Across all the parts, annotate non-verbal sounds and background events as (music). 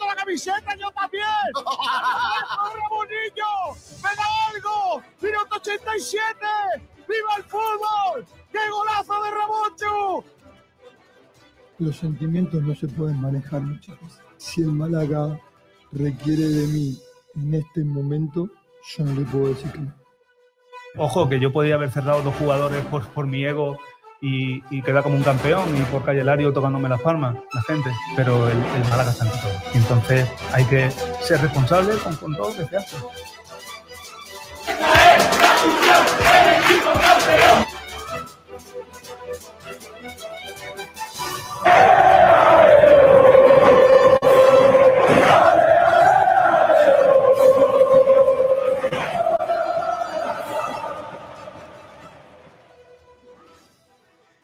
quito la camiseta yo también! ¡Ramonillo! ¡Venga algo! ¡Minuto 87! ¡Viva el fútbol! ¡Qué golazo de Ramón, Los sentimientos no se pueden manejar, muchachos. Si el Málaga requiere de mí en este momento, yo no le puedo decir que no. Ojo, que yo podía haber cerrado dos jugadores por, por mi ego y, quedar como un campeón y por Calle Lario tocándome las palmas, la gente, pero el, el Málaga está en todo. Entonces hay que ser responsable con, con todo lo que se hace.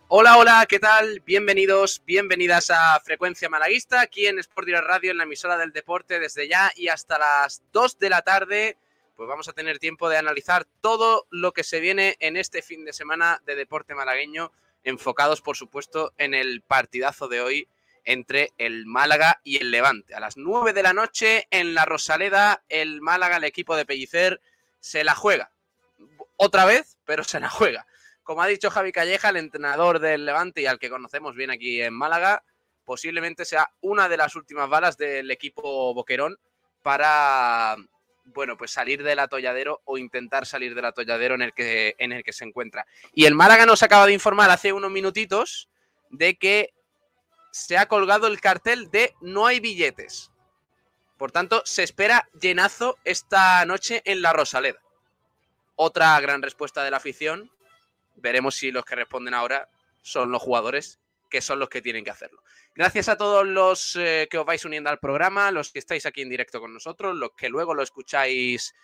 Hola, hola, ¿qué tal? Bienvenidos, bienvenidas a Frecuencia Malaguista, aquí en Sport Direct Radio, en la emisora del deporte, desde ya y hasta las 2 de la tarde. Pues vamos a tener tiempo de analizar todo lo que se viene en este fin de semana de deporte malagueño, enfocados, por supuesto, en el partidazo de hoy entre el Málaga y el Levante. A las 9 de la noche en la Rosaleda, el Málaga, el equipo de Pellicer, se la juega. Otra vez, pero se la juega. Como ha dicho Javi Calleja, el entrenador del Levante y al que conocemos bien aquí en Málaga, posiblemente sea una de las últimas balas del equipo Boquerón para, bueno, pues salir del atolladero o intentar salir del atolladero en el que, en el que se encuentra. Y el Málaga nos acaba de informar hace unos minutitos de que se ha colgado el cartel de no hay billetes. Por tanto, se espera llenazo esta noche en la Rosaleda. Otra gran respuesta de la afición veremos si los que responden ahora son los jugadores que son los que tienen que hacerlo. Gracias a todos los eh, que os vais uniendo al programa, los que estáis aquí en directo con nosotros, los que luego lo escucháis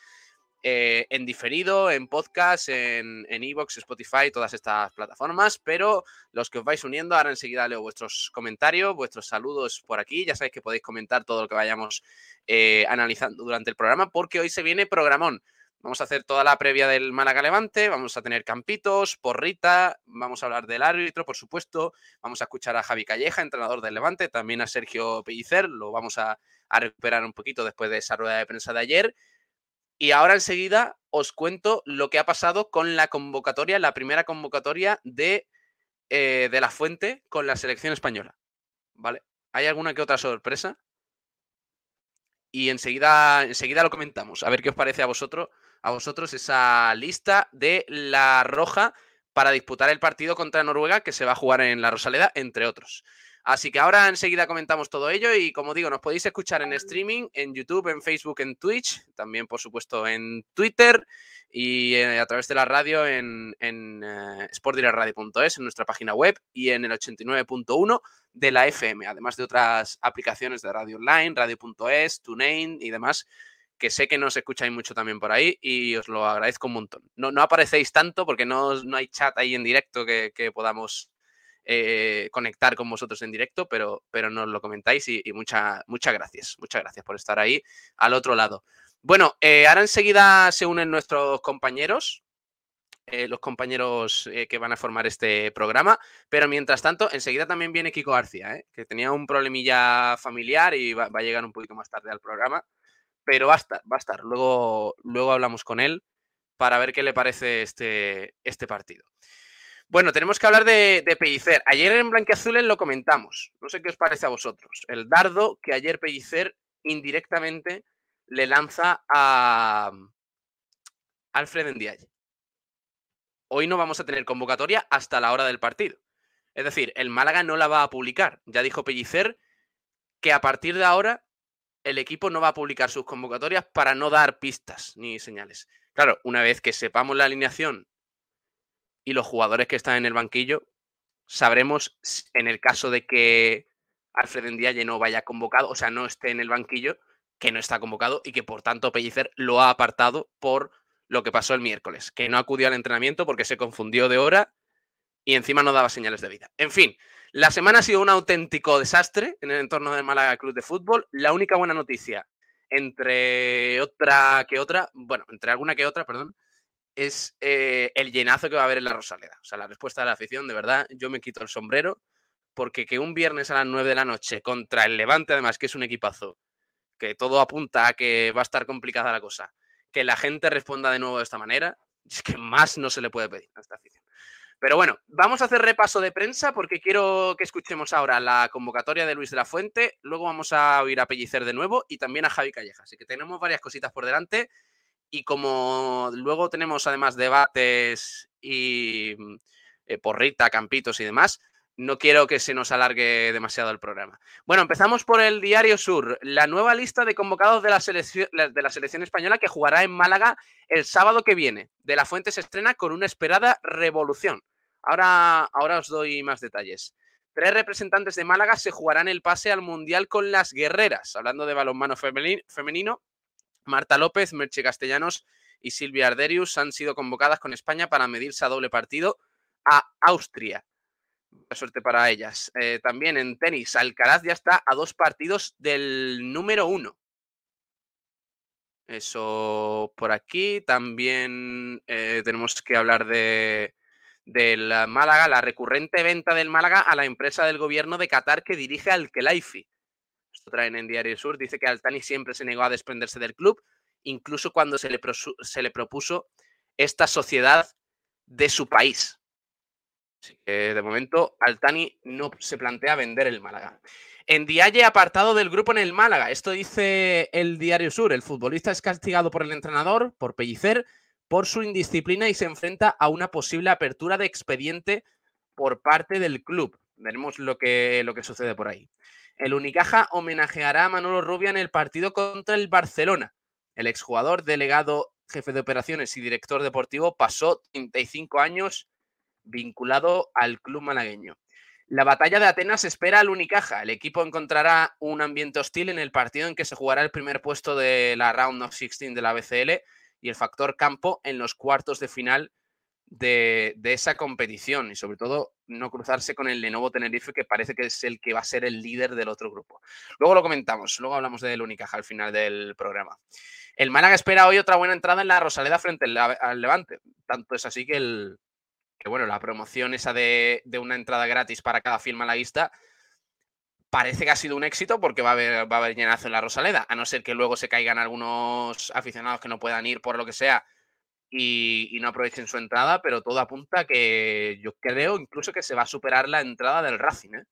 eh, en diferido, en podcast, en Evox, Spotify, todas estas plataformas, pero los que os vais uniendo, ahora enseguida leo vuestros comentarios, vuestros saludos por aquí, ya sabéis que podéis comentar todo lo que vayamos eh, analizando durante el programa, porque hoy se viene programón. Vamos a hacer toda la previa del Málaga Levante, vamos a tener campitos, porrita, vamos a hablar del árbitro, por supuesto, vamos a escuchar a Javi Calleja, entrenador del Levante, también a Sergio Pellicer, lo vamos a, recuperar un poquito después de esa rueda de prensa de ayer. Y ahora enseguida os cuento lo que ha pasado con la convocatoria, la primera convocatoria de, eh, de la Fuente con la selección española. ¿Vale? ¿Hay alguna que otra sorpresa? Y enseguida, enseguida lo comentamos. A ver qué os parece a vosotros, a vosotros esa lista de la roja para disputar el partido contra Noruega que se va a jugar en la Rosaleda, entre otros. Así que ahora enseguida comentamos todo ello y como digo, nos podéis escuchar en streaming, en YouTube, en Facebook, en Twitch, también por supuesto en Twitter y eh, a través de la radio en, en eh, sportdirectradio.es, en nuestra página web y en el 89.1 de la FM, además de otras aplicaciones de radio online, radio.es, TuneIn y demás que sé que nos escucháis mucho también por ahí y os lo agradezco un montón. No, no aparecéis tanto porque no, no, hay chat ahí en directo que, que podamos eh, conectar con vosotros en directo, pero, pero nos lo comentáis y, y mucha, muchas gracias. Muchas gracias por estar ahí al otro lado. Bueno, eh, ahora enseguida se unen nuestros compañeros, eh, los compañeros que van a formar este programa, pero mientras tanto, enseguida también viene Kiko García, que tenía un problemilla familiar y va, va, a llegar un poquito más tarde al programa, pero va a estar, va a estar. Luego, luego hablamos con él para ver qué le parece este, este partido. Bueno, tenemos que hablar de, Pellicer. Ayer en Blanquiazules lo comentamos. No sé qué os parece a vosotros. El dardo que ayer Pellicer indirectamente le lanza a Alfred Ndiaye. Hoy no vamos a tener convocatoria hasta la hora del partido. Es decir, el Málaga no la va a publicar. Ya dijo Pellicer que a partir de ahora el equipo no va a publicar sus convocatorias para no dar pistas ni señales. Claro, una vez que sepamos la alineación y los jugadores que están en el banquillo, sabremos en el caso de que Alfred Ndiaye no vaya convocado, o sea, no esté en el banquillo, que no está convocado y que por tanto Pellicer lo ha apartado por lo que pasó el miércoles, que no acudió al entrenamiento porque se confundió de hora y encima no daba señales de vida. En fin, la semana ha sido un auténtico desastre en el entorno del Málaga Club de Fútbol. La única buena noticia, entre otra que otra, bueno, entre alguna que otra, perdón, es eh, el llenazo que va a haber en la Rosaleda. O sea, la respuesta de la afición, de verdad, yo me quito el sombrero, porque que un viernes a las 9 de la noche contra el Levante, además, que es un equipazo, que todo apunta a que va a estar complicada la cosa, que la gente responda de nuevo de esta manera, es que más no se le puede pedir a esta afición. Pero bueno, vamos a hacer repaso de prensa porque quiero que escuchemos ahora la convocatoria de Luis de la Fuente, luego vamos a oír a Pellicer de nuevo y también a Javi Calleja. Así que tenemos varias cositas por delante y como luego tenemos además debates y eh, porrita, campitos y demás, no quiero que se nos alargue demasiado el programa. Bueno, empezamos por el Diario Sur, la nueva lista de convocados de la, selección, de la selección española que jugará en Málaga el sábado que viene. De la Fuente se estrena con una esperada revolución. Ahora, ahora os doy más detalles. Tres representantes de Málaga se jugarán el pase al Mundial con las guerreras. Hablando de balonmano femenino, Marta López, Merche Castellanos y Silvia Arderius han sido convocadas con España para medirse a doble partido a Austria. Buena suerte para ellas. Eh, también en tenis, Alcaraz ya está a dos partidos del número uno. Eso por aquí. También eh, tenemos que hablar de, del Málaga, la recurrente venta del Málaga a la empresa del gobierno de Qatar que dirige al Kelaifi. Esto traen en Diario Sur. Dice que Altani siempre se negó a desprenderse del club, incluso cuando se le, se le propuso esta sociedad de su país. Así que de momento Altani no se plantea vender el Málaga. En Dialle apartado del grupo en el Málaga. Esto dice el Diario Sur. El futbolista es castigado por el entrenador, por Pellicer, por su indisciplina y se enfrenta a una posible apertura de expediente por parte del club. Veremos lo que, lo que sucede por ahí. El Unicaja homenajeará a Manolo Rubia en el partido contra el Barcelona. El exjugador, delegado, jefe de operaciones y director deportivo pasó 35 años vinculado al club malagueño. La batalla de Atenas espera al Unicaja. El equipo encontrará un ambiente hostil en el partido en que se jugará el primer puesto de la Round of 16 de la BCL y el factor campo en los cuartos de final de, esa competición y sobre todo no cruzarse con el Lenovo Tenerife que parece que es el que va a ser el líder del otro grupo. Luego lo comentamos, luego hablamos del Unicaja al final del programa. El Málaga espera hoy otra buena entrada en la Rosaleda frente al, Levante. Tanto es así que, el, que bueno, la promoción esa de, una entrada gratis para cada film malaguista parece que ha sido un éxito porque va a haber, va a haber llenazo en la Rosaleda, a no ser que luego se caigan algunos aficionados que no puedan ir por lo que sea y, no aprovechen su entrada, pero todo apunta que yo creo incluso que se va a superar la entrada del Racing. ¿eh?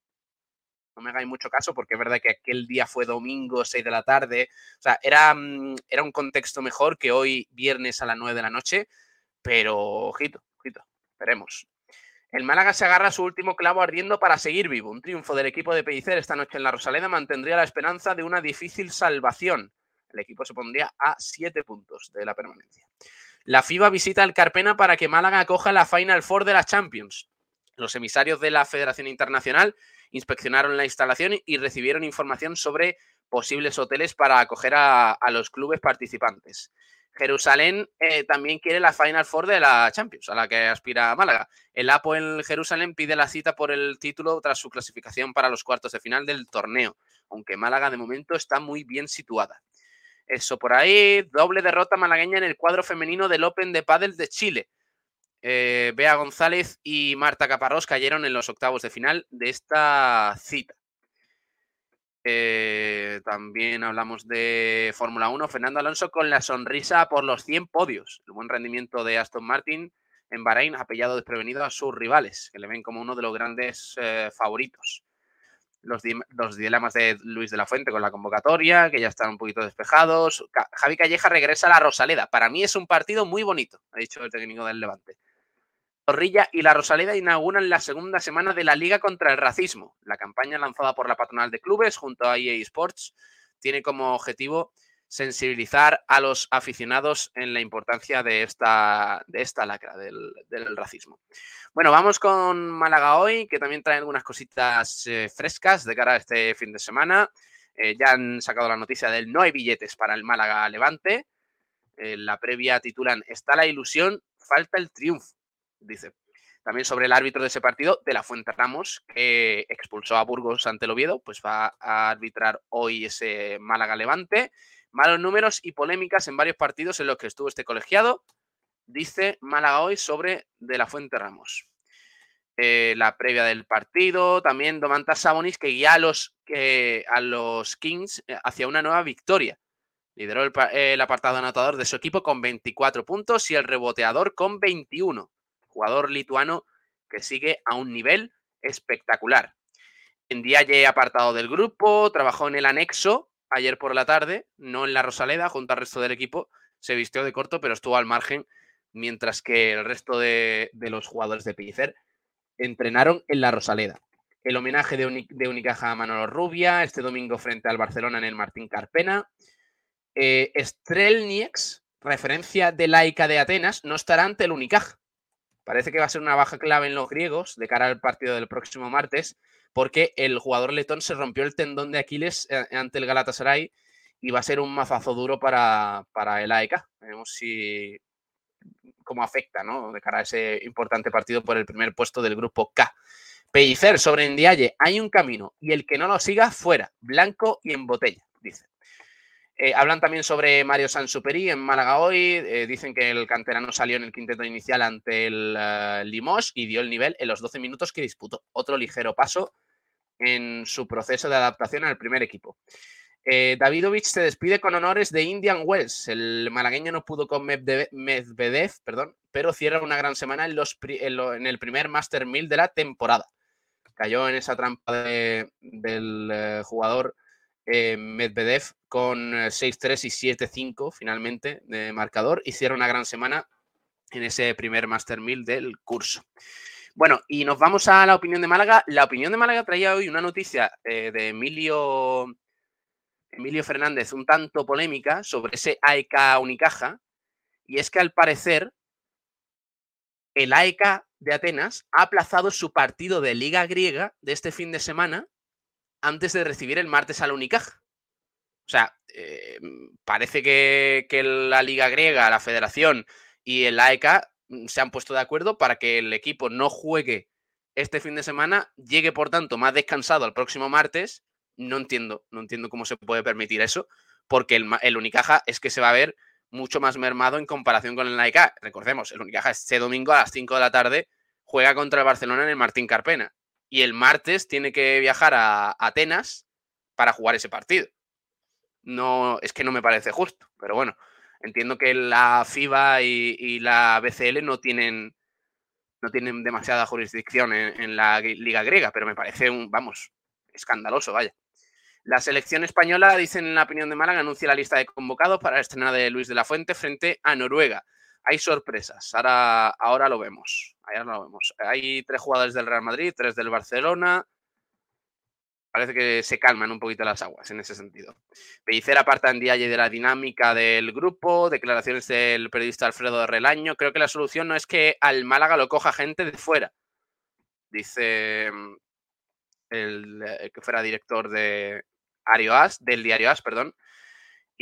No me hagáis mucho caso porque es verdad que aquel día fue domingo, 6 de la tarde, o sea, era, mm, era un contexto mejor que hoy viernes a las 9 de la noche, pero ojito, ojito, veremos. El Málaga se agarra a su último clavo ardiendo para seguir vivo. Un triunfo del equipo de Pellicer esta noche en la Rosaleda mantendría la esperanza de una difícil salvación. El equipo se pondría a siete puntos de la permanencia. La FIBA visita el Carpena para que Málaga acoja la Final Four de la Champions. Los emisarios de la Federación Internacional inspeccionaron la instalación y recibieron información sobre posibles hoteles para acoger a los clubes participantes. Jerusalén eh, también quiere la Final Four de la Champions, a la que aspira Málaga. El Apo en Jerusalén pide la cita por el título tras su clasificación para los cuartos de final del torneo, aunque Málaga de momento está muy bien situada. Eso por ahí, doble derrota malagueña en el cuadro femenino del Open de Padel de Chile. Eh, Bea González y Marta Caparrós cayeron en los octavos de final de esta cita. Eh, también hablamos de Fórmula 1. Fernando Alonso con la sonrisa por los 100 podios. El buen rendimiento de Aston Martin en Bahrein ha pillado desprevenido a sus rivales, que le ven como uno de los grandes eh, favoritos. Los, los, dilemas de Luis de la Fuente con la convocatoria, que ya están un poquito despejados. Javi Calleja regresa a la Rosaleda. Para mí es un partido muy bonito, ha dicho el técnico del Levante. Zorrilla y la Rosaleda inauguran la segunda semana de la Liga contra el Racismo. La campaña lanzada por la patronal de clubes junto a EA Sports tiene como objetivo sensibilizar a los aficionados en la importancia de esta, de esta lacra del, racismo. Bueno, vamos con Málaga hoy, que también trae algunas cositas eh, frescas de cara a este fin de semana. Eh, ya han sacado la noticia del no hay billetes para el Málaga Levante. En la previa titulan Está la ilusión, falta el triunfo dice. También sobre el árbitro de ese partido, de la Fuente Ramos, que expulsó a Burgos ante el Oviedo, pues va a arbitrar hoy ese Málaga Levante. Malos números y polémicas en varios partidos en los que estuvo este colegiado. dice Málaga hoy sobre De la Fuente Ramos. Eh, la previa del partido, también Domantas Sabonis que guía a los, a los Kings eh, hacia una nueva victoria. Lideró el, apartado anotador de su equipo con 24 puntos y el reboteador con 21. Jugador lituano que sigue a un nivel espectacular. En Dialle apartado del grupo, trabajó en el anexo ayer por la tarde, no en la Rosaleda, junto al resto del equipo. Se vistió de corto, pero estuvo al margen, mientras que el resto de, los jugadores de Pellicer entrenaron en la Rosaleda. El homenaje de, Unicaja a Manolo Rubia este domingo frente al Barcelona en el Martín Carpena. Eh, referencia de laica de Atenas, no estará ante el Unicaja. Parece que va a ser una baja clave en los griegos de cara al partido del próximo martes, porque el jugador letón se rompió el tendón de Aquiles eh, ante el Galatasaray y va a ser un mazazo duro para, para el AEK. Veremos si cómo afecta ¿no? de cara a ese importante partido por el primer puesto del grupo K. Pellicer sobre Ndiaye, hay un camino y el que no lo siga, fuera, blanco y en botella, dice. Eh, hablan también sobre Mario Sansuperi en Málaga hoy. Eh, dicen que el canterano salió en el quinteto inicial ante el uh, Limos y dio el nivel en los 12 minutos que disputó. Otro ligero paso en su proceso de adaptación al primer equipo. Eh, Davidovich se despide con honores de Indian Wells. El malagueño no pudo con Medvedev, perdón, pero cierra una gran semana en, los, en, el primer Master 1000 de la temporada. Cayó en esa trampa del jugador eh, Medvedev con 6-3 eh, y 7-5 finalmente de marcador. Hicieron una gran semana en ese primer Master 1000 del curso. Bueno, y nos vamos a la opinión de Málaga. La opinión de Málaga traía hoy una noticia eh, de Emilio, Emilio Fernández un tanto polémica sobre ese AEK Unicaja. Y es que al parecer el AEK de Atenas ha aplazado su partido de Liga Griega de este fin de semana antes de recibir el martes al Unicaja. O sea, eh, parece que, la Liga Griega, la Federación y el AEK mm, se han puesto de acuerdo para que el equipo no juegue este fin de semana, llegue por tanto más descansado al próximo martes. No entiendo, no entiendo cómo se puede permitir eso, porque el, el Unicaja es que se va a ver mucho más mermado en comparación con el AEK. Recordemos, el Unicaja este domingo a las 5 de la tarde juega contra el Barcelona en el Martín Carpena y el martes tiene que viajar a Atenas para jugar ese partido. No, es que no me parece justo, pero bueno, entiendo que la FIBA y, la BCL no tienen, no tienen demasiada jurisdicción en, la liga griega, pero me parece un, vamos, escandaloso, vaya. La selección española, dicen en la opinión de Málaga, anuncia la lista de convocados para la estrena de Luis de la Fuente frente a Noruega. Hay sorpresas, ahora, ahora lo vemos lo vemos. Hay tres jugadores del Real Madrid, tres del Barcelona. Parece que se calman un poquito las aguas en ese sentido. Pellicer aparta en día de la dinámica del grupo, declaraciones del periodista Alfredo Relaño. Creo que la solución no es que al Málaga lo coja gente de fuera. Dice mm, el eh, que fuera director de Ario del diario As, perdón,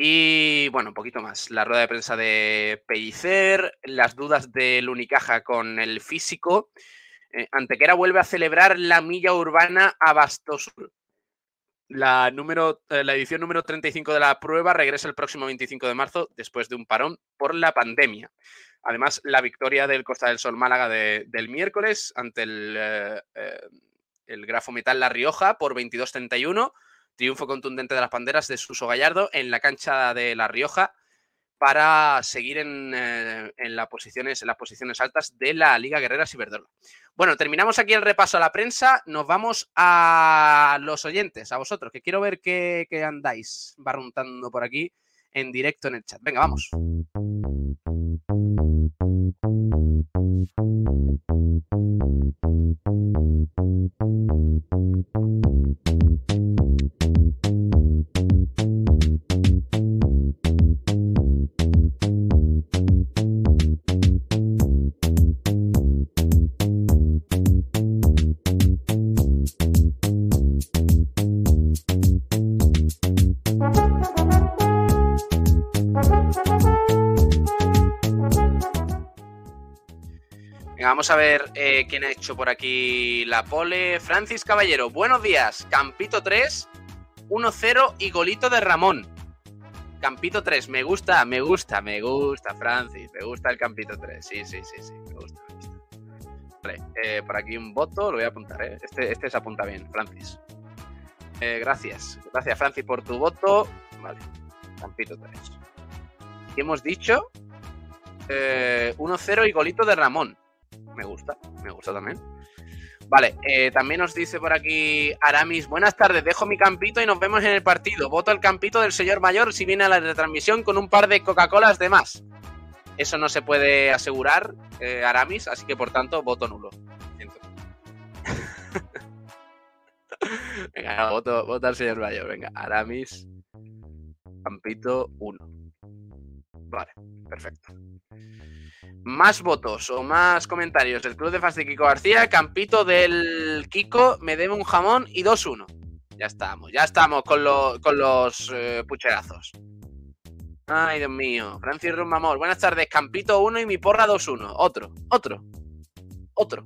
y bueno, un poquito más. La rueda de prensa de Pellicer, las dudas del Unicaja con el físico. Eh, Antequera vuelve a celebrar la milla urbana a. La, número, eh, la edición número 35 de la prueba regresa el próximo 25 de marzo después de un parón por la pandemia. Además, la victoria del Costa del Sol Málaga del miércoles ante el, eh, el Grafo Metal La Rioja por 22-31 Triunfo contundente de las panderas de Suso Gallardo en la cancha de La Rioja para seguir en, eh, las, posiciones, en las posiciones altas de la Liga Guerrera Ciberdrola. Bueno, terminamos aquí el repaso a la prensa. Nos vamos a los oyentes, a vosotros, que quiero ver qué, qué andáis barruntando por aquí en directo en el chat. Venga, vamos. Vamos a ver eh, quién ha hecho por aquí la pole. Francis Caballero, buenos días. Campito 3, 1-0 y golito de Ramón. Campito 3, me gusta, me gusta, me gusta, Francis. Me gusta el Campito 3. Sí, sí, sí, sí. Me gusta, me gusta. Vale, eh, por aquí un voto, lo voy a apuntar, ¿eh? Este, este se apunta bien, Francis. Eh, gracias. Gracias, Francis, por tu voto. Vale, Campito 3. ¿Qué hemos dicho? Eh, 1-0 y golito de Ramón. Me gusta, me gusta también. Vale, eh, también nos dice por aquí Aramis, buenas tardes, dejo mi campito y nos vemos en el partido. Voto el campito del señor mayor si viene a la retransmisión con un par de Coca-Colas de más. Eso no se puede asegurar, eh, Aramis, así que por tanto, voto nulo. (laughs) Venga, voto, voto al señor mayor, venga, Aramis, campito 1. Vale, perfecto. Más votos o más comentarios del club de fans de Kiko García. Campito del Kiko me debe un jamón y 2-1. Ya estamos, ya estamos con, lo- con los eh, pucherazos. Ay, Dios mío. Francis Rumamor, buenas tardes. Campito 1 y mi porra 2-1. Otro, otro, otro.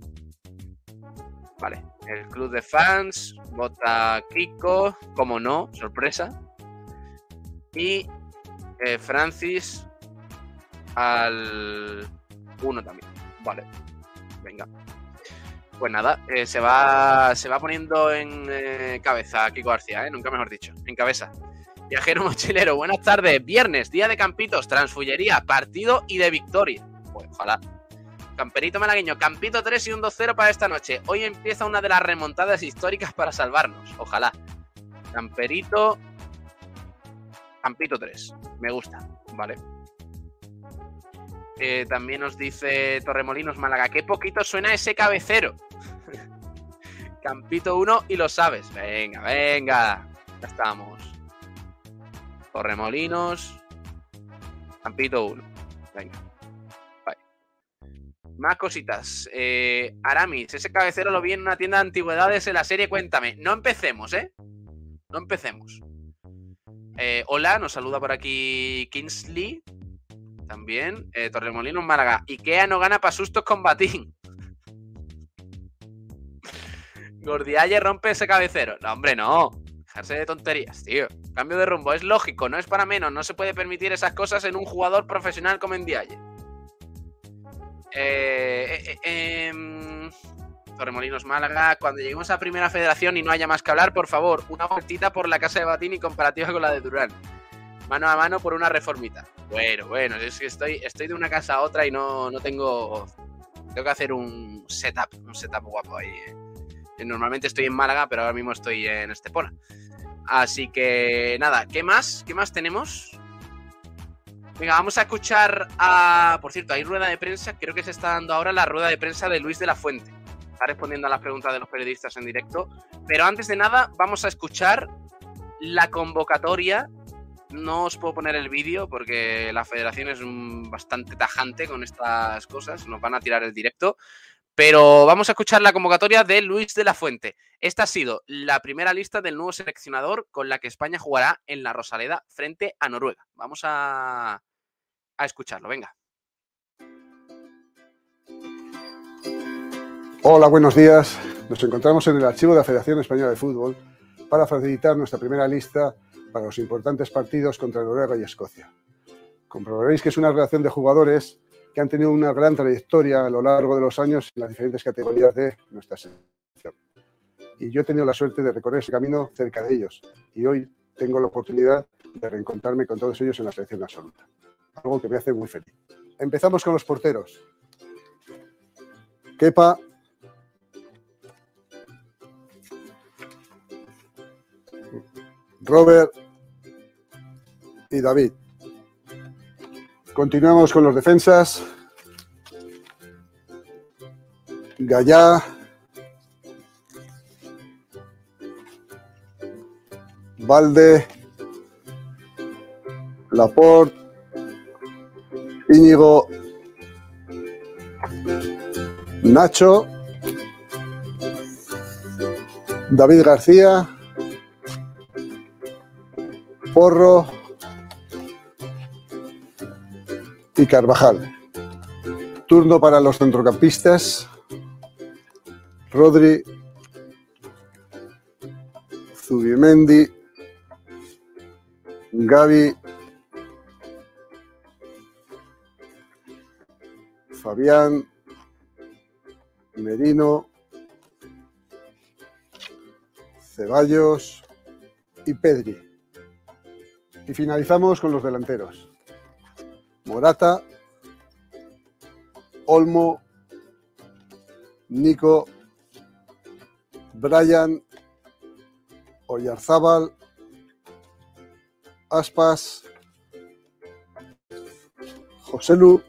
Vale, el club de fans vota Kiko, como no, sorpresa. Y eh, Francis al 1 también. Vale, venga. Pues nada, eh, se, va, se va poniendo en eh, cabeza Kiko García, ¿eh? nunca mejor dicho, en cabeza. Viajero (laughs) mochilero, buenas tardes. Viernes, día de campitos, transfullería, partido y de victoria. Pues ojalá. Camperito malagueño, Campito 3 y un 2-0 para esta noche. Hoy empieza una de las remontadas históricas para salvarnos. Ojalá. Camperito. Campito 3. Me gusta. Vale. Eh, también nos dice Torremolinos Málaga. Qué poquito suena ese cabecero. (laughs) Campito 1 y lo sabes. Venga, venga. Ya estamos. Torremolinos. Campito 1. Venga. Más cositas. Eh, Aramis, ese cabecero lo vi en una tienda de antigüedades en la serie Cuéntame. No empecemos, ¿eh? No empecemos. Eh, hola, nos saluda por aquí Kingsley. También. Eh, Torremolinos Málaga. Ikea no gana para sustos con Batín. (laughs) Gordialle rompe ese cabecero. No, hombre, no. Dejarse de tonterías, tío. Cambio de rumbo. Es lógico, no es para menos. No se puede permitir esas cosas en un jugador profesional como Ndiaye. Eh, eh, eh, em, Torremolinos Málaga. Cuando lleguemos a Primera Federación y no haya más que hablar, por favor, una vueltita por la casa de Batín y comparativa con la de Durán. Mano a mano por una reformita. Bueno, bueno, es que estoy, estoy de una casa a otra y no, no tengo. Tengo que hacer un setup, un setup guapo ahí. eh. Eh, Normalmente estoy en Málaga, pero ahora mismo estoy en Estepona. Así que nada, ¿qué más? ¿Qué más tenemos? Venga, vamos a escuchar a. Por cierto, hay rueda de prensa. Creo que se está dando ahora la rueda de prensa de Luis de la Fuente. Está respondiendo a las preguntas de los periodistas en directo. Pero antes de nada, vamos a escuchar la convocatoria. No os puedo poner el vídeo porque la federación es bastante tajante con estas cosas. Nos van a tirar el directo. Pero vamos a escuchar la convocatoria de Luis de la Fuente. Esta ha sido la primera lista del nuevo seleccionador con la que España jugará en la Rosaleda frente a Noruega. Vamos a, a escucharlo, venga. Hola, buenos días. Nos encontramos en el archivo de la Federación Española de Fútbol para facilitar nuestra primera lista para los importantes partidos contra Noruega y Escocia. Comprobaréis que es una relación de jugadores que han tenido una gran trayectoria a lo largo de los años en las diferentes categorías de nuestra selección. Y yo he tenido la suerte de recorrer ese camino cerca de ellos. Y hoy tengo la oportunidad de reencontrarme con todos ellos en la selección absoluta. Algo que me hace muy feliz. Empezamos con los porteros. Kepa Robert y David. Continuamos con los defensas. Gallá. Valde. Laporte. Íñigo. Nacho. David García. Porro y Carvajal. Turno para los centrocampistas. Rodri, Zubimendi, Gaby, Fabián, Merino, Ceballos y Pedri. Y finalizamos con los delanteros. Morata, Olmo, Nico, Brian, Oyarzábal, Aspas, Joselu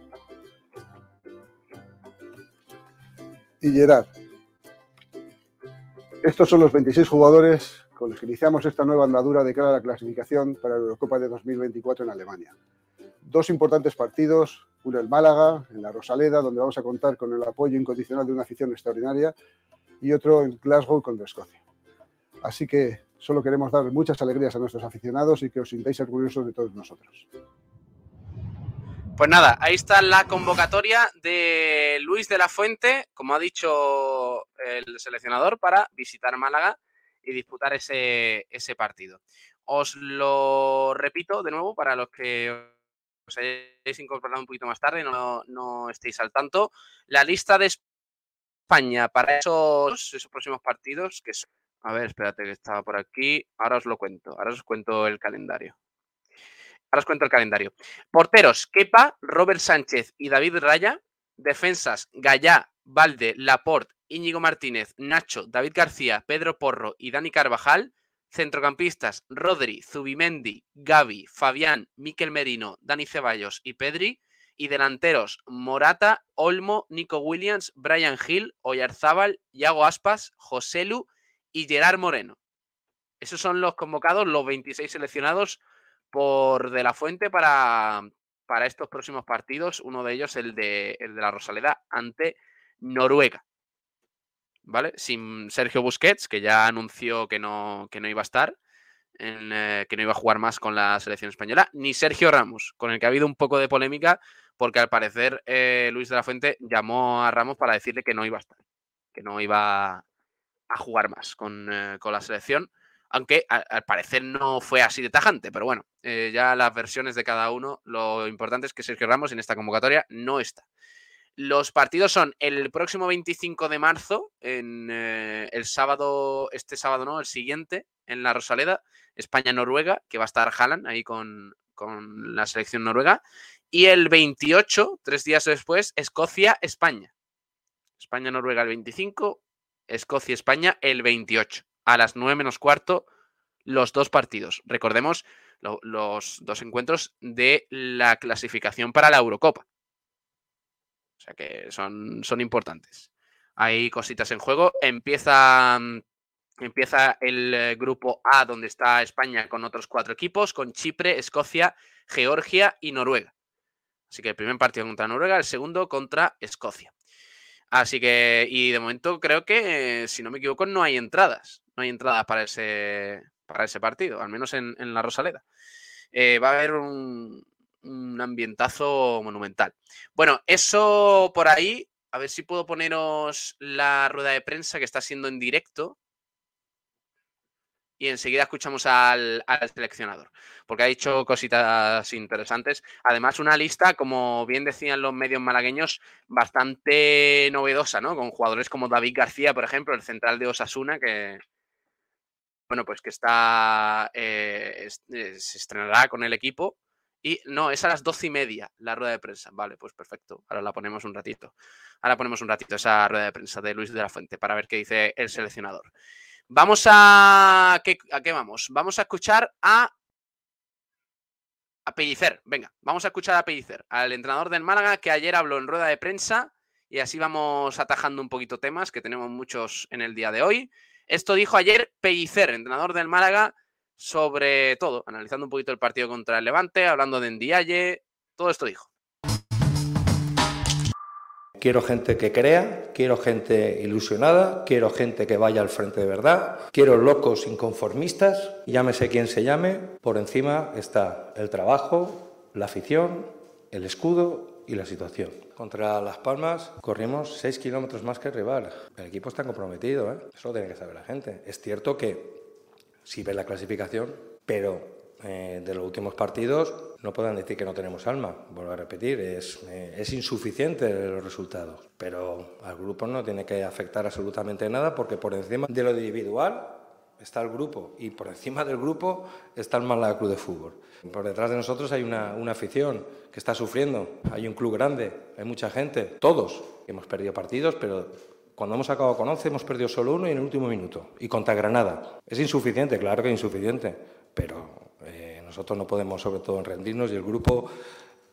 y Gerard. Estos son los 26 jugadores con los que iniciamos esta nueva andadura de cara a la clasificación para la Eurocopa de 2024 en Alemania. Dos importantes partidos, uno en Málaga, en la Rosaleda, donde vamos a contar con el apoyo incondicional de una afición extraordinaria, y otro en Glasgow contra Escocia. Así que solo queremos dar muchas alegrías a nuestros aficionados y que os sintáis orgullosos de todos nosotros. Pues nada, ahí está la convocatoria de Luis de la Fuente, como ha dicho el seleccionador, para visitar Málaga y disputar ese, ese partido. Os lo repito de nuevo para los que os hayáis incorporado un poquito más tarde, no, no estéis al tanto. La lista de España para esos, esos próximos partidos, que son... A ver, espérate que estaba por aquí. Ahora os lo cuento, ahora os cuento el calendario. Ahora os cuento el calendario. Porteros, Kepa, Robert Sánchez y David Raya. Defensas, Gallá, Valde, Laporte, Íñigo Martínez, Nacho, David García, Pedro Porro y Dani Carvajal. Centrocampistas, Rodri, Zubimendi, Gaby, Fabián, Miquel Merino, Dani Ceballos y Pedri. Y delanteros, Morata, Olmo, Nico Williams, Brian Hill, Oyarzábal, Yago Aspas, Joselu y Gerard Moreno. Esos son los convocados, los 26 seleccionados por De La Fuente para, para estos próximos partidos. Uno de ellos, el de, el de la Rosaleda ante Noruega. ¿Vale? Sin Sergio Busquets, que ya anunció que no, que no iba a estar, en, eh, que no iba a jugar más con la selección española, ni Sergio Ramos, con el que ha habido un poco de polémica, porque al parecer eh, Luis de la Fuente llamó a Ramos para decirle que no iba a estar, que no iba a jugar más con, eh, con la selección aunque al, parecer no fue así de tajante, pero bueno, eh, ya las versiones de cada uno, lo importante es que Sergio Ramos en esta convocatoria no está. Los partidos son el próximo 25 de marzo, en eh, el sábado, este sábado no, el siguiente, en la Rosaleda, España-Noruega, que va a estar Haaland ahí con, con la selección noruega, y el 28, tres días después, Escocia-España. España-Noruega el 25, Escocia-España el 28 a las 9 menos cuarto los dos partidos. Recordemos lo, los dos encuentros de la clasificación para la Eurocopa. O sea que son, son importantes. Hay cositas en juego. Empieza, empieza el grupo A, donde está España con otros cuatro equipos, con Chipre, Escocia, Georgia y Noruega. Así que el primer partido contra Noruega, el segundo contra Escocia. Así que, y de momento creo que, si no me equivoco, no hay entradas. No hay entradas para ese, para ese partido, al menos en, en la Rosaleda. Eh, va a haber un, un, ambientazo monumental. Bueno, eso por ahí. A ver si puedo poneros la rueda de prensa que está siendo en directo. Y enseguida escuchamos al, seleccionador, porque ha dicho cositas interesantes. Además, una lista, como bien decían los medios malagueños, bastante novedosa, ¿no? Con jugadores como David García, por ejemplo, el central de Osasuna, que, bueno, pues que está, eh, se estrenará con el equipo. Y no, es a las doce y media la rueda de prensa. Vale, pues perfecto. Ahora la ponemos un ratito. Ahora ponemos un ratito esa rueda de prensa de Luis de la Fuente para ver qué dice el seleccionador. Vamos a. ¿qué, ¿A qué vamos? Vamos a escuchar a. A Pellicer. Venga, vamos a escuchar a Pellicer, al entrenador del Málaga que ayer habló en rueda de prensa. Y así vamos atajando un poquito temas que tenemos muchos en el día de hoy. Esto dijo ayer Pellicer, entrenador del Málaga, sobre todo, analizando un poquito el partido contra el Levante, hablando de Ndiaye, todo esto dijo. Quiero gente que crea, quiero gente ilusionada, quiero gente que vaya al frente de verdad, quiero locos inconformistas, llámese quien se llame, por encima está el trabajo, la afición, el escudo y la situación. Contra Las Palmas corrimos 6 kilómetros más que el rival. El equipo está comprometido, ¿eh? eso lo tiene que saber la gente. Es cierto que si ve la clasificación, pero eh, de los últimos partidos, no puedan decir que no tenemos alma. Vuelvo a repetir, es, eh, es insuficiente los resultados. Pero al grupo no tiene que afectar absolutamente nada porque por encima de lo individual está el grupo y por encima del grupo está el Málaga Club de Fútbol. Por detrás de nosotros hay una, una, afición que está sufriendo, hay un club grande, hay mucha gente, todos hemos perdido partidos, pero cuando hemos acabado con 11 hemos perdido solo uno y en el último minuto, y contra Granada. Es insuficiente, claro que es insuficiente, pero eh, nosotros no podemos sobre todo rendirnos y el grupo,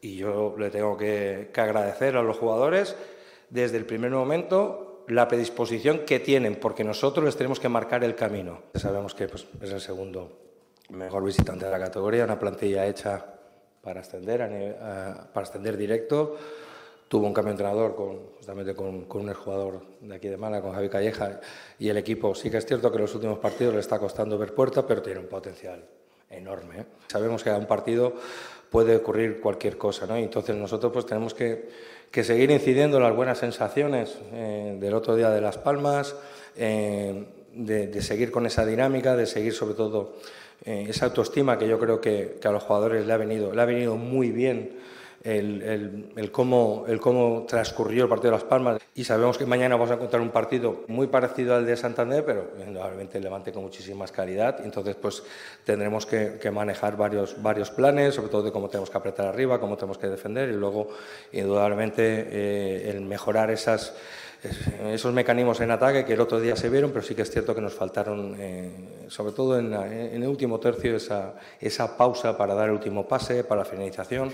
y yo le tengo que, que agradecer a los jugadores desde el primer momento la predisposición que tienen, porque nosotros les tenemos que marcar el camino. Sabemos que pues, es el segundo mejor visitante de la categoría, una plantilla hecha para ascender, para ascender directo. Tuvo un cambio de entrenador con, justamente con, con un jugador de aquí de Málaga, con Javi Calleja, y el equipo sí que es cierto que en los últimos partidos le está costando ver puerta, pero tiene un potencial enorme. ¿eh? Sabemos que a un partido puede ocurrir cualquier cosa, ¿no? Y entonces nosotros pues tenemos que, que seguir incidiendo en las buenas sensaciones eh, del otro día de Las Palmas, eh, de, de, seguir con esa dinámica, de seguir sobre todo eh, esa autoestima que yo creo que, que, a los jugadores le ha venido, le ha venido muy bien el, el, el, cómo, el cómo transcurrió el partido de Las Palmas y sabemos que mañana vamos a encontrar un partido muy parecido al de Santander, pero probablemente el Levante con muchísima calidad. Entonces, pues tendremos que, que, manejar varios, varios planes, sobre todo de cómo tenemos que apretar arriba, cómo tenemos que defender y luego, indudablemente, eh, el mejorar esas esos mecanismos en ataque que el otro día se vieron, pero sí que es cierto que nos faltaron, eh, sobre todo en, en, el último tercio, esa, esa pausa para dar el último pase, para la finalización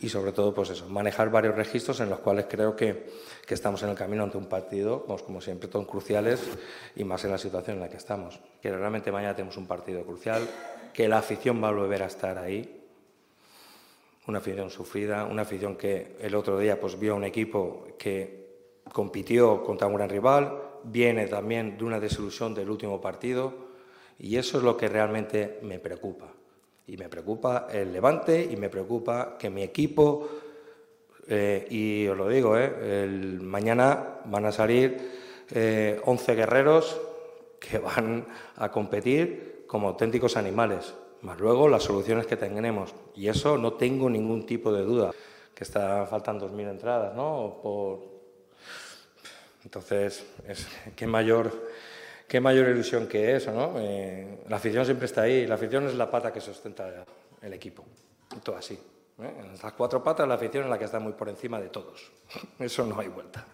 y sobre todo pues eso, manejar varios registros en los cuales creo que, que estamos en el camino ante un partido, pues, como siempre, tan cruciales y más en la situación en la que estamos. Que realmente mañana tenemos un partido crucial, que la afición va a volver a estar ahí, una afición sufrida, una afición que el otro día pues, vio a un equipo que compitió contra un gran rival, viene también de una desilusión del último partido y eso es lo que realmente me preocupa. Y me preocupa el levante y me preocupa que mi equipo, eh, y os lo digo, eh, el, mañana van a salir eh, 11 guerreros que (laughs) van a competir como auténticos animales, más luego las soluciones que tendremos. Y eso no tengo ningún tipo de duda, que está faltando 2.000 entradas, ¿no? Por... Entonces, es, ¿qué mayor qué mayor ilusión que eso, ¿no? Eh, la afición siempre está ahí, la afición es la pata que sustenta el equipo, todo así. ¿eh? En las cuatro patas la afición es la que está muy por encima de todos, (laughs) eso no hay vuelta.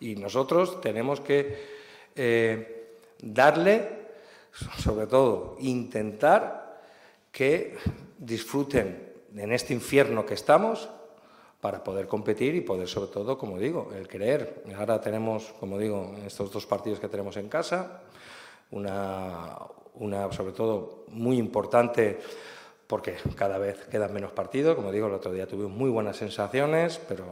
Y nosotros tenemos que eh, darle, sobre todo, intentar que disfruten en este infierno que estamos para poder competir y poder, sobre todo, como digo, el creer. Ahora tenemos, como digo, estos dos partidos que tenemos en casa, una, una sobre todo muy importante porque cada vez quedan menos partidos. Como digo, el otro día tuvimos muy buenas sensaciones, pero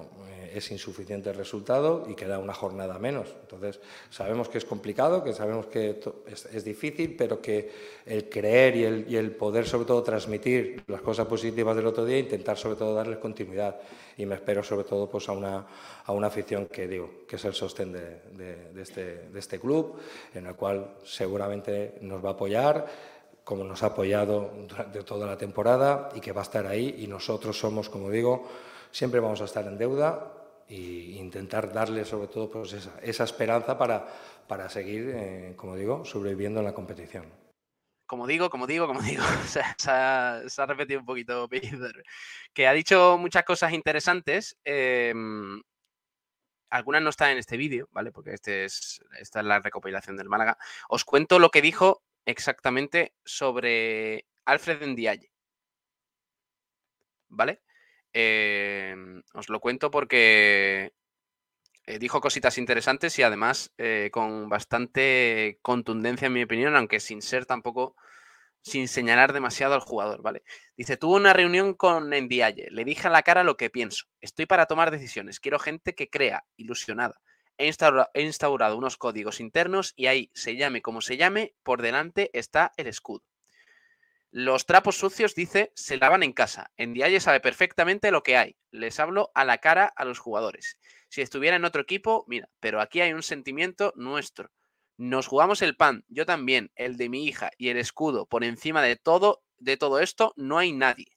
es insuficiente el resultado y queda una jornada menos. Entonces, sabemos que es complicado, que sabemos que es, es difícil, pero que el creer y el, y el, poder, sobre todo, transmitir las cosas positivas del otro día, intentar, sobre todo, darles continuidad. Y me espero, sobre todo, pues, a, una, a una afición que, digo, que es el sostén de, de, de, este, de este club, en el cual seguramente nos va a apoyar como nos ha apoyado durante toda la temporada y que va a estar ahí y nosotros somos, como digo, siempre vamos a estar en deuda e intentar darle sobre todo pues esa, esa esperanza para, para seguir, eh, como digo, sobreviviendo en la competición. Como digo, como digo, como digo, (laughs) se, ha, repetido un poquito Peter, que ha dicho muchas cosas interesantes. Eh, algunas no están en este vídeo, ¿vale? Porque este es, esta es la recopilación del Málaga. Os cuento lo que dijo exactamente sobre Alfred Ndiaye. ¿Vale? Eh, os lo cuento porque eh, dijo cositas interesantes y además eh, con bastante contundencia, en mi opinión, aunque sin ser tampoco, sin señalar demasiado al jugador, ¿vale? Dice, tuvo una reunión con Ndiaye, le dije a la cara lo que pienso, estoy para tomar decisiones, quiero gente que crea, ilusionada, he instaurado unos códigos internos y ahí, se llame como se llame, por delante está el escudo. Los trapos sucios, dice, se lavan en casa. En Dialle sabe perfectamente lo que hay. Les hablo a la cara a los jugadores. Si estuviera en otro equipo, mira, pero aquí hay un sentimiento nuestro. Nos jugamos el pan, yo también, el de mi hija y el escudo por encima de todo, de todo esto no hay nadie.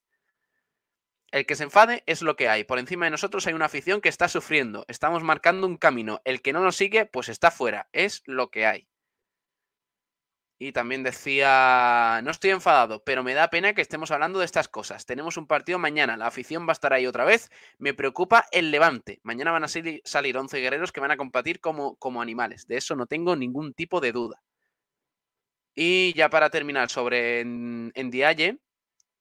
El que se enfade es lo que hay. Por encima de nosotros hay una afición que está sufriendo. Estamos marcando un camino. El que no nos sigue, pues está fuera. Es lo que hay. Y también decía, no estoy enfadado, pero me da pena que estemos hablando de estas cosas. Tenemos un partido mañana, la afición va a estar ahí otra vez. Me preocupa el levante. Mañana van a salir, 11 guerreros que van a competir como, como animales. De eso no tengo ningún tipo de duda. Y ya para terminar sobre en, Dialle,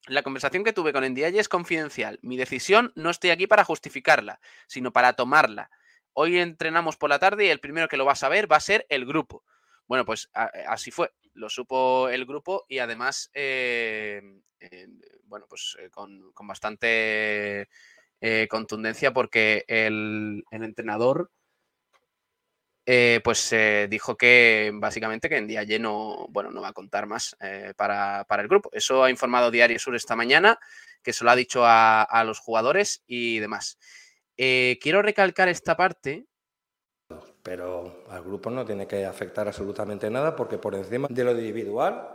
la conversación que tuve con Endiaye es confidencial. Mi decisión no estoy aquí para justificarla, sino para tomarla. Hoy entrenamos por la tarde y el primero que lo va a saber va a ser el grupo. Bueno, pues así fue lo supo el grupo y además, eh, bueno, pues eh, con, bastante eh, contundencia porque el, entrenador pues dijo que básicamente que en día lleno, bueno, no va a contar más para, el grupo. Eso ha informado Diario Sur esta mañana, que se lo ha dicho a los jugadores y demás. quiero recalcar esta parte pero al grupo no tiene que afectar absolutamente nada porque por encima de lo individual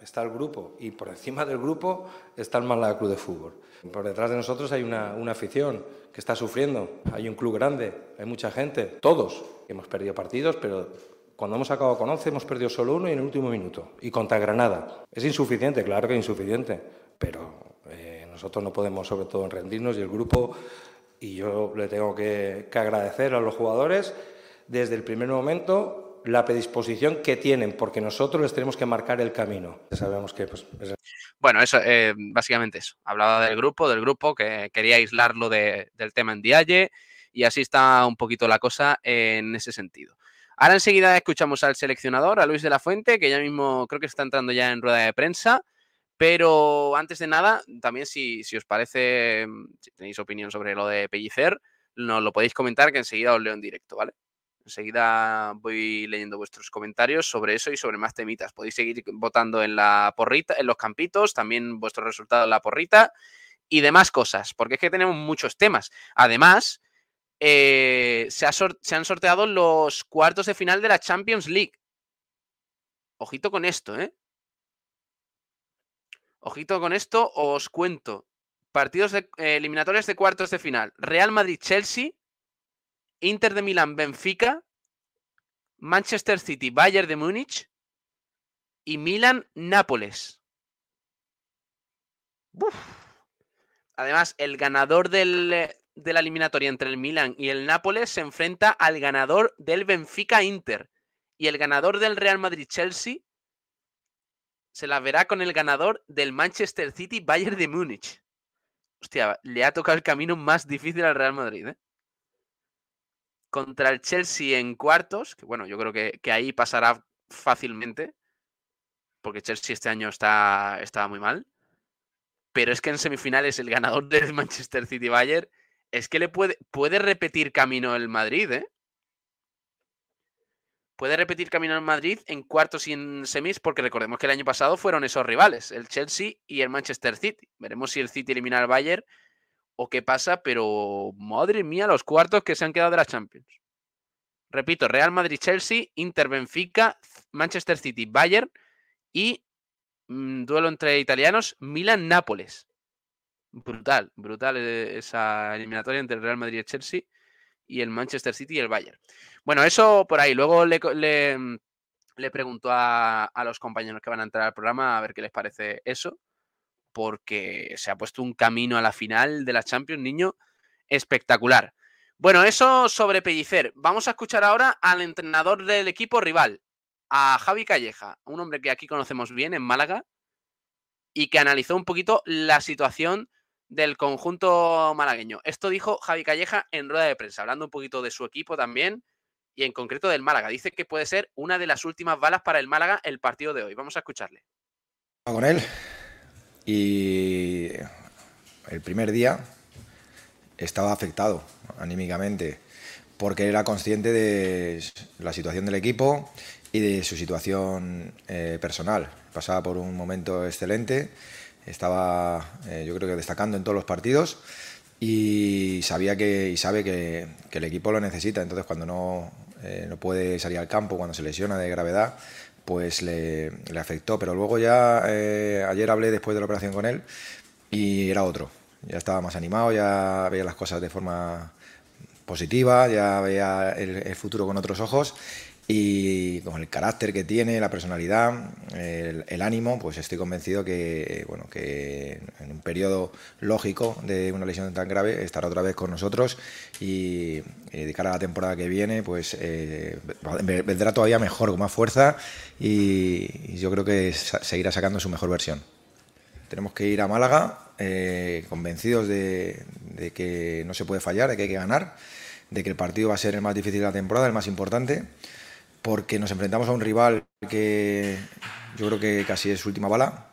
está el grupo y por encima del grupo está el Málaga Club de Fútbol. Por detrás de nosotros hay una, una, afición que está sufriendo, hay un club grande, hay mucha gente, todos hemos perdido partidos, pero cuando hemos acabado con 11 hemos perdido solo uno y en el último minuto. Y contra Granada. Es insuficiente, claro que es insuficiente, pero eh, nosotros no podemos sobre todo rendirnos y el grupo, y yo le tengo que, que agradecer a los jugadores desde el primer momento la predisposición que tienen, porque nosotros les tenemos que marcar el camino. Sabemos que, pues, Bueno, eso, eh, básicamente eso. Hablaba del grupo, del grupo, que quería aislarlo del tema en Dialle, y así está un poquito la cosa en ese sentido. Ahora enseguida escuchamos al seleccionador, a Luis de la Fuente, que ya mismo creo que está entrando ya en rueda de prensa. Pero antes de nada, también si, si os parece, si tenéis opinión sobre lo de Pellicer, nos lo podéis comentar que enseguida os leo en directo, ¿vale? Enseguida voy leyendo vuestros comentarios sobre eso y sobre más temitas. Podéis seguir votando en la porrita, en los campitos, también vuestro resultado en la porrita y demás cosas, porque es que tenemos muchos temas. Además, eh, se, han sorteado los cuartos de final de la Champions League. Ojito con esto, ¿eh? Ojito con esto, os cuento. Partidos de, eh, eliminatorios de cuartos de final. Real Madrid-Chelsea Inter de Milán, Benfica, Manchester City, Bayern de Múnich y Milan, Nápoles. Además, el ganador de la eliminatoria entre el Milan y el Nápoles se enfrenta al ganador del Benfica Inter. Y el ganador del Real Madrid Chelsea se la verá con el ganador del Manchester City Bayern de Múnich. Hostia, le ha tocado el camino más difícil al Real Madrid, ¿eh? Contra el Chelsea en cuartos, que bueno, yo creo que, ahí pasará fácilmente, porque Chelsea este año está, está muy mal. Pero es que en semifinales el ganador (laughs) del Manchester City Bayern es que le puede, puede repetir camino el Madrid, ¿eh? Puede repetir camino el Madrid en cuartos y en semis, porque recordemos que el año pasado fueron esos rivales, el Chelsea y el Manchester City. Veremos si el City elimina al Bayern o qué pasa, pero madre mía, los cuartos que se han quedado de la Champions. Repito, Real Madrid, Chelsea, Inter, Benfica, Manchester City, Bayern y mm, duelo entre italianos, Milan, Nápoles. Brutal, brutal eh, esa eliminatoria entre el Real Madrid y Chelsea y el Manchester City y el Bayern. Bueno, eso por ahí. Luego le, le, mm, pregunto a, a, los compañeros que van a entrar al programa a ver qué les parece eso porque se ha puesto un camino a la final de la Champions, niño, espectacular. Bueno, eso sobre Pellicer. Vamos a escuchar ahora al entrenador del equipo rival, a Javi Calleja, un hombre que aquí conocemos bien en Málaga y que analizó un poquito la situación del conjunto malagueño. Esto dijo Javi Calleja en rueda de prensa, hablando un poquito de su equipo también y en concreto del Málaga. Dice que puede ser una de las últimas balas para el Málaga el partido de hoy. Vamos a escucharle. Con él, y el primer día estaba afectado anímicamente porque era consciente de la situación del equipo y de su situación eh, personal. Pasaba por un momento excelente, estaba eh, yo creo que destacando en todos los partidos y sabía que y sabe que, el equipo lo necesita. Entonces cuando no, eh, no puede salir al campo, cuando se lesiona de gravedad, pues le, afectó. Pero luego ya, eh, ayer hablé después de la operación con él y era otro. Ya estaba más animado, ya veía las cosas de forma positiva, ya veía el futuro con otros ojos y con el carácter que tiene, la personalidad, el, ánimo, pues estoy convencido que, bueno, que en un periodo lógico de una lesión tan grave estará otra vez con nosotros y, de cara a la temporada que viene, pues eh, vendrá todavía mejor, con más fuerza y, yo creo que seguirá sacando su mejor versión. Tenemos que ir a Málaga eh, convencidos de que no se puede fallar, de que hay que ganar, de que el partido va a ser el más difícil de la temporada, el más importante porque nos enfrentamos a un rival que yo creo que casi es su última bala.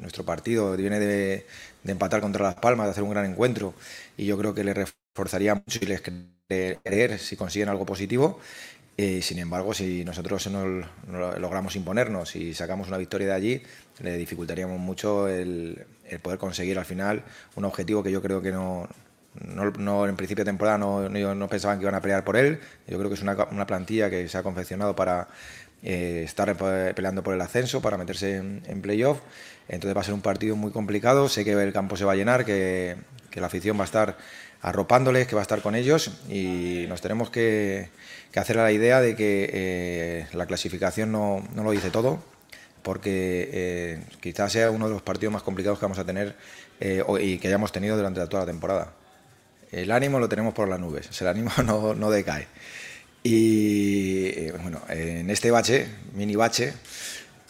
nuestro partido viene de, empatar contra Las Palmas, de hacer un gran encuentro, y yo creo que le reforzaría mucho y les creer si consiguen algo positivo. Eh, sin embargo, si nosotros no, logramos imponernos y sacamos una victoria de allí, le dificultaríamos mucho el poder conseguir al final un objetivo que yo creo que no, no, en principio de temporada no, no, pensaban que iban a pelear por él. Yo creo que es una, una plantilla que se ha confeccionado para eh, estar peleando por el ascenso, para meterse en, playoff. Entonces va a ser un partido muy complicado. Sé que el campo se va a llenar, que, la afición va a estar arropándoles, que va a estar con ellos y nos tenemos que, que hacer a la idea de que eh, la clasificación no, no, lo dice todo, porque eh, quizás sea uno de los partidos más complicados que vamos a tener y que hayamos tenido durante toda la temporada. El ánimo lo tenemos por las nubes, el ánimo (laughs) no, no decae. Y eh, bueno, en este bache, mini bache,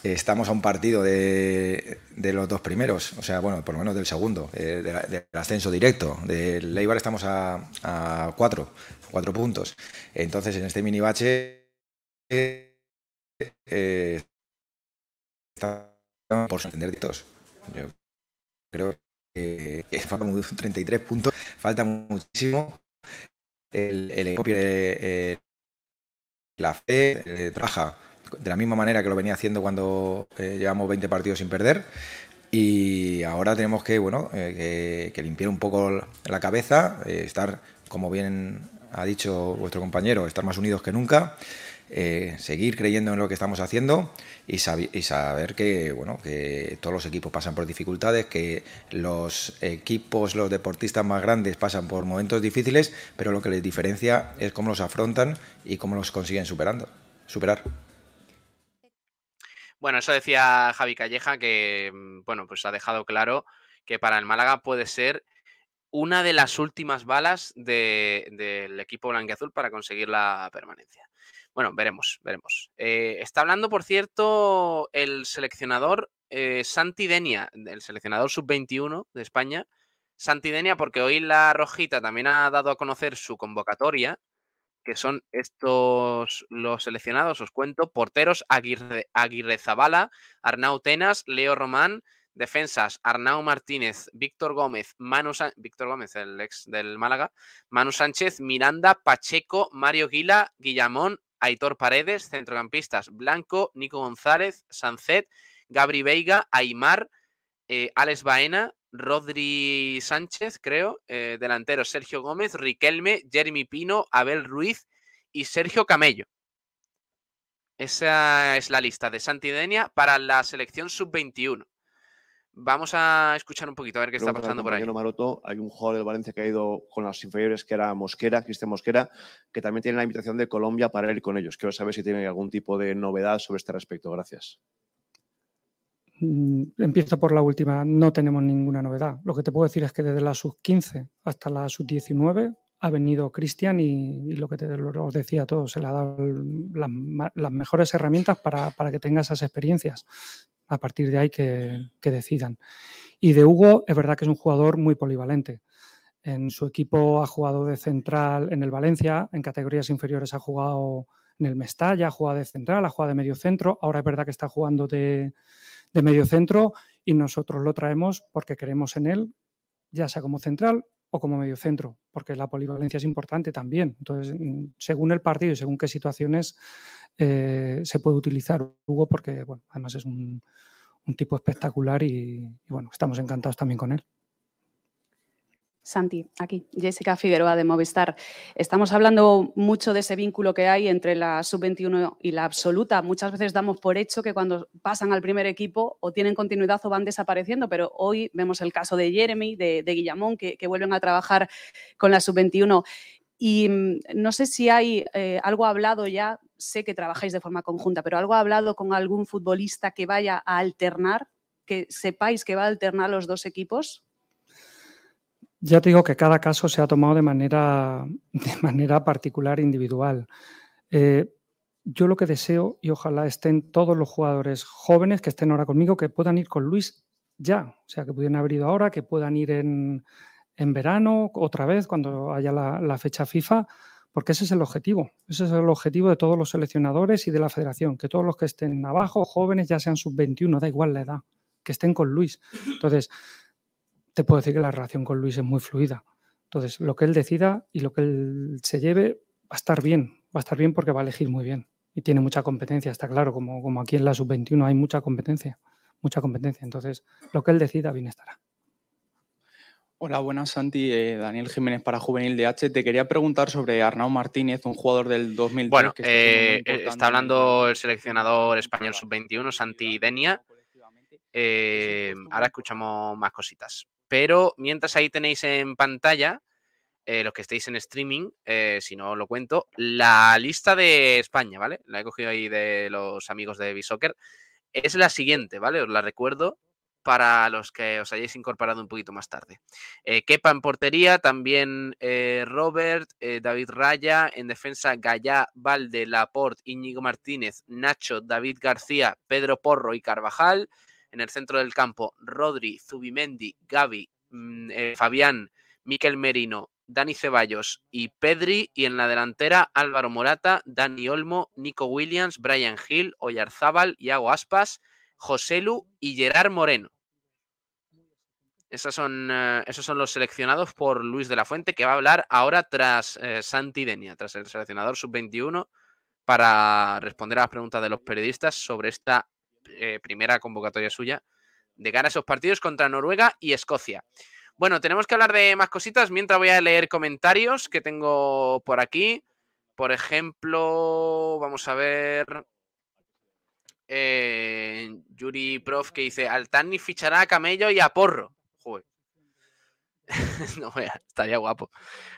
estamos a un partido de, los dos primeros, o sea, bueno, por lo menos del segundo, del ascenso directo. Del Leibar estamos a, cuatro, cuatro puntos. Entonces, en este mini bache, eh, estamos por entender. Yo creo que faltan 33 puntos, falta muchísimo. El, el equipo eh, la fe, eh, trabaja de la misma manera que lo venía haciendo cuando eh, llevamos 20 partidos sin perder. Y ahora tenemos que, bueno, que, que, limpiar un poco la cabeza, estar, como bien ha dicho vuestro compañero, estar más unidos que nunca. Eh, seguir creyendo en lo que estamos haciendo y, saber que, bueno, que todos los equipos pasan por dificultades, que los equipos, los deportistas más grandes pasan por momentos difíciles, pero lo que les diferencia es cómo los afrontan y cómo los consiguen superando, superar. Bueno, eso decía Javi Calleja, que mm, bueno, pues ha dejado claro que para el Málaga puede ser una de las últimas balas del equipo blanquiazul para conseguir la permanencia. Bueno, veremos, veremos. Eh, está hablando, por cierto, el seleccionador eh, Santi Denia, el seleccionador sub-21 de España. Santi Denia, porque hoy la Rojita también ha dado a conocer su convocatoria, que son estos los seleccionados, os cuento, porteros Aguirre, Aguirre Zabala, Arnau Tenas, Leo Román, defensas Arnau Martínez, Víctor Gómez, Manu Víctor Gómez, el ex del Málaga, Manu Sánchez, Miranda, Pacheco, Mario Guila, Guillamón, Aitor Paredes, centrocampistas Blanco, Nico González, Sancet, Gabri Veiga, Aymar, eh, Alex Baena, Rodri Sánchez, creo, eh, delantero Sergio Gómez, Riquelme, Jeremy Pino, Abel Ruiz y Sergio Camello. Esa es la lista de Santidenia para la selección sub-21. Vamos a escuchar un poquito a ver qué está pasando por ahí. Maroto, hay un jugador del Valencia que ha ido con las inferiores que era Mosquera, Cristian Mosquera, que también tiene la invitación de Colombia para ir con ellos. Quiero saber si tienen algún tipo de novedad sobre este respecto. Gracias. Mm, empiezo por la última. No tenemos ninguna novedad. Lo que te puedo decir es que desde la sub-15 hasta la sub-19 ha venido Cristian y, lo que te, os decía a todos, se le ha dado las, mejores herramientas para, para, que tenga esas experiencias a partir de ahí que, decidan. Y de Hugo, es verdad que es un jugador muy polivalente. En su equipo ha jugado de central en el Valencia, en categorías inferiores ha jugado en el Mestalla, ha jugado de central, ha jugado de medio centro, ahora es verdad que está jugando de, de medio centro y nosotros lo traemos porque queremos en él, ya sea como central o como medio centro, porque la polivalencia es importante también. Entonces, mm, según el partido y según qué situaciones eh, se puede utilizar Hugo, porque bueno, además es un, tipo espectacular y, bueno, estamos encantados también con él. Santi, aquí, Jessica Figueroa de Movistar. Estamos hablando mucho de ese vínculo que hay entre la sub-21 y la absoluta. Muchas veces damos por hecho que cuando pasan al primer equipo o tienen continuidad o van desapareciendo, pero hoy vemos el caso de Jeremy, de, Guillamón, que, vuelven a trabajar con la sub-21. Y mm, no sé si hay eh, algo hablado ya, sé que trabajáis de forma conjunta, pero algo hablado con algún futbolista que vaya a alternar, que sepáis que va a alternar los dos equipos. Ya te digo que cada caso se ha tomado de manera, de manera particular, individual. Eh, yo lo que deseo, y ojalá estén todos los jugadores jóvenes que estén ahora conmigo, que puedan ir con Luis ya, o sea, que pudieran haber ido ahora, que puedan ir en, verano, otra vez, cuando haya la, la, fecha FIFA, porque ese es el objetivo. Ese es el objetivo de todos los seleccionadores y de la federación, que todos los que estén abajo, jóvenes, ya sean sub-21, da igual la edad, que estén con Luis. Entonces, te puedo decir que la relación con Luis es muy fluida. Entonces, lo que él decida y lo que él se lleve va a estar bien, va a estar bien porque va a elegir muy bien. Y tiene mucha competencia, está claro, como, como aquí en la sub-21 hay mucha competencia, mucha competencia. Entonces, lo que él decida, bien estará. Hola, buenas, Santi. Eh, Daniel Jiménez para Juvenil de H. Te quería preguntar sobre Arnau Martínez, un jugador del 2003. Bueno, eh, está hablando el seleccionador español sub-21, Santi Denia. Eh, ahora escuchamos más cositas. Pero mientras ahí tenéis en pantalla, eh, los que estéis en streaming, eh, si no lo cuento, la lista de España, ¿vale? La he cogido ahí de los amigos de Bisoccer. Es la siguiente, ¿vale? Os la recuerdo para los que os hayáis incorporado un poquito más tarde. Eh, Kepa en portería, también Robert, David Raya, en defensa Gallá, Valde, Laporte, Íñigo Martínez, Nacho, David García, Pedro Porro y Carvajal. En el centro del campo, Rodri, Zubimendi, Gaby, mm, eh, Fabián, Miquel Merino, Dani Ceballos y Pedri. Y en la delantera, Álvaro Morata, Dani Olmo, Nico Williams, Brian Hill, Oyarzábal, Iago Aspas, Joselu y Gerard Moreno. son, eh, esos son los seleccionados por Luis de la Fuente, que va a hablar ahora tras eh, Denia, tras el seleccionador sub-21, para responder a las preguntas de los periodistas sobre esta eh, primera convocatoria suya de cara a esos partidos contra Noruega y Escocia. Bueno, tenemos que hablar de más cositas mientras voy a leer comentarios que tengo por aquí. Por ejemplo, vamos a ver. Eh, Yuri Prof que dice: Altani fichará a Camello y a Porro. Joder. (laughs) no, estaría guapo.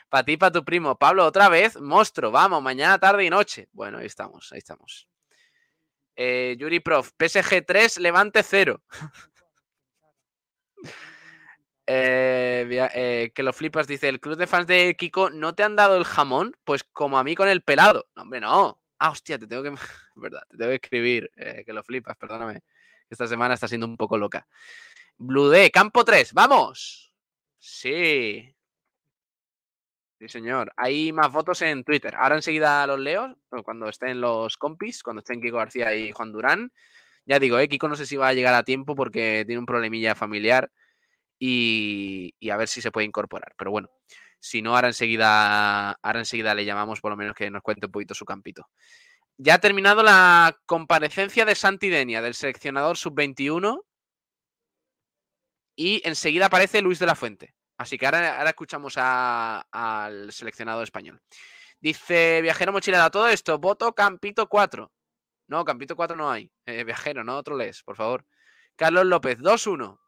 Para ti, para tu primo. Pablo, otra vez, monstruo. Vamos, mañana, tarde y noche. Bueno, ahí estamos, ahí estamos. Eh, Yuri Prof, PSG 3, Levante 0. (laughs) Eh, eh, que lo flipas, dice, el club de fans de Kiko, ¿no te han dado el jamón? Pues como a mí con el pelado. No, hombre, no. Ah, hostia, te tengo que... (laughs) verdad, te tengo que escribir, que lo flipas, perdóname. Esta semana está siendo un poco loca. Blue D, campo 3, ¡vamos! Sí. Sí, señor. Hay más fotos en Twitter. Ahora enseguida los leo, cuando estén los compis, cuando estén Kiko García y Juan Durán. Ya digo, eh, Kiko no sé si va a llegar a tiempo porque tiene un problemilla familiar y, a ver si se puede incorporar. Pero bueno, si no, ahora enseguida, ahora enseguida le llamamos por lo menos que nos cuente un poquito su campito. Ya ha terminado la comparecencia de Santi Denia, del seleccionador sub-21. Y enseguida aparece Luis de la Fuente. Así que ahora, escuchamos al seleccionado español. Dice Viajero Mochilera, a todo esto, voto Campito 4. No, Campito 4 no hay. Eh, viajero, no otro les, por favor. Carlos López, 2-1.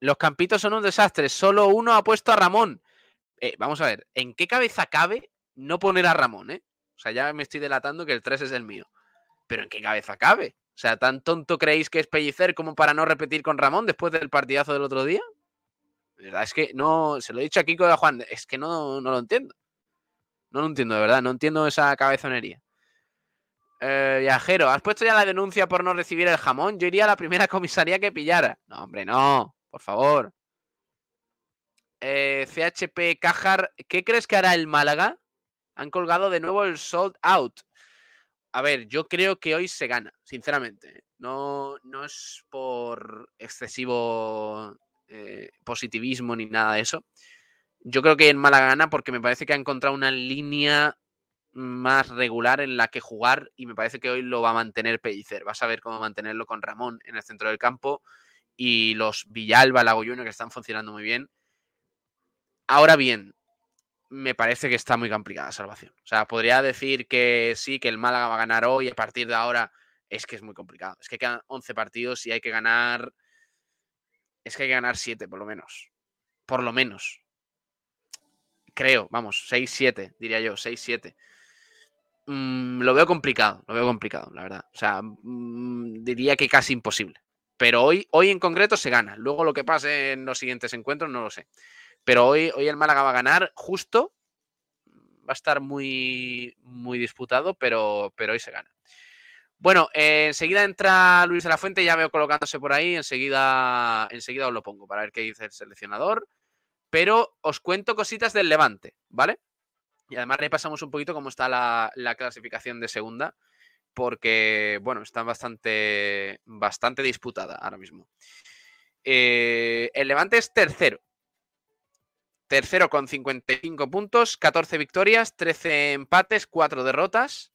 Los Campitos son un desastre. Solo uno ha puesto a Ramón. Eh, vamos a ver, ¿en qué cabeza cabe no poner a Ramón? Eh? O sea, ya me estoy delatando que el 3 es el mío. Pero ¿en qué cabeza cabe? O sea, ¿tan tonto creéis que es Pellicer como para no repetir con Ramón después del partidazo del otro día? Verdad es que no, se lo he dicho a Kiko y a Juan, es que no, no lo entiendo. No lo entiendo, de verdad, no entiendo esa cabezonería. Eh, viajero, ¿has puesto ya la denuncia por no recibir el jamón? Yo iría a la primera (laughs) comisaría que pillara. No, hombre, no, por favor. Eh, CHP Cajar, ¿qué crees que hará el Málaga? Han colgado de nuevo el sold out. A ver, yo creo que hoy se gana, sinceramente. No, no es por excesivo eh, positivismo ni nada de eso. Yo creo que en mala gana porque me parece que ha encontrado una línea más regular en la que jugar y me parece que hoy lo va a mantener Pellicer. Va a saber cómo mantenerlo con Ramón en el centro del campo y los Villalba, Lago Junior que están funcionando muy bien. Ahora bien, me parece que está muy complicada la salvación. O sea, podría decir que sí, que el Málaga va a ganar hoy a partir de ahora. Es que es muy complicado. Es que quedan 11 partidos y hay que ganar. Es que hay que ganar 7 por lo menos. Por lo menos. Creo, vamos, 6-7, diría yo, 6-7. Mm, lo veo complicado, lo veo complicado, la verdad. O sea, mm, diría que casi imposible. Pero hoy, hoy en concreto se gana. Luego lo que pase en los siguientes encuentros no lo sé. Pero hoy, hoy el Málaga va a ganar justo. Va a estar muy, muy disputado, pero, pero hoy se gana. Bueno, eh, enseguida entra Luis de la Fuente, ya veo colocándose por ahí, enseguida, enseguida os lo pongo para ver qué dice el seleccionador. Pero os cuento cositas del Levante, ¿vale? Y además repasamos un poquito cómo está la, la clasificación de segunda, porque, bueno, está bastante, bastante disputada ahora mismo. Eh, el Levante es tercero. Tercero con 55 puntos, 14 victorias, 13 empates, 4 derrotas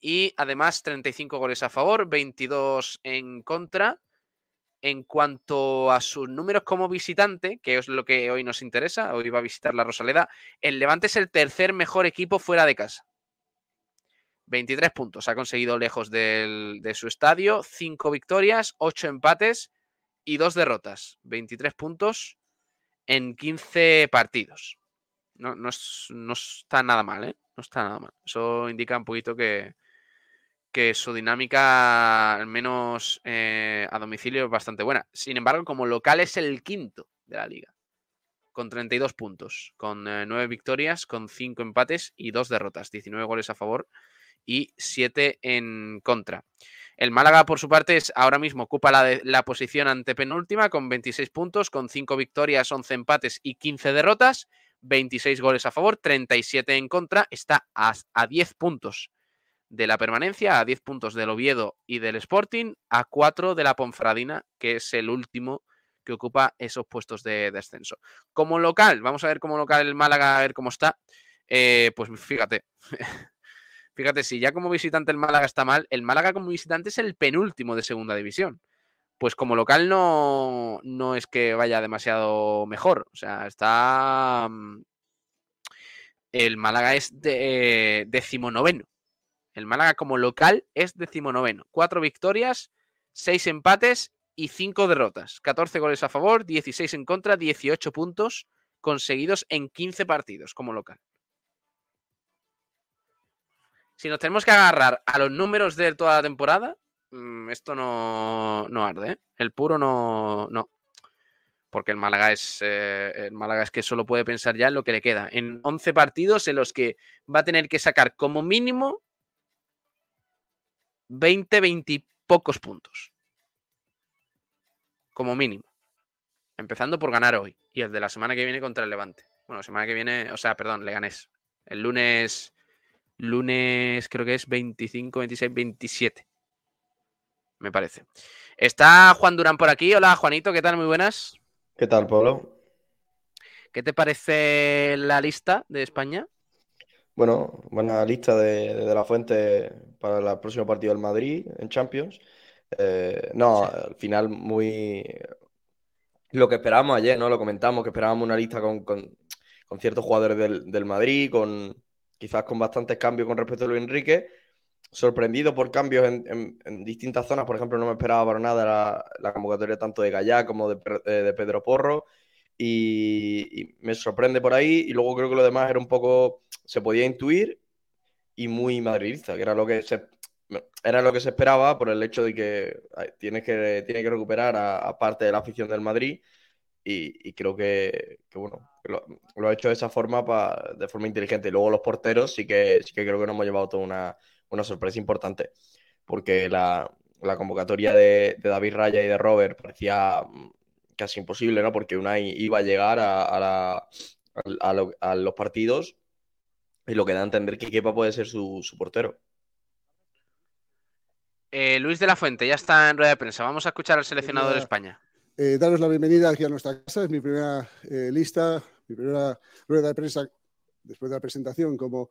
y además 35 goles a favor, 22 en contra. En cuanto a sus números como visitante, que es lo que hoy nos interesa, hoy va a visitar la Rosaleda, el Levante es el tercer mejor equipo fuera de casa. 23 puntos ha conseguido lejos del, de su estadio, 5 victorias, 8 empates y 2 derrotas. 23 puntos en 15 partidos. No, está nada mal, ¿eh? No está nada mal. Eso indica un poquito que, que su dinámica, al menos eh, a domicilio, es bastante buena. Sin embargo, como local es el quinto de la liga, con 32 puntos, con eh, 9 victorias, con 5 empates y 2 derrotas, 19 goles a favor y 7 en contra. El Málaga, por su parte, es, ahora mismo ocupa la, la posición antepenúltima con 26 puntos, con 5 victorias, 11 empates y 15 derrotas, 26 goles a favor, 37 en contra, está a, a 10 puntos de la permanencia, a 10 puntos del Oviedo y del Sporting, a 4 de la Ponferradina, que es el último que ocupa esos puestos de descenso. Como local, vamos a ver como local el Málaga, a ver cómo está. Eh, pues fíjate, (laughs) fíjate, si ya como visitante el Málaga está mal, el Málaga como visitante es el penúltimo de segunda división. Pues como local no, no es que vaya demasiado mejor. O sea, está. mm, El Málaga es de, decimonoveno. El Málaga como local es decimonoveno. Cuatro victorias, seis empates y cinco derrotas. 14 goles a favor, 16 en contra, 18 puntos conseguidos en 15 partidos como local. Si nos tenemos que agarrar a los números de toda la temporada, mm, esto no, no arde. ¿eh? El puro no, no. Porque el Málaga es eh, el Málaga es que solo puede pensar ya en lo que le queda. En 11 partidos en los que va a tener que sacar como mínimo 20, 20 y pocos puntos. Como mínimo. Empezando por ganar hoy. Y el de la semana que viene contra el Levante. Bueno, semana que viene, o sea, perdón, Leganés. El lunes, lunes creo que es 25, 26, 27. Me parece. Está Juan Durán por aquí. Hola, Juanito, ¿qué tal? Muy buenas. ¿Qué tal, Pablo? ¿Qué te parece la lista de España? Bueno, buena lista de, de la fuente para el próximo partido del Madrid en Champions. Eh, no, al final muy lo que esperábamos ayer, ¿no? Lo comentamos, que esperábamos una lista con, con- con ciertos jugadores del, del Madrid, con quizás con bastantes cambios con respecto a Luis Enrique. Sorprendido por cambios en, en- en distintas zonas, por ejemplo, no me esperaba para nada la, la convocatoria tanto de Gallá como de, eh, de Pedro Porro. Y, y me sorprende por ahí. Y luego creo que lo demás era un poco, se podía intuir y muy madridista, que era lo que se, era lo que se esperaba por el hecho de que tienes que, tiene que recuperar a, a parte de la afición del Madrid. Y, y creo que, que, bueno, lo, lo ha hecho de esa forma, pa- de forma inteligente. Y luego los porteros sí que, sí que creo que nos hemos llevado toda una, una sorpresa importante, porque la, la convocatoria de, de David Raya y de Robert parecía casi imposible, ¿no? Porque Unai iba a llegar a, a la- a lo- a los partidos y lo que da a entender que Kepa puede ser su, su portero. Eh, Luis de la Fuente ya está en rueda de prensa. Vamos a escuchar al seleccionador de España. Eh, daros la bienvenida aquí a nuestra casa. Es mi primera eh, lista, mi primera rueda de prensa después de la presentación como,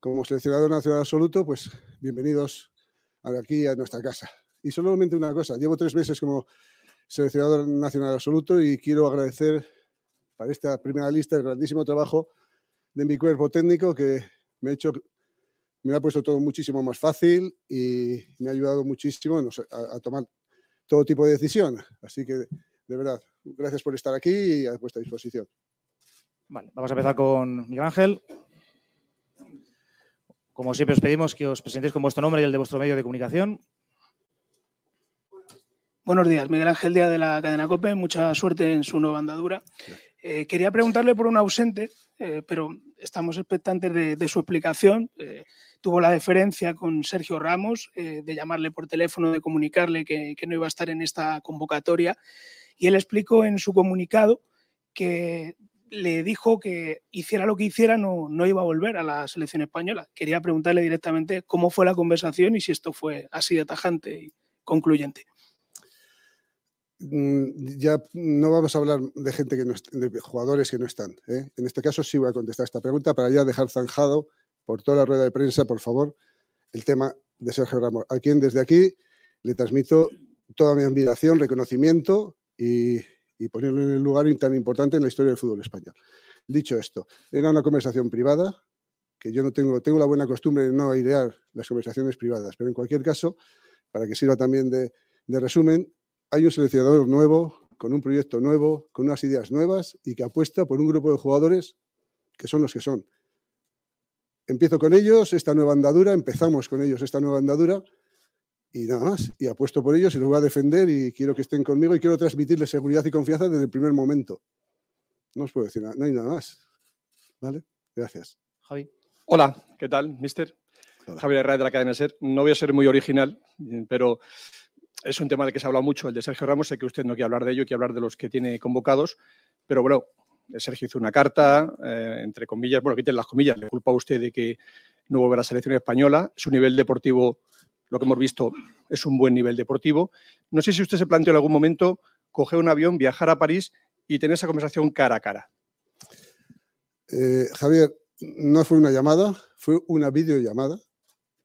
como seleccionador nacional absoluto. Pues bienvenidos aquí a nuestra casa. Y solamente una cosa, llevo tres meses como seleccionador nacional absoluto y quiero agradecer para esta primera lista, el grandísimo trabajo de mi cuerpo técnico que me ha hecho me ha puesto todo muchísimo más fácil y me ha ayudado muchísimo a tomar todo tipo de decisión. Así que, de verdad, gracias por estar aquí y a vuestra disposición. Vale, vamos a empezar con Miguel Ángel. Como siempre os pedimos que os presentéis con vuestro nombre y el de vuestro medio de comunicación. Buenos días, Miguel Ángel Díaz de la cadena COPE. Mucha suerte en su nueva andadura. Eh, quería preguntarle por un ausente, eh, pero estamos expectantes de, de su explicación. Eh, tuvo la deferencia con Sergio Ramos de llamarle por teléfono, de comunicarle que, que no iba a estar en esta convocatoria. Y él explicó en su comunicado que le dijo que hiciera lo que hiciera, no, no iba a volver a la selección española. Quería preguntarle directamente cómo fue la conversación y si esto fue así de tajante y concluyente. Mm, ya no vamos a hablar de gente que no de jugadores que no están. ¿eh? En este caso sí voy a contestar esta pregunta para ya dejar zanjado por toda la rueda de prensa, por favor, el tema de Sergio Ramos, a quien desde aquí le transmito toda mi admiración, reconocimiento y, y ponerlo en el lugar tan importante en la historia del fútbol español. Dicho esto, era una conversación privada, que yo no tengo, tengo la buena costumbre de no airear las conversaciones privadas, pero en cualquier caso, para que sirva también de resumen, hay un seleccionador nuevo, con un proyecto nuevo, con unas ideas nuevas y que apuesta por un grupo de jugadores que son los que son. Empiezo con ellos esta nueva andadura, empezamos con ellos esta nueva andadura y nada más. Y apuesto por ellos y los voy a defender y quiero que estén conmigo y quiero transmitirles seguridad y confianza desde el primer momento. No os puedo decir nada, no hay nada más. ¿Vale? Gracias. Javi. Hola, ¿qué tal, mister? Javier Herrera de la cadena SER. No voy a ser muy original, pero es un tema del que se ha hablado mucho, el de Sergio Ramos. Sé que usted no quiere hablar de ello, quiere hablar de los que tiene convocados, pero bueno, Sergio hizo una carta, eh, entre comillas, bueno, quiten las comillas, le culpa a usted de que no vuelve a la selección española. Su nivel deportivo, lo que hemos visto, es un buen nivel deportivo. No sé si usted se planteó en algún momento coger un avión, viajar a París y tener esa conversación cara a cara. Eh, Javier, no fue una llamada, fue una videollamada,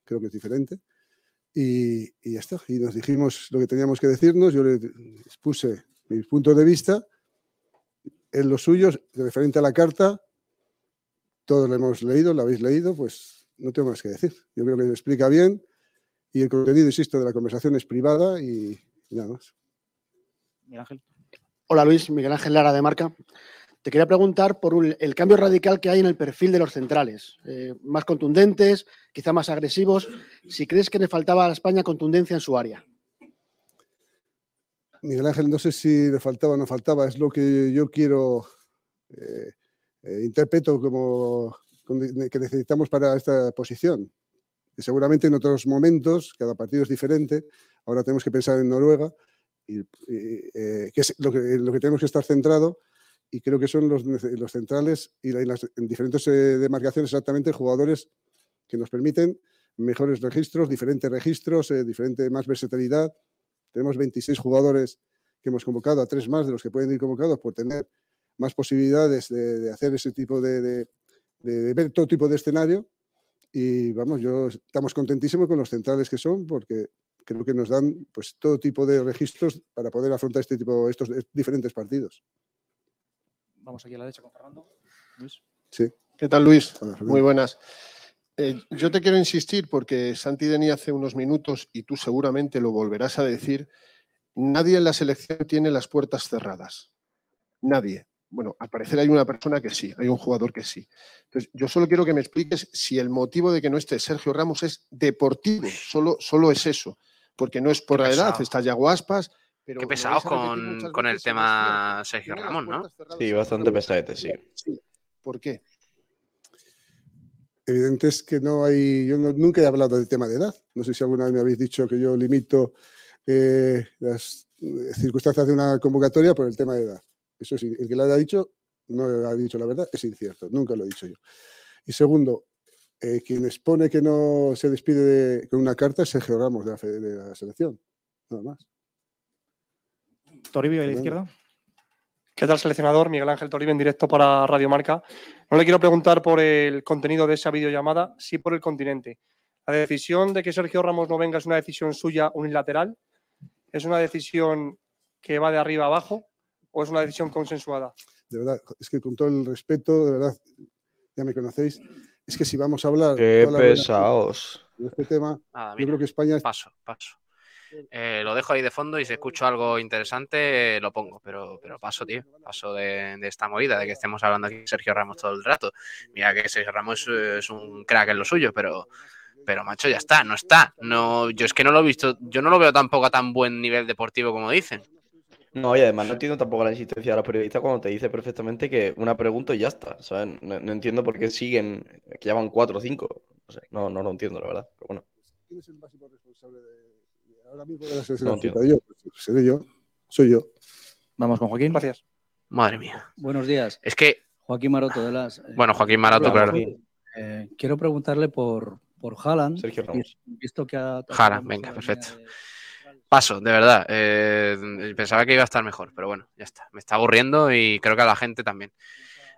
creo que es diferente. Y, y ya está. Y nos dijimos lo que teníamos que decirnos. Yo le expuse mis puntos de vista, en los suyos, referente a la carta. Todos lo hemos leído, lo habéis leído, pues no tengo más que decir. Yo creo que se explica bien. Y el contenido, insisto, de la conversación es privada y, y nada más. Miguel Ángel. Hola Luis, Miguel Ángel Lara de Marca. Te quería preguntar por el cambio radical que hay en el perfil de los centrales, eh, más contundentes, quizá más agresivos. Si crees que le faltaba a España contundencia en su área. Miguel Ángel, no sé si le faltaba o no faltaba, es lo que yo quiero, eh, eh, interpreto como que necesitamos para esta posición. Seguramente en otros momentos, cada partido es diferente, ahora tenemos que pensar en Noruega, y, eh, que es lo que, lo que tenemos que estar centrado, y creo que son los, los centrales y la- y las, en diferentes eh, demarcaciones exactamente jugadores que nos permiten mejores registros, diferentes registros, eh, diferente más versatilidad. Tenemos 26 jugadores que hemos convocado, a tres más de los que pueden ir convocados por tener más posibilidades de, de hacer ese tipo de, de- de ver todo tipo de escenario. Y vamos, yo estamos contentísimos con los centrales que son porque creo que nos dan pues todo tipo de registros para poder afrontar este tipo, estos diferentes partidos. Vamos aquí a la derecha con Fernando. Luis. Sí. ¿Qué tal, Luis? Hola. Muy buenas. Eh, yo te quiero insistir porque Santi Deni hace unos minutos, y tú seguramente lo volverás a decir, nadie en la selección tiene las puertas cerradas. Nadie. Bueno, al parecer hay una persona que sí, hay un jugador que sí. Entonces, yo solo quiero que me expliques si el motivo de que no esté Sergio Ramos es deportivo, solo, solo es eso, porque no es por la edad, está Yago Aspas, pero Qué pesados con, el tema. Sergio Ramos, ¿no? Sí, bastante pesadete, sí. Sí. ¿Por qué? Evidente es que no hay, yo no- nunca he hablado del tema de edad. No sé si alguna vez me habéis dicho que yo limito eh, las eh, circunstancias de una convocatoria por el tema de edad. Eso sí, el que lo haya dicho no ha dicho la verdad, es incierto, nunca lo he dicho yo. Y segundo, eh, quien expone que no se despide de- con una carta es Sergio Ramos de la, fe- de la selección, nada más. Toribio de la izquierda. ¿Qué tal, seleccionador? Miguel Ángel Toribio en directo para Radio Marca. No le quiero preguntar por el contenido de esa videollamada, sí por el continente. ¿La decisión de que Sergio Ramos no venga es una decisión suya unilateral? ¿Es una decisión que va de arriba abajo o es una decisión consensuada? de verdad, es que con todo el respeto, de verdad, ya me conocéis, es que si vamos a hablar Qué pesados. de este tema, Nada, yo creo que España paso, paso. Eh, lo dejo ahí de fondo y si escucho algo interesante eh, lo pongo, pero, pero paso, tío, paso de, de esta movida, de que estemos hablando aquí de Sergio Ramos todo el rato. Mira que Sergio Ramos eh, es un crack en lo suyo, pero, pero macho, ya está, no está. No, yo es que no lo he visto, yo no lo veo tampoco a tan buen nivel deportivo como dicen. No, y además no entiendo tampoco la insistencia de los periodistas cuando te dice perfectamente que una pregunta y ya está. ¿sabes? No, no entiendo por qué siguen, que ya van cuatro o cinco. No, sé, no, no lo entiendo, la verdad. Pero bueno. ¿Quién es el máximo responsable de ahora mismo de la selección No? Yo, pues, seré yo, soy yo. Vamos con Joaquín. Gracias. Madre mía. Buenos días. Es que, Joaquín Maroto de las. eh, bueno, Joaquín Marato, Hola, claro. Joaquín. eh, quiero preguntarle por, por Haaland. Sergio Ramos. Visto que ha. Jara, venga, perfecto. Paso, de verdad. eh, pensaba que iba a estar mejor, pero bueno, ya está. Me está aburriendo y creo que a la gente también.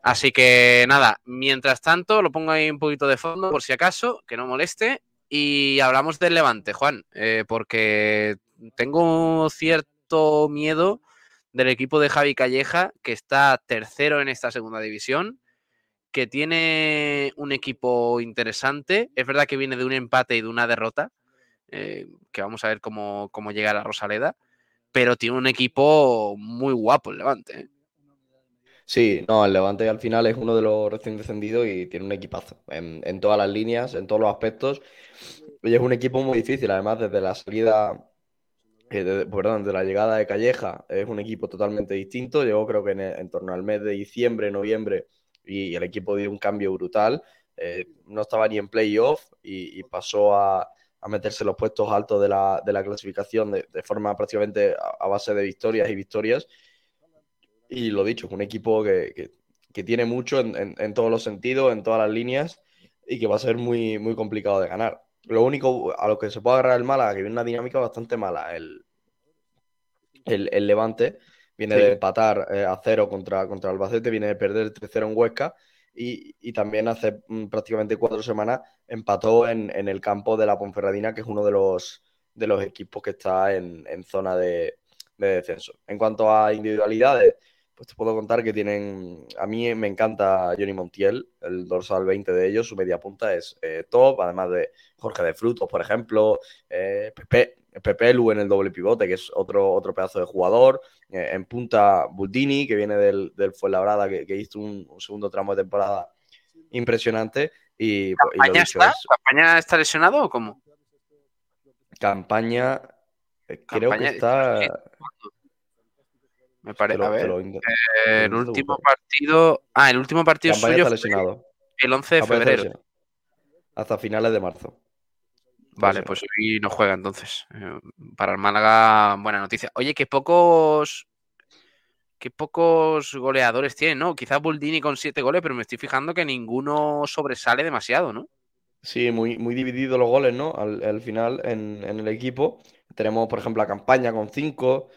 Así que nada, mientras tanto, lo pongo ahí un poquito de fondo por si acaso, que no moleste. Y hablamos del Levante, Juan, eh, porque tengo cierto miedo del equipo de Javi Calleja, que está tercero en esta segunda división, que tiene un equipo interesante. Es verdad que viene de un empate y de una derrota, eh, que vamos a ver cómo, cómo llega la Rosaleda, pero tiene un equipo muy guapo el Levante. ¿eh? Sí, no, el Levante al final es uno de los recién descendidos y tiene un equipazo en, todas las líneas, en todos los aspectos. Y es un equipo muy difícil, además, desde la salida, eh, de- perdón, de la llegada de Calleja, es un equipo totalmente distinto. Llegó creo que en, torno al mes de diciembre, noviembre, y, el equipo dio un cambio brutal. Eh, no estaba ni en playoff y, y pasó a, a meterse en los puestos altos de la, de la clasificación de, forma prácticamente a base de victorias y victorias. Y lo dicho, es un equipo que, que- que tiene mucho en, en- en todos los sentidos, en todas las líneas, y que va a ser muy, muy complicado de ganar. Lo único a lo que se puede agarrar el Málaga, que viene una dinámica bastante mala, el, el, el Levante, viene Sí. de empatar eh, a cero contra, contra Albacete, viene de perder 3-0 en Huesca, y, y también hace mm, prácticamente cuatro semanas empató en, en el campo de la Ponferradina, que es uno de los, de los equipos que está en, en zona de, de descenso. En cuanto a individualidades, pues te puedo contar que tienen. A mí me encanta Johnny Montiel, el dorsal 20 de ellos, su media punta es eh, top, además de Jorge de Frutos, por ejemplo, eh, Pepe, Pepe Lu en el doble pivote, que es otro, otro pedazo de jugador. eh, en punta, Buldini, que viene del, del Fuenlabrada, que, que hizo un, un segundo tramo de temporada impresionante. Y, y lo ¿Campaña dicho, está? es ¿Campaña está lesionado o cómo? campaña. eh, Creo Campaña- que está. Me parece. A ver. eh, el último partido. Ah, el último partido Campaña suyo está fue lesionado. el 11 de Campaña febrero. Hasta finales de marzo. Vale, pues hoy no juega entonces. Eh, Para el Málaga, buena noticia. Oye, que pocos. Qué pocos goleadores tiene, ¿no? Quizás Buldini con siete goles, pero me estoy fijando que ninguno sobresale demasiado, ¿no? Sí, muy, muy divididos los goles, ¿no? Al, al final en, en el equipo. Tenemos, por ejemplo, a Campaña con 5,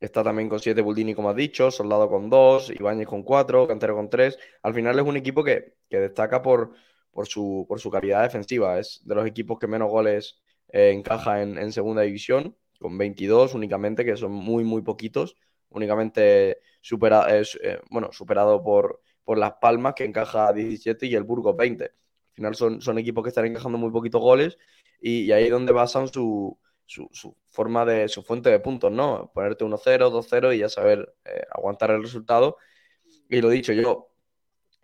está también con 7 Buldini, como has dicho, Soldado con 2, Ibáñez con 4, Cantero con 3. Al final es un equipo que, que destaca por, por, su, por su calidad defensiva. Es de los equipos que menos goles eh, encaja en, segunda división, con 22 únicamente, que son muy, muy poquitos. Únicamente supera, eh, bueno, superado por, por Las Palmas, que encaja 17, y el Burgos 20. Al final son, son equipos que están encajando muy poquitos goles y, y ahí es donde basan su, su, forma de, su fuente de puntos, ¿no? Ponerte 1-0, 2-0 y ya saber eh, aguantar el resultado. Y lo dicho, yo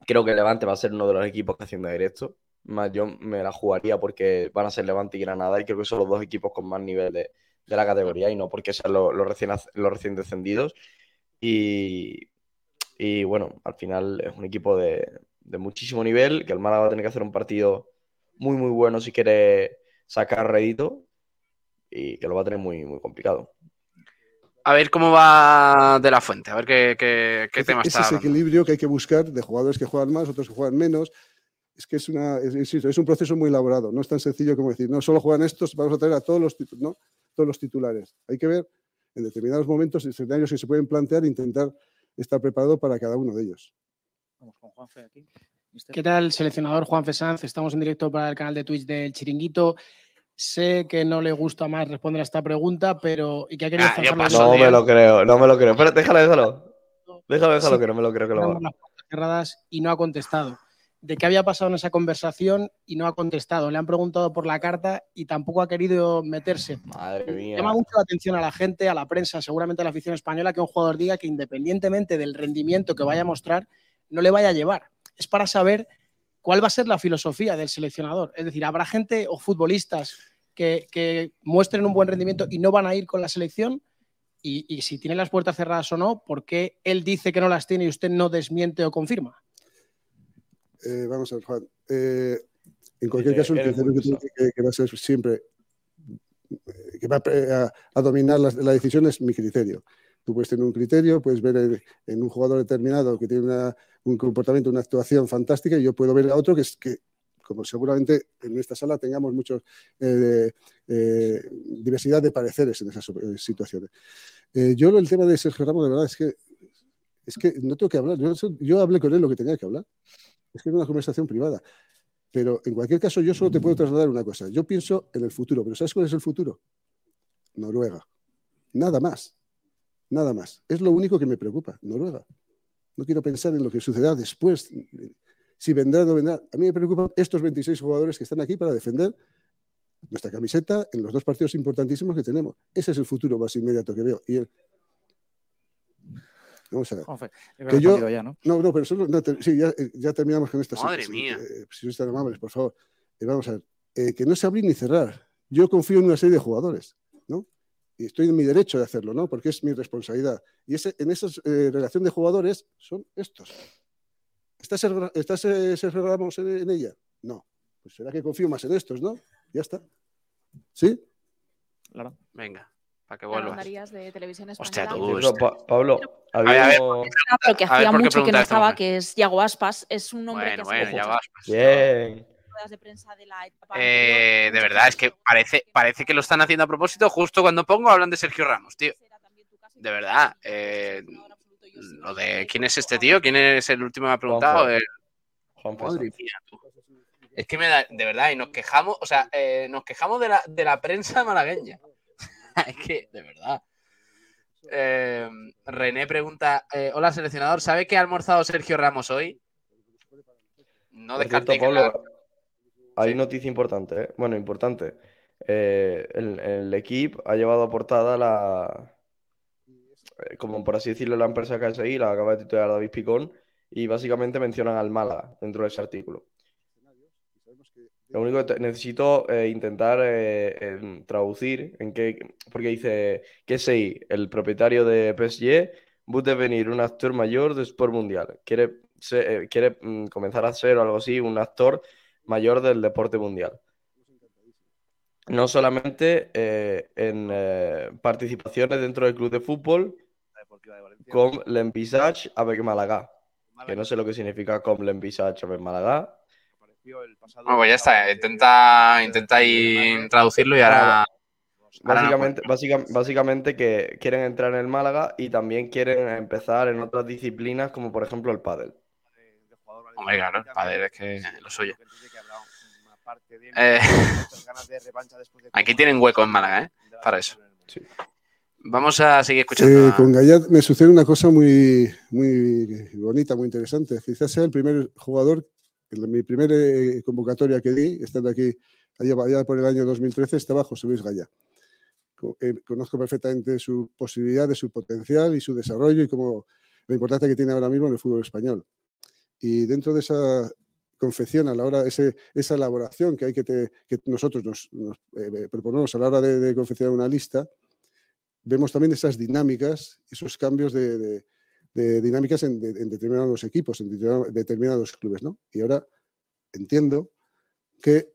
creo que Levante va a ser uno de los equipos que haciendo directo. Más yo me la jugaría porque van a ser Levante y Granada y creo que son los dos equipos con más nivel de, de la categoría y no porque sean los, recién, los recién descendidos. Y, y bueno, al final es un equipo de, de muchísimo nivel, que el Málaga va a tener que hacer un partido muy, muy bueno si quiere sacar rédito y que lo va a tener muy, muy complicado. A ver cómo va de la fuente, a ver qué, qué, qué Ese- tema es está. ese hablando. equilibrio que hay que buscar de jugadores que juegan más, otros que juegan menos. Es que es, una, es, insisto, es un proceso muy elaborado. No es tan sencillo como decir, no solo juegan estos, vamos a traer a todos los, ¿no? todos los titulares. Hay que ver en determinados momentos, escenarios que se pueden plantear, e intentar estar preparado para cada uno de ellos. ¿Qué tal, seleccionador Juan Sanz? Estamos en directo para el canal de Twitch del Chiringuito. Sé que no le gusta más responder a esta pregunta, pero y que ha querido Ah, paso. No me lo creo, no me lo creo. Espérate, déjalo, déjalo. Déjalo, déjalo, Sí, que no me lo creo que lo haga. las puertas cerradas y no ha contestado. De qué había pasado en esa conversación y no ha contestado. Le han preguntado por la carta y tampoco ha querido meterse. Madre mía. Llama mucho la atención a la gente, a la prensa, seguramente a la afición española, que un jugador diga que independientemente del rendimiento que vaya a mostrar, no le vaya a llevar. Es para saber cuál va a ser la filosofía del seleccionador. Es decir, habrá gente o futbolistas que, que muestren un buen rendimiento y no van a ir con la selección. Y, y si tiene las puertas cerradas o no, ¿por qué él dice que no las tiene y usted no desmiente o confirma? Eh, vamos a ver, Juan. Eh, en cualquier Dice, caso, el criterio que, que- que va a ser siempre eh, que va a, a- a dominar la, la decisión es mi criterio. Tú puedes tener un criterio, puedes ver en, un jugador determinado que tiene un comportamiento, una actuación fantástica, y yo puedo ver a otro que es que, como seguramente en esta sala tengamos mucha diversidad de pareceres en esas eh, situaciones. Eh, yo el tema de Sergio Ramos, de verdad, es que, es que no tengo que hablar. Yo, yo hablé con él lo que tenía que hablar. Es que era una conversación privada. Pero en cualquier caso, yo solo te puedo trasladar una cosa. Yo pienso en el futuro, pero ¿sabes cuál es el futuro? Noruega. Nada más. Nada más. Es lo único que me preocupa, Noruega. No quiero pensar en lo que sucederá después. Si vendrá o no vendrá. A mí me preocupan estos 26 jugadores que están aquí para defender nuestra camiseta en los dos partidos importantísimos que tenemos. Ese es el futuro más inmediato que veo. Y el... Vamos a ver. Que yo, ya, ¿no? no, no, pero solo, no, te- sí, ya, eh, ya terminamos con esta. Madre mía. eh, si tan amables, por favor. Eh, vamos a ver. Eh, que no se abrir ni cerrar. Yo confío en una serie de jugadores. Y estoy en mi derecho de hacerlo, ¿no? Porque es mi responsabilidad. Y ese, en esa eh, relación de jugadores son estos. ¿Estás, Sergio- ¿Estás eh, Sergio Ramos en, en ella? No. Pues será que confío más en estos, ¿no? Ya está. ¿Sí? Claro. Venga, para que vuelvas. de televisión Hostia, tú. Pa- Pablo, A ver, a ver, que hacía ¿por qué mucho que no esta estaba, que es Yago Aspas. Es un hombre Bueno, que bueno, se ya vas. Bien. Ruedas de prensa de la etapa Eh, de verdad, es que parece, parece que lo están haciendo a propósito. Justo cuando pongo hablan de Sergio Ramos, tío. De verdad. eh, lo de quién es este tío, quién es el último que me ha preguntado. Madre mía, tú. Es que me da, de verdad, y nos quejamos, o sea, eh, nos quejamos de la, de la prensa malagueña. (laughs) es que, de verdad. Eh, René pregunta: eh, Hola, seleccionador, ¿sabe qué ha almorzado Sergio Ramos hoy? No descarté Pablo, hay noticia importante, ¿eh? Bueno, importante. Eh, el, equipo ha llevado a portada la, eh, como por así decirlo, la empresa KSI, la acaba de titular David Picón, y básicamente mencionan al Málaga dentro de ese artículo. Lo único que necesito eh, intentar traducir en qué, porque dice KSI, el propietario de PSG, va a devenir un actor mayor de Sport Mundial. Quiere, quiere mm, comenzar a ser o algo así, un actor mayor del deporte mundial. No solamente eh, en eh, participaciones dentro del club de fútbol, con l'envisage avec Málaga. Que no sé lo que significa con l'envisage avec Málaga. Bueno, pues ya está, intenta, intenta ahí traducirlo y ahora. Básicamente, básica- básicamente que quieren entrar en el Málaga y también quieren empezar en otras disciplinas como por ejemplo el pádel. Hombre, claro, el padre es que lo suyo. Eh, (laughs) aquí tienen hueco en Málaga, ¿eh? Para eso. Vamos a seguir escuchando. Eh, a- con Gallat me sucede una cosa muy, muy bonita, muy interesante. Quizás sea el primer jugador, en mi primera eh, convocatoria que di, estando aquí allá, por el año 2013, estaba José Luis Gallat. Co- eh, Conozco perfectamente su posibilidad, de su potencial y su desarrollo y cómo, la importancia que tiene ahora mismo en el fútbol español. Y dentro de esa confección, a la hora, ese, esa elaboración que hay que, te- que nosotros nos, nos, eh, proponemos a la hora de, de confeccionar una lista, vemos también esas dinámicas, esos cambios de, de- de dinámicas en, de- determinados equipos, en determinados, clubes, ¿no? Y ahora entiendo que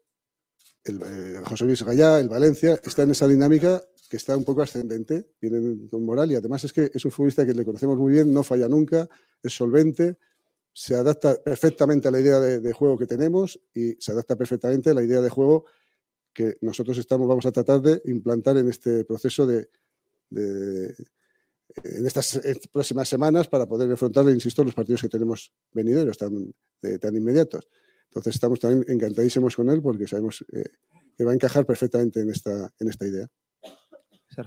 el, eh, José Luis Gallá, el Valencia, está en esa dinámica que está un poco ascendente, viene con moral y además es que es un futbolista que le conocemos muy bien, no falla nunca, es solvente, se adapta perfectamente a la idea de, de juego que tenemos y se adapta perfectamente a la idea de juego que nosotros estamos, vamos a tratar de implantar en este proceso de, de- en estas eh, próximas semanas para poder afrontar, insisto, los partidos que tenemos venideros tan, de- tan inmediatos. Entonces estamos también encantadísimos con él porque sabemos eh, que va a encajar perfectamente en esta, en esta idea.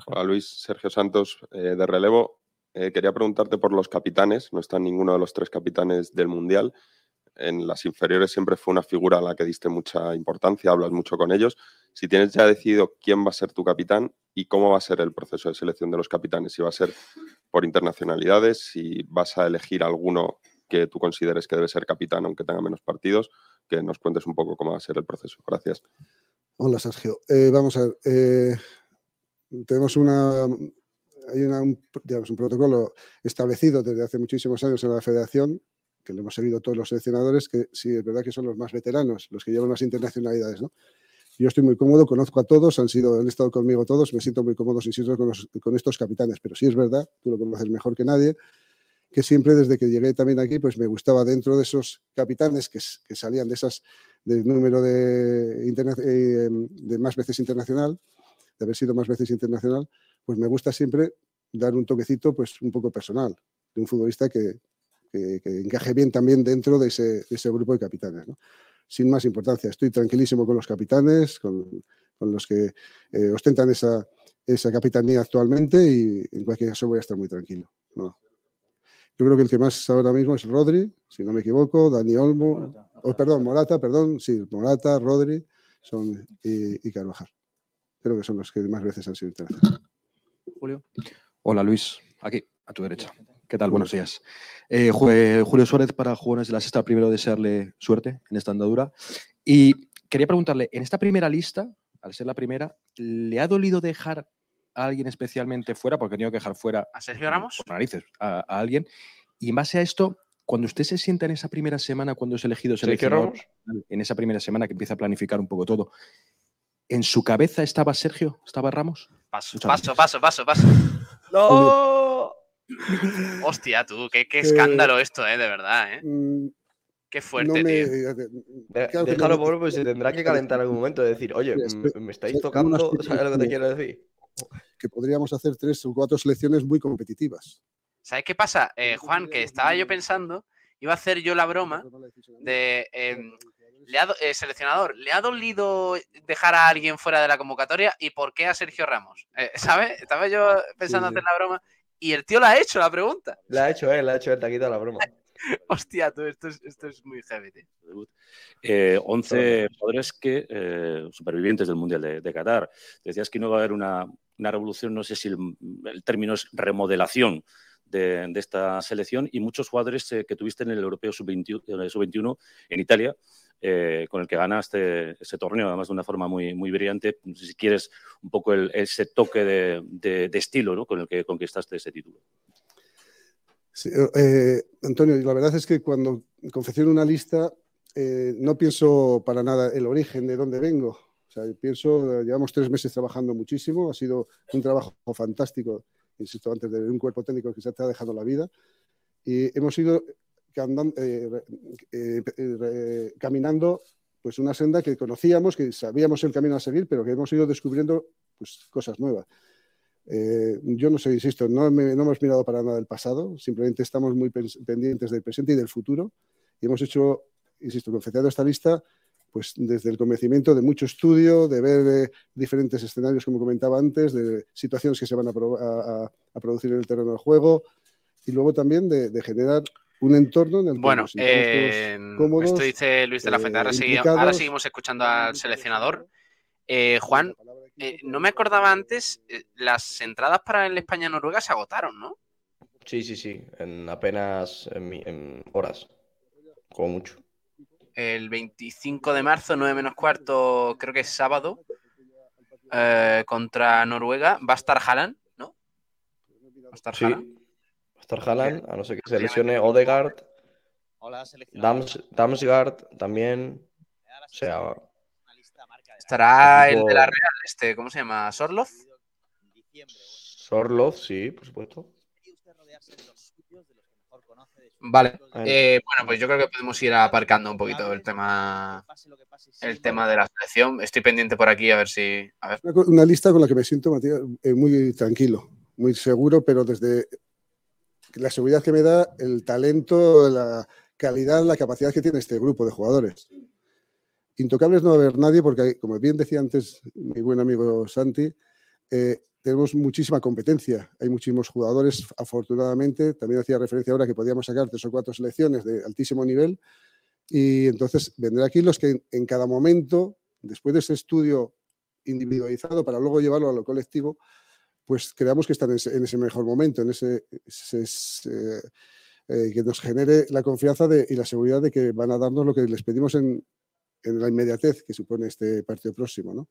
Hola Luis, Sergio Santos, eh, de relevo. Eh, quería preguntarte por los capitanes. No está ninguno de los tres capitanes del Mundial. En las inferiores siempre fue una figura a la que diste mucha importancia, hablas mucho con ellos. Si tienes ya decidido quién va a ser tu capitán y cómo va a ser el proceso de selección de los capitanes, si va a ser por internacionalidades, si vas a elegir alguno que tú consideres que debe ser capitán aunque tenga menos partidos, que nos cuentes un poco cómo va a ser el proceso. Gracias. Hola, Sergio. Eh, vamos a ver. eh, tenemos una, hay una- un, digamos, un protocolo establecido desde hace muchísimos años en la federación, que lo hemos seguido todos los seleccionadores, que sí, es verdad que son los más veteranos, los que llevan las internacionalidades. ¿no? Yo estoy muy cómodo, conozco a todos, han, sido, han estado conmigo todos, me siento muy cómodo, insisto, con, los- con estos capitanes, pero sí es verdad, tú lo conoces mejor que nadie, que siempre desde que llegué también aquí, pues me gustaba dentro de esos capitanes que, que salían de esas, del número de, eh, de más veces internacional, de haber sido más veces internacional, pues me gusta siempre dar un toquecito pues un poco personal, de un futbolista que, que- que encaje bien también dentro de ese, de ese grupo de capitanes. ¿no? Sin más importancia, estoy tranquilísimo con los capitanes, con, con los que eh, ostentan esa, esa capitanía actualmente y en cualquier caso voy a estar muy tranquilo. ¿no? Yo creo que el que más ahora mismo es Rodri, si no me equivoco, Dani Olmo, oh, perdón, Morata, perdón, sí, Morata, Rodri son, y, y Carvajal. Creo que son los que más veces han sido internacionales. Julio. Hola Luis, aquí, a tu derecha. ¿Qué tal? Buenos días. Eh, Ju- Julio Suárez para Jugones de la Sexta, primero desearle suerte en esta andadura. Y quería preguntarle, en esta primera lista, al ser la primera, ¿le ha dolido dejar a alguien especialmente fuera? Porque ha tenido que dejar fuera ¿A Sergio Ramos? por narices a, a alguien. Y en base a esto, cuando usted se sienta en esa primera semana, cuando es elegido ¿Sergio seleccionador, en esa primera semana que empieza a planificar un poco todo, ¿en su cabeza estaba Sergio? ¿Estaba Ramos? Paso, paso, paso, paso, paso. ¡No! Hostia, tú, qué, qué Eh, escándalo esto, eh, de verdad, eh. Mm, Qué no fuerte, me- tío. Déjalo no- por pues se tendrá que calentar en algún momento. De decir, oye, mm, me estáis tocando, ¿sabes lo que te quiero decir? que podríamos hacer tres o cuatro selecciones muy competitivas. ¿Sabes qué pasa, eh, Juan? Que estaba yo pensando, iba a hacer yo la broma de em, le ha do- eh, seleccionador, ¿le ha dolido dejar a alguien fuera de la convocatoria y por qué a Sergio Ramos? Eh, (laughs) ¿Sabes? Estaba yo pensando Sí, hacer la broma y el tío la ha hecho, la pregunta. La ha hecho él, la ha hecho él, te ha quitado la broma. (laughs) Hostia, tú, esto es, esto es muy heavy, tío. Eh, 11 jugadores que, eh, supervivientes del Mundial de, de Qatar. Decías que no va a haber una, una revolución, no sé si el, el término es remodelación de, de esta selección, y muchos jugadores eh, que tuviste en el Europeo Sub-21 sub en Italia, eh, con el que ganaste ese torneo, además de una forma muy, muy brillante. Si quieres un poco el- ese toque de, de- de estilo ¿no? con el que conquistaste ese título. Sí, eh, Antonio, la verdad es que cuando confecciono una lista eh, no pienso para nada el origen de dónde vengo. O sea, pienso, eh, llevamos tres meses trabajando muchísimo, ha sido un trabajo fantástico, insisto antes, de un cuerpo técnico que se te ha dejado la vida. Y hemos ido eh, eh, eh, caminando pues una senda que conocíamos, que sabíamos el camino a seguir, pero que hemos ido descubriendo pues, cosas nuevas. Eh, yo no sé, insisto, no, me- no hemos mirado para nada el pasado, simplemente estamos muy pendientes del presente y del futuro. Y hemos hecho, insisto, confeccionado esta lista pues desde el convencimiento de mucho estudio, de ver eh, diferentes escenarios, como comentaba antes, de situaciones que se van a, pro- a- producir en el terreno del juego y luego también de, de generar un entorno en el que Bueno, eh, cómodos, esto dice Luis de la Fuente. Ahora, eh, segui- ahora implicados. seguimos escuchando al seleccionador. Eh, Juan, eh, no me acordaba antes, eh, las entradas para el España-Noruega se agotaron, ¿no? Sí, sí, sí, en apenas en horas, como mucho. El 25 de marzo, 9 menos cuarto, creo que es sábado, eh, contra Noruega. Va a estar Haaland, ¿no? Va a estar Sí, Haaland. va a estar Haaland, a no ser que se lesione Odegaard, Dams, Damsgaard también, o sea, Estará el de la Real, este, ¿cómo se llama? ¿Sorloth? Sorloth, sí, por supuesto. Vale. Bueno. Eh, bueno, pues yo creo que podemos ir aparcando un poquito el tema, el tema de la selección. Estoy pendiente por aquí a ver si. A ver. Una, co- una lista con la que me siento Matías, eh, muy tranquilo, muy seguro, pero desde la seguridad que me da el talento, la calidad, la capacidad que tiene este grupo de jugadores. Intocables no va a haber nadie porque, como bien decía antes mi buen amigo Santi, eh, tenemos muchísima competencia. Hay muchísimos jugadores, afortunadamente. También hacía referencia ahora que podíamos sacar tres o cuatro selecciones de altísimo nivel. Y entonces vendrán aquí los que en cada momento, después de ese estudio individualizado para luego llevarlo a lo colectivo, pues creamos que están en ese, en ese mejor momento, en ese, ese- ese, eh, que nos genere la confianza de- y la seguridad de que van a darnos lo que les pedimos en, en la inmediatez que supone este partido próximo. ¿no?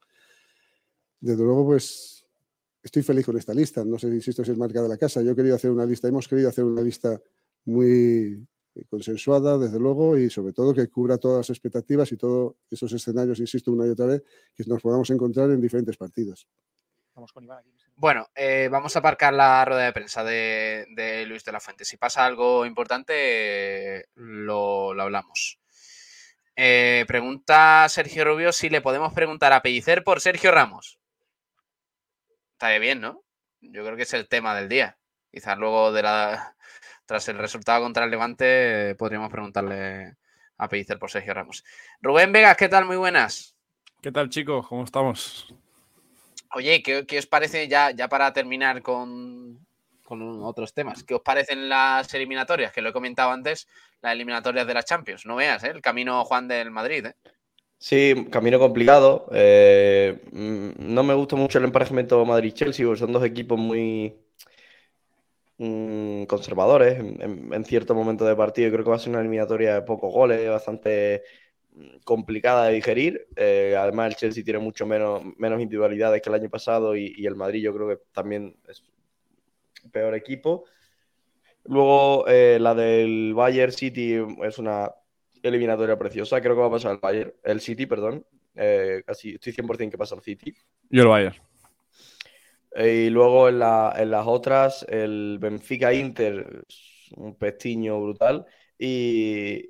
Desde luego, pues estoy feliz con esta lista. No sé si esto es marca de la casa. Yo he querido hacer una lista, hemos querido hacer una lista muy eh, consensuada, desde luego, y sobre todo que cubra todas las expectativas y todos esos escenarios, insisto una y otra vez, que nos podamos encontrar en diferentes partidos. Bueno, eh, vamos a aparcar la rueda de prensa de, de Luis de la Fuente. Si pasa algo importante, lo, lo hablamos. Eh, pregunta Sergio Rubio si le podemos preguntar a Pellicer por Sergio Ramos. Está bien, ¿no? Yo creo que es el tema del día. Quizás luego de la (laughs) tras el resultado contra el Levante eh, podríamos preguntarle a Pellicer por Sergio Ramos. Rubén Vegas, ¿qué tal? Muy buenas. ¿Qué tal, chicos? ¿Cómo estamos? Oye, ¿qué, qué os parece ya, ya para terminar con, con otros temas? ¿Qué os parecen las eliminatorias? Que lo he comentado antes, las eliminatorias de la Champions. No veas, ¿eh? El camino Juan del Madrid, ¿eh? Sí, camino complicado. Eh, mm, no me gusta mucho el emparejamiento Madrid-Chelsea, porque son dos equipos muy mm, conservadores en, cierto momento de partido. Creo que va a ser una eliminatoria de pocos goles, bastante mm, complicada de digerir. Eh, además, el Chelsea tiene mucho menos, menos individualidades que el año pasado y, el Madrid yo creo que también es peor equipo. Luego, eh, la del Bayern City es una eliminatoria preciosa. Creo que va a pasar el Bayern, el City, perdón. Eh, casi estoy 100% que pasa el City. Yo el Bayern. Eh, y luego en, la- en las otras, el Benfica Inter, un pestiño brutal. Y,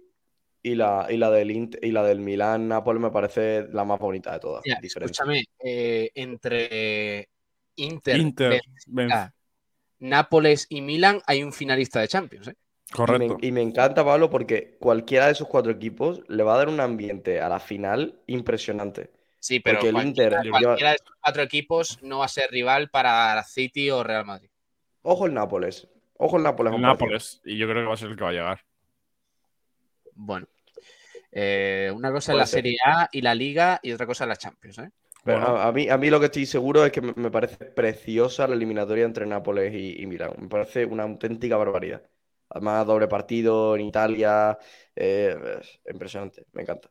y, la, y, la del Int- y la del Milán Nápoles me parece la más bonita de todas. Escúchame, eh, entre Inter, Inter, Benfica, Nápoles y Milan hay un finalista de Champions, ¿eh? Y me, y me encanta, Pablo, porque cualquiera de esos cuatro equipos le va a dar un ambiente a la final impresionante. Sí, pero Porque el cualquiera, Inter lleva- cualquiera de estos cuatro equipos no va a ser rival para City o Real Madrid. Ojo el Nápoles. Ojo el Nápoles. El. Nápoles. Y yo creo que va a ser el que va a llegar. Bueno. Eh, una cosa es la ser. Serie A y la Liga y otra cosa es la Champions, ¿eh? Pero a, a mí, a mí lo que estoy seguro es que me, me parece preciosa la eliminatoria entre Nápoles y, y Milán. Me parece una auténtica barbaridad. Además, doble partido en Italia. eh, es impresionante. Me encanta.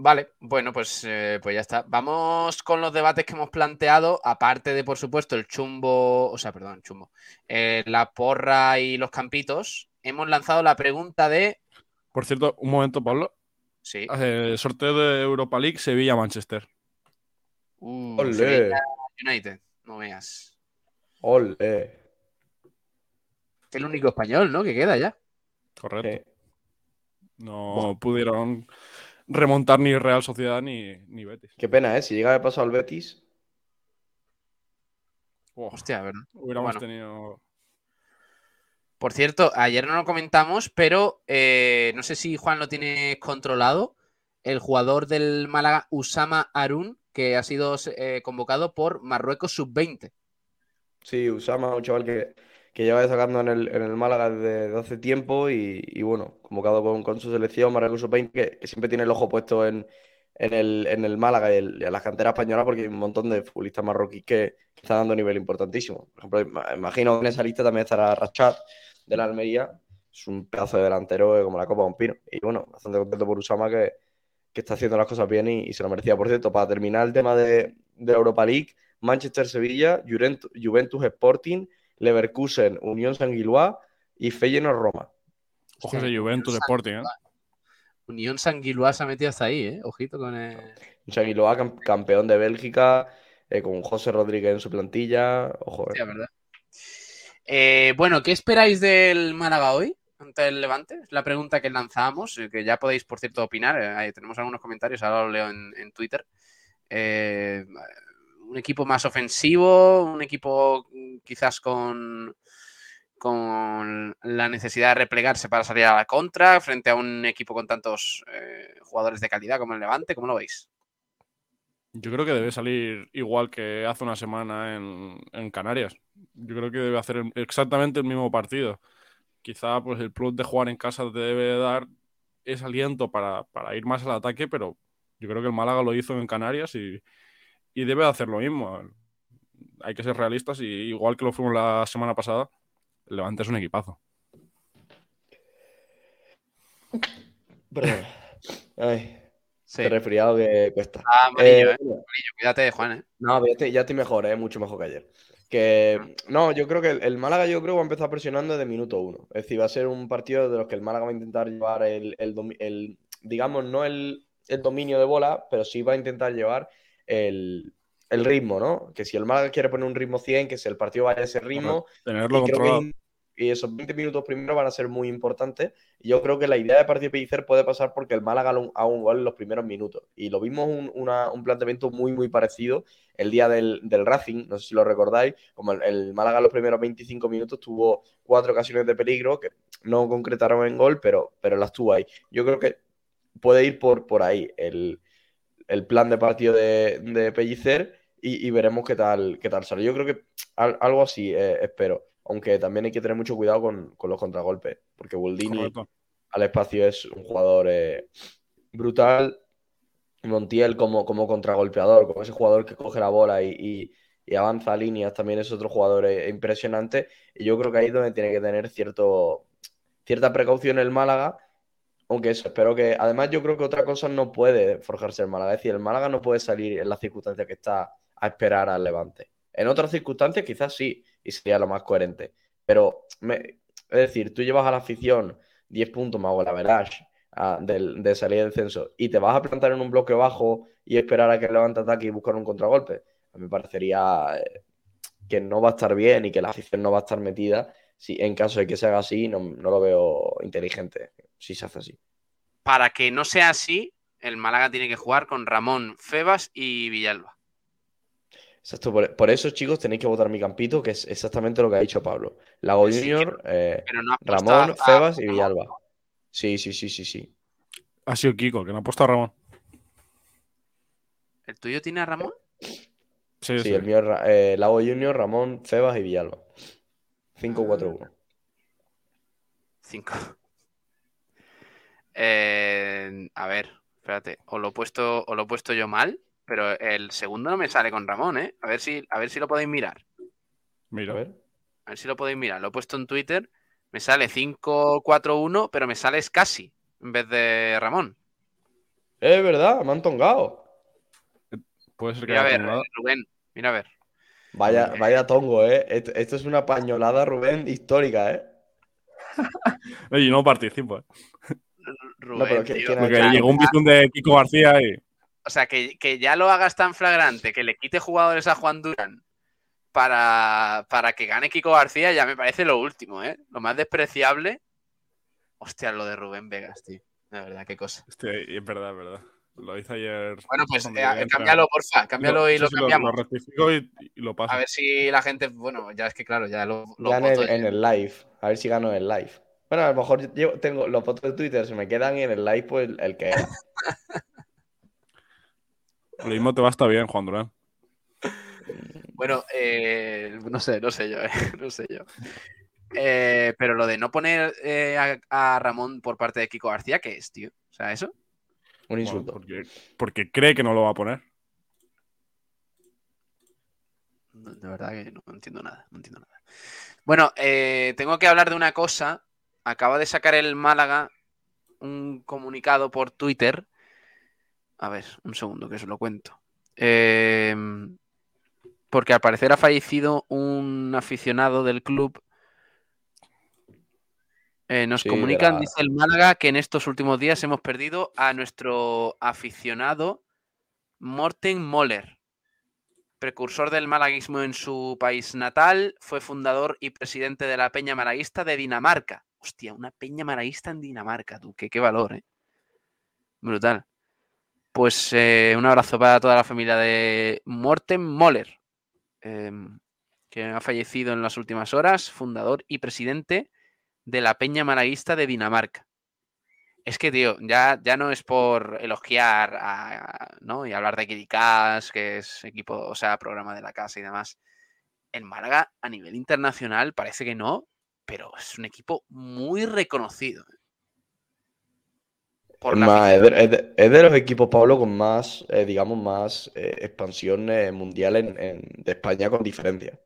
Vale, bueno, pues, eh, pues ya está. Vamos con los debates que hemos planteado, aparte de, por supuesto, el chumbo, o sea, perdón, el chumbo, eh, la porra y los campitos. Hemos lanzado la pregunta de... Por cierto, un momento, Pablo. Sí. Eh, sorteo de Europa League, Sevilla-Manchester. Uh. Sevilla United, no veas. Ole. El único español, ¿no? Que queda ya. Correcto. No pudieron remontar ni Real Sociedad ni, ni Betis. Qué pena, ¿eh? Si llega a pasar al Betis. Hostia, ¿verdad? Hubiéramos Bueno. tenido. Por cierto, ayer no lo comentamos, pero eh, no sé si Juan lo tiene controlado. El jugador del Málaga, Usama Arun, que ha sido eh, convocado por Marruecos Sub-20. Sí, Usama, un chaval que, que lleva destacando en el, en el Málaga desde, hace tiempo y, bueno, convocado con, con su selección, Marruecos Sub-20, que, siempre tiene el ojo puesto en, en el, en el Málaga y, el- y en la cantera española porque hay un montón de futbolistas marroquíes que, están dando nivel importantísimo. Por ejemplo, ima- imagino que en esa lista también estará Rachat de la Almería, es un pedazo de delantero como la Copa de Pino. Y bueno, bastante contento por Usama que, que está haciendo las cosas bien y, se lo merecía. Por cierto, para terminar el tema de, de Europa League, Manchester-Sevilla, Juventus, Juventus Sporting, Leverkusen, Unión San y Feyenoord Roma. Ojo de Juventus Sporting, ¿eh? Unión Sanguilua se ha metido hasta ahí, ¿eh? Ojito con el... San cam- campeón de Bélgica, eh, con José Rodríguez en su plantilla. Ojo, eh. Sí, verdad. Eh, bueno, ¿qué esperáis del Málaga hoy ante el Levante? Es la pregunta que lanzamos, que ya podéis, por cierto, opinar. Ahí tenemos algunos comentarios, ahora lo leo en, en Twitter. Un equipo más ofensivo, un equipo mm, quizás con, con la necesidad de replegarse para salir a la contra frente a un equipo con tantos eh, jugadores de calidad como el Levante. ¿Cómo lo veis? Yo creo que debe salir igual que hace una semana en, en Canarias. Yo creo que debe hacer exactamente el mismo partido. Quizá pues el plus de jugar en casa te debe dar ese aliento para, para ir más al ataque, pero yo creo que el Málaga lo hizo en Canarias y, y debe hacer lo mismo. Hay que ser realistas y igual que lo fuimos la semana pasada, Levante es un equipazo. Perdón. Ay, Sí. resfriado que cuesta. Ah, amarillo, Eh, ¿eh? Amarillo, cuídate, Juan, ¿eh? No, ya estoy, ya estoy mejor, ¿eh? Mucho mejor que ayer. Que, no, yo creo que el, el Málaga yo creo que va a empezar presionando desde minuto uno. Es decir, va a ser un partido de los que el Málaga va a intentar llevar el, el el- digamos, no el, el dominio de bola, pero sí va a intentar llevar el, el ritmo, ¿no? Que si el Málaga quiere poner un ritmo 100, que si el partido vaya a ese ritmo. Tenerlo y creo que controlado. y esos 20 minutos primero van a ser muy importantes. Y yo creo que la idea de partido Pellicer puede pasar porque el Málaga haga un, gol en los primeros minutos. Y lo vimos un, una- un planteamiento muy, muy parecido el día del, del Racing, no sé si lo recordáis, como el, el Málaga los primeros 25 minutos tuvo cuatro ocasiones de peligro que no concretaron en gol, pero, pero las tuvo ahí. Yo creo que puede ir por, por ahí el, el plan de partido de, de Pellicer y, y veremos qué tal, qué tal sale. Yo creo que al- algo así eh, espero, aunque también hay que tener mucho cuidado con, con los contragolpes, porque Boldini Correcto. al espacio es un jugador eh, brutal. Montiel como, como contragolpeador, como ese jugador que coge la bola y, y- y avanza a líneas, también es otro jugador eh, impresionante. Y yo creo que ahí es donde tiene que tener cierto, cierta precaución el Málaga. Aunque eso, espero que. Además, yo creo que otra cosa no puede forjarse el Málaga. Es decir, el Málaga no puede salir en las circunstancias que está a esperar al Levante. En otras circunstancias, quizás sí, y sería lo más coherente. Pero, me- es decir, tú llevas a la afición 10 puntos más o la verás del, de salir del censo y te vas a plantar en un bloque bajo y esperar a que el Levante ataque y buscar un contragolpe. A mí me parecería eh, que no va a estar bien y que la afición no va a estar metida. Si en caso de que se haga así, no, no lo veo inteligente si se hace así. Para que no sea así, el Málaga tiene que jugar con Ramón, Febas y Villalba. Exacto, por, por eso, chicos, tenéis que votar mi campito, que es exactamente lo que ha dicho Pablo. Lago Sí, Junior, eh, no Ramón, a- Febas y Villalba. Sí, sí, sí, sí, sí. Ha sido Kiko, que no ha puesto a Ramón. ¿El tuyo tiene a Ramón? Sí, Sí, sí. el mío es eh, Lago Junior, Ramón, Febas y Villalba. 5-4-1. Cinco. Eh, a ver, espérate. O lo, he puesto, o lo he puesto yo mal, pero el segundo no me sale con Ramón, ¿eh? A ver si, a ver si lo podéis mirar. Mira. A ver. A ver si lo podéis mirar. Lo he puesto en Twitter. Me sale 5-4-1, pero me sale casi en vez de Ramón. Es verdad, me han tongado. Puede ser que Mira a haya ver, tongado. Rubén. Mira a ver. Vaya, vaya tongo, ¿eh? Esto, esto es una pañolada, Rubén, histórica, ¿eh? (laughs) Oye, no participo. ¿eh? Rubén, No, pero ¿quién- tío. quién ha Porque llegó un bizón de Kiko García y. O sea, que, que ya lo hagas tan flagrante, que le quite jugadores a Juan Durán para, para que gane Kiko García, ya me parece lo último, ¿eh? Lo más despreciable. Hostia, lo de Rubén Vegas, tío. De verdad, qué cosa. Hostia, y es verdad, es verdad. Lo hice ayer. Bueno, pues eh, cámbialo, porfa. Cámbialo Lo- y lo sí, cambiamos. Lo, rectifico y, y lo paso. A ver si la gente. Bueno, ya es que claro, ya lo, lo Ya en voto el, ya. en el live. A ver si gano en el live. Bueno, a lo mejor yo tengo los fotos de Twitter, se me quedan y en el live, pues el, el que era. (laughs) Lo mismo te va a estar bien, Juan Durán. Bueno, eh, no sé, no sé yo, eh, (laughs) no sé yo. Eh, pero lo de no poner eh, a, a Ramón por parte de Kiko García, ¿qué es, tío? O sea, eso. Un insulto. porque, porque cree que no lo va a poner. De verdad que no entiendo nada, no entiendo nada. Bueno, eh, tengo que hablar de una cosa. Acaba de sacar el Málaga un comunicado por Twitter. A ver, un segundo que os lo cuento. Eh, porque al parecer ha fallecido un aficionado del club. Eh, nos Sí, comunican, la- dice el Málaga, que en estos últimos días hemos perdido a nuestro aficionado Morten Moller precursor del malaguismo en su país natal, fue fundador y presidente de la Peña Malaguista de Dinamarca. Hostia, una Peña Malaguista en Dinamarca, tú, qué, qué valor, ¿eh? Brutal. Pues eh, un abrazo para toda la familia de Morten Moller, em, que ha fallecido en las últimas horas, fundador y presidente de la Peña Malaguista de Dinamarca. Es que, tío, ya, ya no es por elogiar a- ¿no? y hablar de Kirikás, que es equipo, o sea, programa de la casa y demás. El Málaga a nivel internacional parece que no, pero es un equipo muy reconocido. Por Es más, es de, es de- es de los equipos, Pablo, con más, eh, digamos, más eh, expansión eh, mundial en, en- de España con diferencia.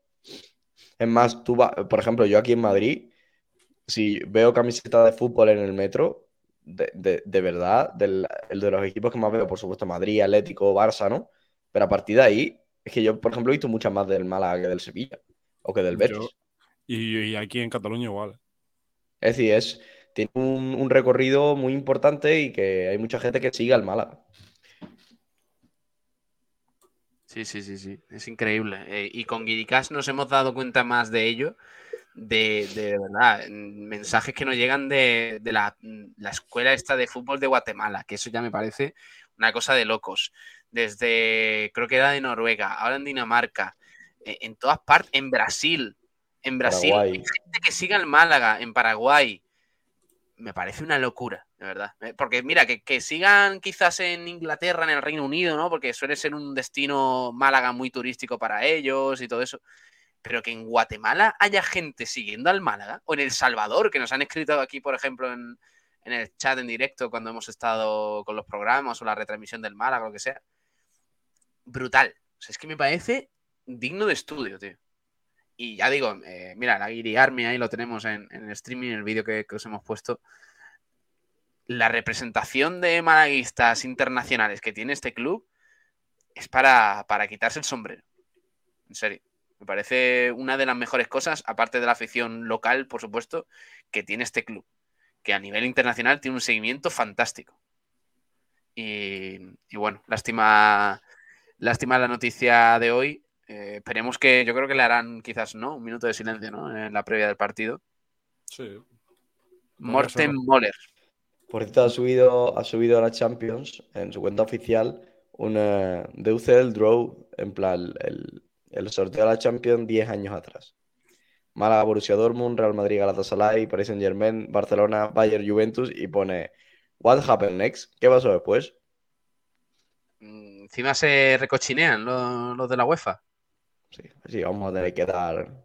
Es más, tú vas, por ejemplo, yo aquí en Madrid, si veo camiseta de fútbol en el metro, de, de- de verdad, del, el de los equipos que más veo, por supuesto, Madrid, Atlético, Barça, ¿no? Pero a partir de ahí, es que yo, por ejemplo, he visto muchas más del Málaga que del Sevilla o que del Betis. Yo- y, y aquí en Cataluña igual. Es decir, es, tiene un, un recorrido muy importante y que hay mucha gente que sigue al Málaga. Sí, sí, sí, sí. Es increíble. Eh, y con Guiricás nos hemos dado cuenta más de ello. De, de verdad, mensajes que nos llegan de, de la, la escuela esta de fútbol de Guatemala, que eso ya me parece una cosa de locos. Desde, creo que era de Noruega, ahora en Dinamarca, eh, en todas partes, en Brasil, en Brasil, Paraguay. hay gente que siga el Málaga, en Paraguay. Me parece una locura, de verdad. Eh, Porque mira, que, que sigan quizás en Inglaterra, en el Reino Unido, ¿no? Porque suele ser un destino Málaga muy turístico para ellos y todo eso. Pero que en Guatemala haya gente siguiendo al Málaga, o en El Salvador, que nos han escrito aquí, por ejemplo, en, en el chat en directo cuando hemos estado con los programas o la retransmisión del Málaga, lo que sea. Brutal. O sea, es que me parece digno de estudio, tío. Y ya digo, eh, mira, la Guiri Army ahí lo tenemos en, en el streaming, en el vídeo que, que os hemos puesto. La representación de malaguistas internacionales que tiene este club es para, para quitarse el sombrero. En serio. Me parece una de las mejores cosas, aparte de la afición local, por supuesto, que tiene este club. Que a nivel internacional tiene un seguimiento fantástico. Y, y bueno, lástima, lástima la noticia de hoy. Eh, esperemos que, yo creo que le harán quizás, ¿no? Un minuto de silencio, ¿no? En la previa del partido. Sí. Morten Moller. Por cierto, ha subido, ha subido a la Champions en su cuenta oficial un DUCL Draw, en plan, el, el sorteo de la Champions 10 años atrás. Málaga, Borussia Dortmund, Real Madrid, Galatasaray, Paris Saint-Germain, Barcelona, Bayern, Juventus y pone What happened next? ¿Qué pasó después? Encima se recochinean los, los de la UEFA. Sí, vamos a tener que dar.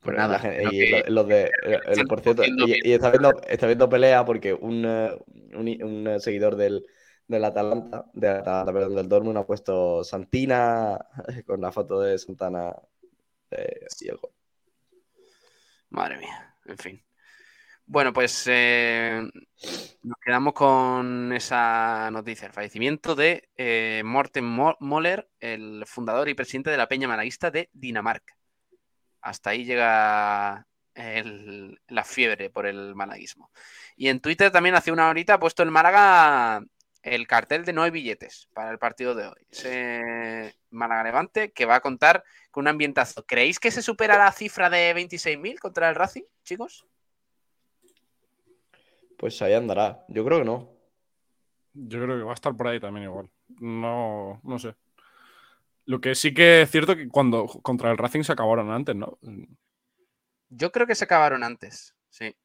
Pues nada, gente- y que- lo- los de, el- el- por cierto, y, y está viendo, está viendo pelea porque un, eh, un, un, seguidor del, del Atalanta, del Atalanta, perdón, del Dortmund ha puesto Santina (laughs) con la foto de Santana eh, y el gol. Madre mía, en fin. Bueno, pues eh, nos quedamos con esa noticia, el fallecimiento de eh, Morten Mo- Moller, el fundador y presidente de la Peña Malaguista de Dinamarca. Hasta ahí llega la fiebre por el malaguismo. Y en Twitter también hace una horita ha puesto el Málaga el cartel de no hay billetes para el partido de hoy. Ese Málaga Levante que va a contar con un ambientazo. ¿Creéis que se supera la cifra de 26.000 contra el Racing, chicos? Pues ahí andará. Yo creo que no. Yo creo que va a estar por ahí también igual. No, no sé. Lo que sí que es cierto que cuando contra el Racing se acabaron antes, ¿no? Yo creo que se acabaron antes, sí.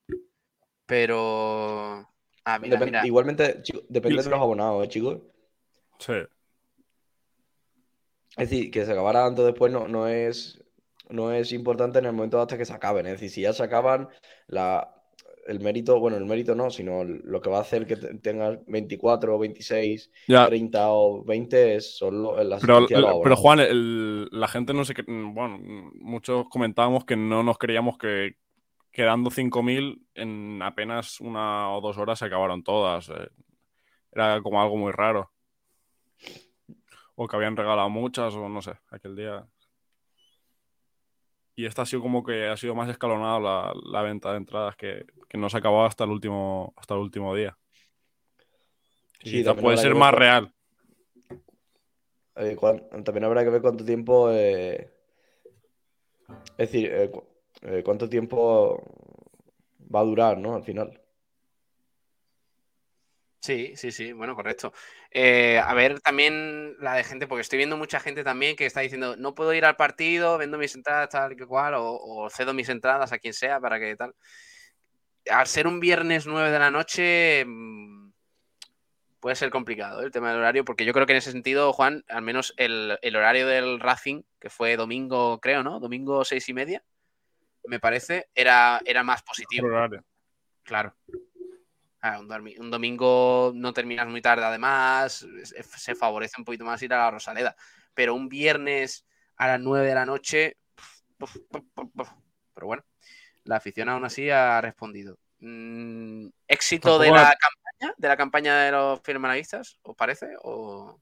Pero. Ah, mira, Depen- mira. Igualmente, chico, depende Sí. de los abonados, ¿eh, chicos? Sí. Es decir, que se acabara antes o después no, no es, no es importante en el momento hasta que se acaben. Es decir, si ya se acaban, la, el mérito, bueno, el mérito no, sino lo que va a hacer que te- tengas 24 o 26, Ya. 30 o 20 es solo la Pero, pero. Juan, el- la gente no sé qué. Bueno, muchos comentábamos que no nos creíamos que quedando 5.000 en apenas una o dos horas se acabaron todas. eh. Era como algo muy raro. O que habían regalado muchas, o no sé, aquel día. Y esta ha sido como que ha sido más escalonada la, la venta de entradas, que, que no se acabó hasta el último, hasta el último día. Y Sí, también puede ser más real. Eh, también habrá que ver cuánto tiempo. eh, es decir, eh, cu- eh, cuánto tiempo va a durar, ¿no? Al final. Sí, sí, sí, bueno, correcto. Eh, a ver también la de gente, porque estoy viendo mucha gente también que está diciendo, no puedo ir al partido, vendo mis entradas tal que cual, o, o cedo mis entradas a quien sea para que tal. al ser un viernes 9 de la noche, mm, puede ser complicado ¿eh? el tema del horario, porque yo creo que en ese sentido, Juan, al menos el, el horario del Racing, que fue domingo, creo, ¿no? Domingo seis y media, me parece, era, era más positivo. Claro. Ah, un, domingo no terminas muy tarde, además, se favorece un poquito más ir a la Rosaleda. Pero un viernes a las 9 de la noche, puf, puf, puf, puf. pero bueno, la afición aún así ha respondido. Mm, ¿Éxito de Tampoco la campaña? ¿De la campaña de los firmanavistas? ¿Os parece? ¿O...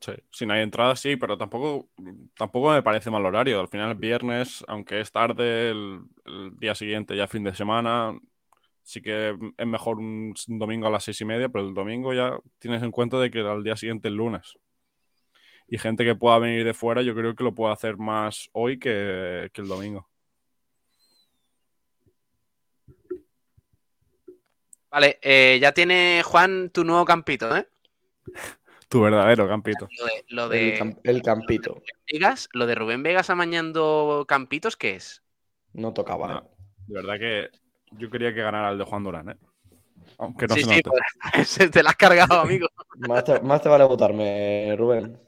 Sí, si no hay entradas, sí, pero tampoco, tampoco me parece mal horario. Al final, el viernes, aunque es tarde, el, el día siguiente, ya fin de semana, sí que es mejor un domingo a las seis y media, pero el domingo ya tienes en cuenta de que al día siguiente el lunes. Y gente que pueda venir de fuera, yo creo que lo puede hacer más hoy que, que el domingo. Vale, eh, ya tiene Juan tu nuevo campito, ¿eh? (laughs) Tu verdadero campito. Lo de, lo de El, cam- el campito. Vegas, lo de Rubén Vegas amañando campitos, ¿qué es? No tocaba. No, de verdad que yo quería que ganara el de Juan Durán, ¿eh? Aunque no sí, se sí, pues, (laughs) te la has cargado, amigo. (laughs) Más te, más te vale votarme, Rubén.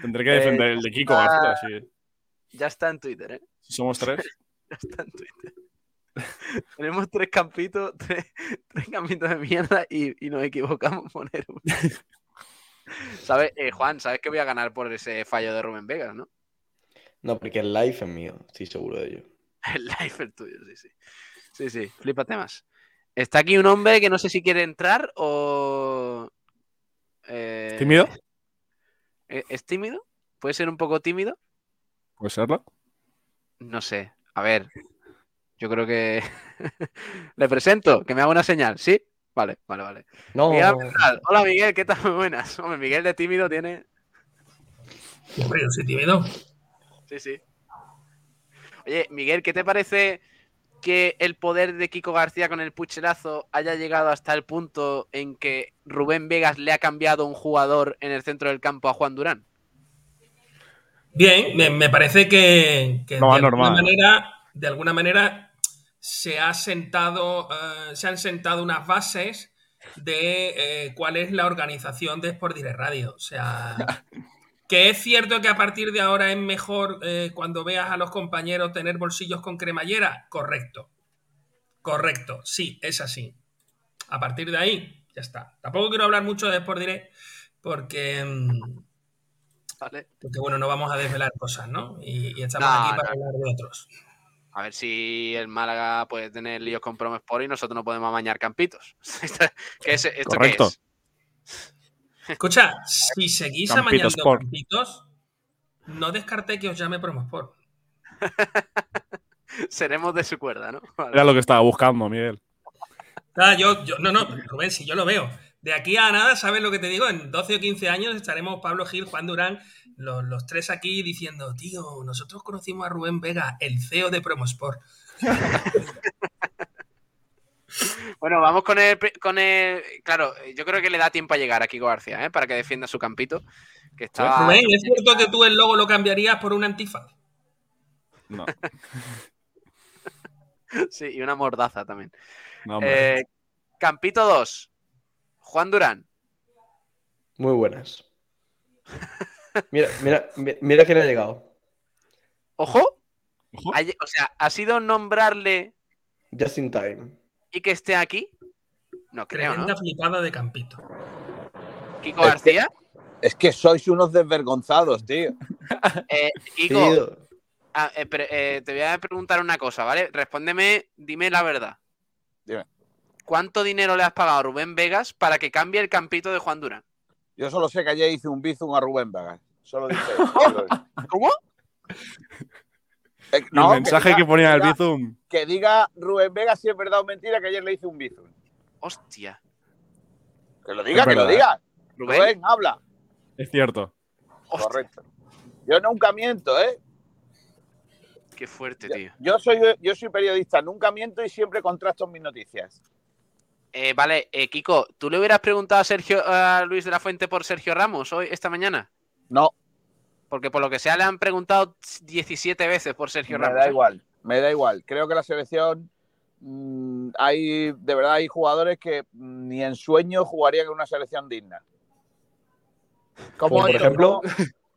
Tendré que defender Eh, el de Kiko García, está- sí. Ya está en Twitter, ¿eh? Somos tres. (laughs) Ya está en Twitter. (laughs) Tenemos tres campitos, (laughs) tres, tres campitos de mierda y, y nos equivocamos en (laughs) poner uno. ¿Sabes, eh, Juan? ¿Sabes que voy a ganar por ese fallo de Rubén Vegas, no? No, porque el live es mío, estoy seguro de ello. El live es tuyo, sí, sí. Sí, sí, flípate más. Está aquí un hombre que no sé si quiere entrar o. eh, ¿Tímido? ¿e- ¿Es tímido? ¿Puede ser un poco tímido? ¿Puede serlo? No sé. A ver. Yo creo que. (laughs) Le presento, que me haga una señal, ¿sí? Vale, vale, vale. No. Miguel. Hola Miguel, ¿qué tal? Muy (laughs) buenas. Hombre, Miguel de tímido tiene. Hombre, yo soy tímido. Sí, sí. Oye, Miguel, ¿qué te parece que el poder de Kiko García con el pucherazo haya llegado hasta el punto en que Rubén Vegas le ha cambiado un jugador en el centro del campo a Juan Durán? Bien, me, me parece que, más de, alguna manera, de alguna manera se ha sentado, eh, se han sentado unas bases de eh, cuál es la organización de Sport Direct Radio. O sea, (laughs) que es cierto que a partir de ahora es mejor eh, cuando veas a los compañeros tener bolsillos con cremallera. Correcto. Correcto. Sí, es así. A partir de ahí, ya está. Tampoco quiero hablar mucho de Sport Direct porque, mm, Vale. porque bueno, no vamos a desvelar cosas, ¿no? Y, y estamos No, aquí para no. hablar de otros. A ver si el Málaga puede tener líos con Promosport y nosotros no podemos amañar campitos. (laughs) ¿Qué es, ¿Esto Correcto. qué es? Escucha, si seguís Campito amañando Sport. campitos, no descarté que os llame Promosport. (laughs) Seremos de su cuerda, ¿no? Vale. (laughs) Era lo que estaba buscando, Miguel. Ah, yo, yo, no, no, Rubén, si yo lo veo. De aquí a nada, ¿sabes lo que te digo? En 12 o 15 años estaremos Pablo Gil, Juan Durán, los, los tres aquí diciendo, tío, nosotros conocimos a Rubén Vega, el CEO de Promosport. (laughs) Bueno, vamos con el, con el. Claro, yo creo que le da tiempo a llegar a Kiko García, ¿eh? Para que defienda su campito. Que estaba. Rubén, ¿es cierto que tú el logo lo cambiarías por un antifaz? No. (laughs) Sí, y una mordaza también. No. Eh, Campito 2. Juan Durán. Muy buenas. (laughs) Mira, mira, mi- mira quién ha llegado. ¿Ojo? Ha O sea, ¿ha sido nombrarle Just in time. y que esté aquí? No creo, Tremenda ¿no? flipada de Campito. Kiko García. Es que sois unos desvergonzados, tío. (laughs) Eh, Kiko, ah, eh, pero, eh, te voy a preguntar una cosa, ¿vale? Respóndeme, dime la verdad. Dime. ¿Cuánto dinero le has pagado a Rubén Vegas para que cambie el campito de Juan Durán? Yo solo sé que ayer hice un bizum a Rubén Vegas. Solo dije eso. (laughs) ¿Cómo? Eh, el mensaje que ponía en el diga- Bizum. Que diga Rubén Vegas si es verdad o mentira que ayer le hice un bizum. Hostia. Que lo diga, Es que lo diga. Rubén. Rubén, habla. Es cierto. Correcto. Yo nunca miento, ¿eh? Qué fuerte, tío. Yo soy, yo soy periodista, nunca miento y siempre contrasto mis noticias. Eh, vale, eh, Kiko, ¿tú le hubieras preguntado a Sergio a Luis de la Fuente por Sergio Ramos hoy, esta mañana? No. Porque por lo que sea le han preguntado 17 veces por Sergio Me Ramos. da ¿eh? igual, me da igual. Creo que la selección mm, hay, de verdad, hay jugadores que mm, ni en sueño jugarían en una selección digna. Como Como por ejemplo.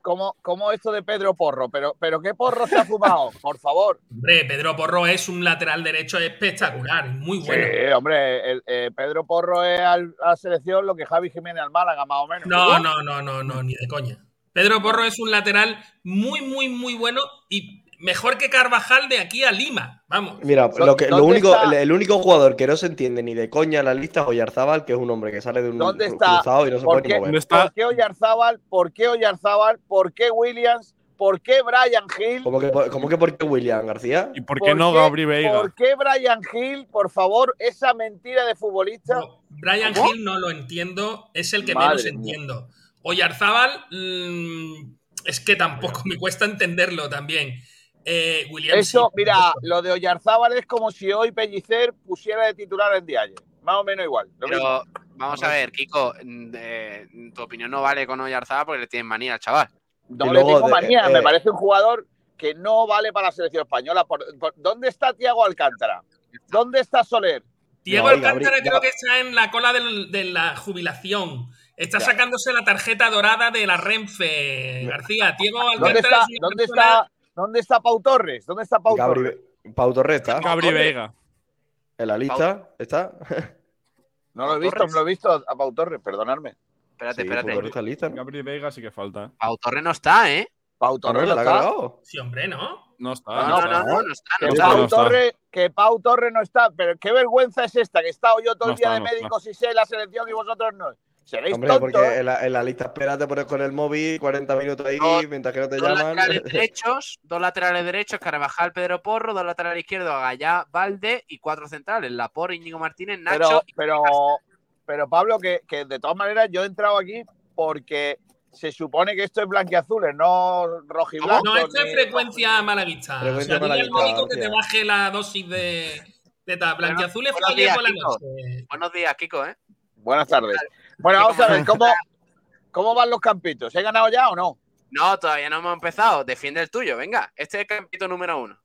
Como- como, como esto de Pedro Porro, pero, pero ¿qué porro se ha fumado? (laughs) Por favor. Hombre, Pedro Porro es un lateral derecho espectacular, muy bueno. Sí, hombre, el- eh, Pedro Porro es al- a la selección lo que Javi Jiménez al Málaga, más o menos. No, no, no, no, no, ni de coña. Pedro Porro es un lateral muy, muy, muy bueno y mejor que Carvajal de aquí a Lima. Vamos. Mira, ¿Dó- lo, que, lo dónde único, está? el, único jugador que no se entiende ni de coña en la lista es Oyarzábal, que es un hombre que sale de un ¿Dónde está? cruzado y no se ¿Por puede ni qué, mover. ¿Por qué Oyarzábal? ¿Por qué Oyarzábal? ¿Por qué Williams? ¿Por qué Brian Hill? ¿Cómo que, por- cómo que por qué William García? ¿Y por qué no Gabri Veiga? ¿Por qué Brian Hill? Por favor, esa mentira de futbolista. Brian ¿Cómo? Hill no lo entiendo, es el que Madre menos mía. entiendo. Oyarzábal mm, es que tampoco (laughs) me cuesta entenderlo también. Eh, William Eso, sí, mira, lo de Oyarzábal es como si hoy Pellicer pusiera de titular en Dialle. Más o menos igual. lo Pero mismo. vamos a ver, Kiko, de- tu opinión no vale con Oyarzabal porque le tienes manía al chaval. No Y le tengo de- manía, eh, me parece un jugador que no vale para la selección española. Por- por- ¿Dónde está Tiago Alcántara? ¿Dónde está Soler? Diego No, Alcántara creo que está en la cola del- de la jubilación. Está Ya. sacándose la tarjeta dorada de la Renfe, García. Diego ¿Dónde Alcántara está, es una dónde persona- está, dónde está Pau Torres? ¿Dónde está Pau Gabri, Torres? Pau Torres está. Gabri Veiga. En la lista está. No lo he visto, no lo he visto a Pau Torres, perdonadme. Espérate, Sí, Pau espérate. Torres está lista. ¿no? Gabri Veiga sí que falta. ¿eh? Pau Torres no está, ¿eh? Pau ¿no? Torres ¿Se no la ha está. cargado? Sí, hombre, ¿no? No está. No, no no, no, está. no, está. Que no Pau, está. no está. Torres, que Pau Torres no está, pero qué vergüenza es esta, que he estado yo todo el día está, de no está. médicos y sé la selección y vosotros no. Seréis Hombre, tontos. porque en la, en la lista espera te pones con el móvil 40 minutos ahí Dos- mientras que no te Dos llaman. laterales (laughs) derechos, dos laterales derechos, Carvajal, Pedro Porro, dos laterales izquierdos, Gallá, Valde y cuatro centrales, Laporte, Íñigo Martínez, Nacho. Pero, pero, pero Pablo, que, que de todas maneras yo he entrado aquí porque se supone que esto es blanquiazules, no rojiblanco. No, esto es ni- frecuencia malaguista. Frecuencia o sea, médico que te baje la dosis de, de tal. Blanquiazules fue Buenos días, la noche. Buenos días, Kiko, ¿eh? Buenas tardes. Bueno, vamos a ver, ¿cómo, ¿cómo van los campitos? ¿He ganado ya o no? No, todavía no hemos empezado. Defiende el tuyo, venga. Este es el campito número uno.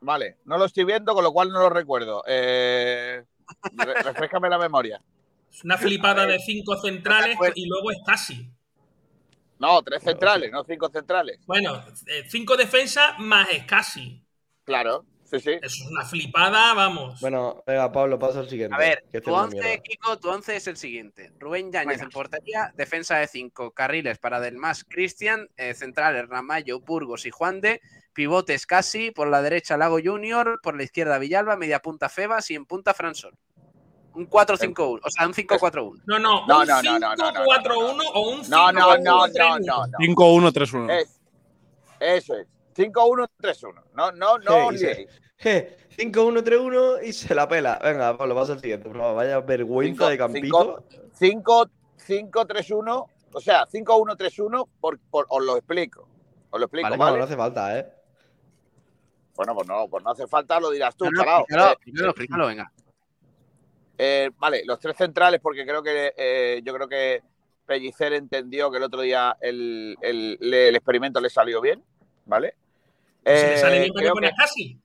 Vale, no lo estoy viendo, con lo cual no lo recuerdo. Eh, re- (laughs) refrescame la memoria. Es una flipada de cinco centrales y luego es casi. No, tres centrales, no cinco centrales. Bueno, eh, cinco defensas más es casi. Claro, sí, sí. Eso es una flipada, vamos. Bueno, venga, Pablo, pasa al siguiente. A ver, que este tu es una once, mierda. Kiko, tu once es el siguiente. Rubén Yáñez Venga. en portería, defensa de cinco, carriles para Del Mas, Cristian, eh, centrales Ramallo, Burgos y Juan de, pivotes casi, por la derecha Lago Junior, por la izquierda Villalba, media punta Febas y en punta Fransol. Un 4-5-1, o sea, un 5-4-1. No, no, No, un no, no, no, no, no, 5-4-1 o un 5-4-1. No, no, no, no, no, no. 5-1-3-1. Es, eso es. 5-1-3-1. No, no, no os Sí, sí. liéis. (laughs) Je, 5-1-3-1 y se la pela. Venga, Pablo, pasa al siguiente. favor. Vaya vergüenza de campito. 5-5-3-1. O sea, 5-1-3-1, por, por- os lo explico. Os lo explico, Vale, ¿vale? no, no hace falta, ¿eh? Bueno, pues no, pues no hace falta, lo dirás tú, No, no, chalao. explícalo, Eh, explícalo, venga. Eh, vale, los tres centrales, porque creo que eh, yo creo que Pellicer entendió que el otro día el, el- le- el experimento le salió bien, ¿vale? Si le sale Eh, bien, ¿por qué creo pones que casi?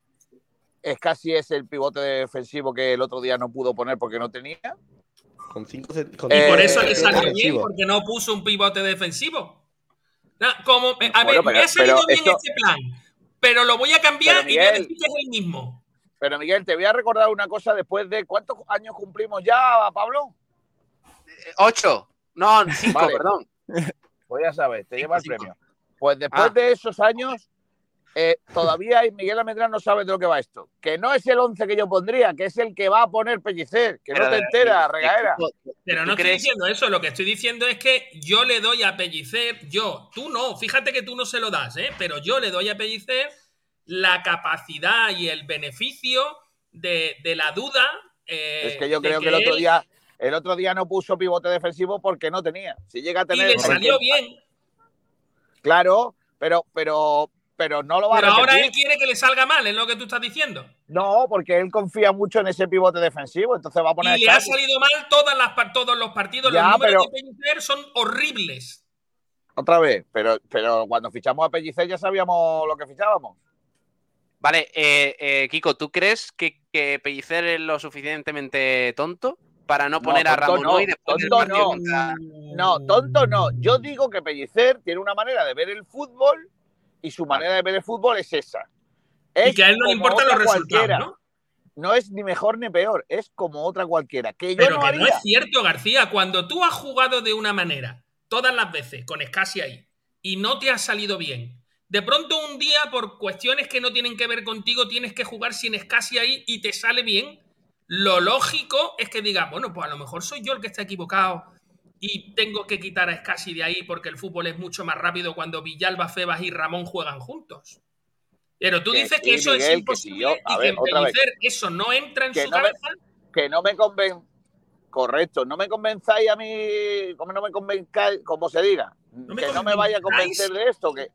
es casi es el pivote defensivo que el otro día no pudo poner porque no tenía. Con 5 con Y Eh, por eso le salió bien, porque no puso un pivote defensivo. No, como, eh, a Bueno, ver, me pero- ha salido bien esto- este plan, pero lo voy a cambiar Pero, y voy a Miguel, decir que es el mismo. Pero Miguel, te voy a recordar una cosa después de ¿cuántos años cumplimos ya, Pablo? Ocho. No, cinco, Vale. perdón. Pues ya sabes, te Cinco, lleva el cinco. premio. Pues después Ah. de esos años, eh, todavía Miguel Almendrán no sabe de lo que va esto. Que no es el 11 que yo pondría, que es el que va a poner Pellicer, que no Pero, te eh, enteras, eh, regadera. Kiko, Pero ¿tú no estoy crees- diciendo eso, lo que estoy diciendo es que yo le doy a Pellicer, yo, tú no, fíjate que tú no se lo das, ¿eh? pero yo le doy a Pellicer la capacidad y el beneficio de, de la duda. eh, Es que yo creo que el otro día, el otro día no puso pivote defensivo porque no tenía. Si llega a Y tener. le salió bien, Claro, pero, pero, pero no lo va pero a ahora repetir. él quiere que le salga mal, es lo que tú estás diciendo. No, porque él confía mucho en ese pivote defensivo, entonces va a poner. Y le ha salido mal todas las, todos los partidos. Ya, los números pero- de Pellicer son horribles. Otra vez, pero, pero cuando fichamos a Pellicer ya sabíamos lo que fichábamos. Vale, eh, eh, Kiko, ¿tú crees que, que Pellicer es lo suficientemente tonto para no poner a tonto Ramón no, hoy después del tonto partido no. contra- No, tonto no. Yo digo que Pellicer tiene una manera de ver el fútbol y su manera de ver el fútbol es esa. Y que a él no le importan los resultados, cualquiera. ¿no? No es ni mejor ni peor, es como otra cualquiera. Que yo Pero no que haría. no es cierto, García. Cuando tú has jugado de una manera todas las veces con Scassi ahí y no te ha salido bien, de pronto un día por cuestiones que no tienen que ver contigo tienes que jugar sin Scassi ahí y te sale bien, lo lógico es que digas, bueno, pues a lo mejor soy yo el que está equivocado y tengo que quitar a Scassi de ahí porque el fútbol es mucho más rápido cuando Villalba, Febas y Ramón juegan juntos. Pero tú Que dices sí, que eso es que imposible si yo- a y que ver, otra vez. Eso no entra en Que su no me- cabeza. que no me conven correcto, no me convenzáis a mí, como no me convenzcáis, como se diga, que no me vaya a convencer de esto, que,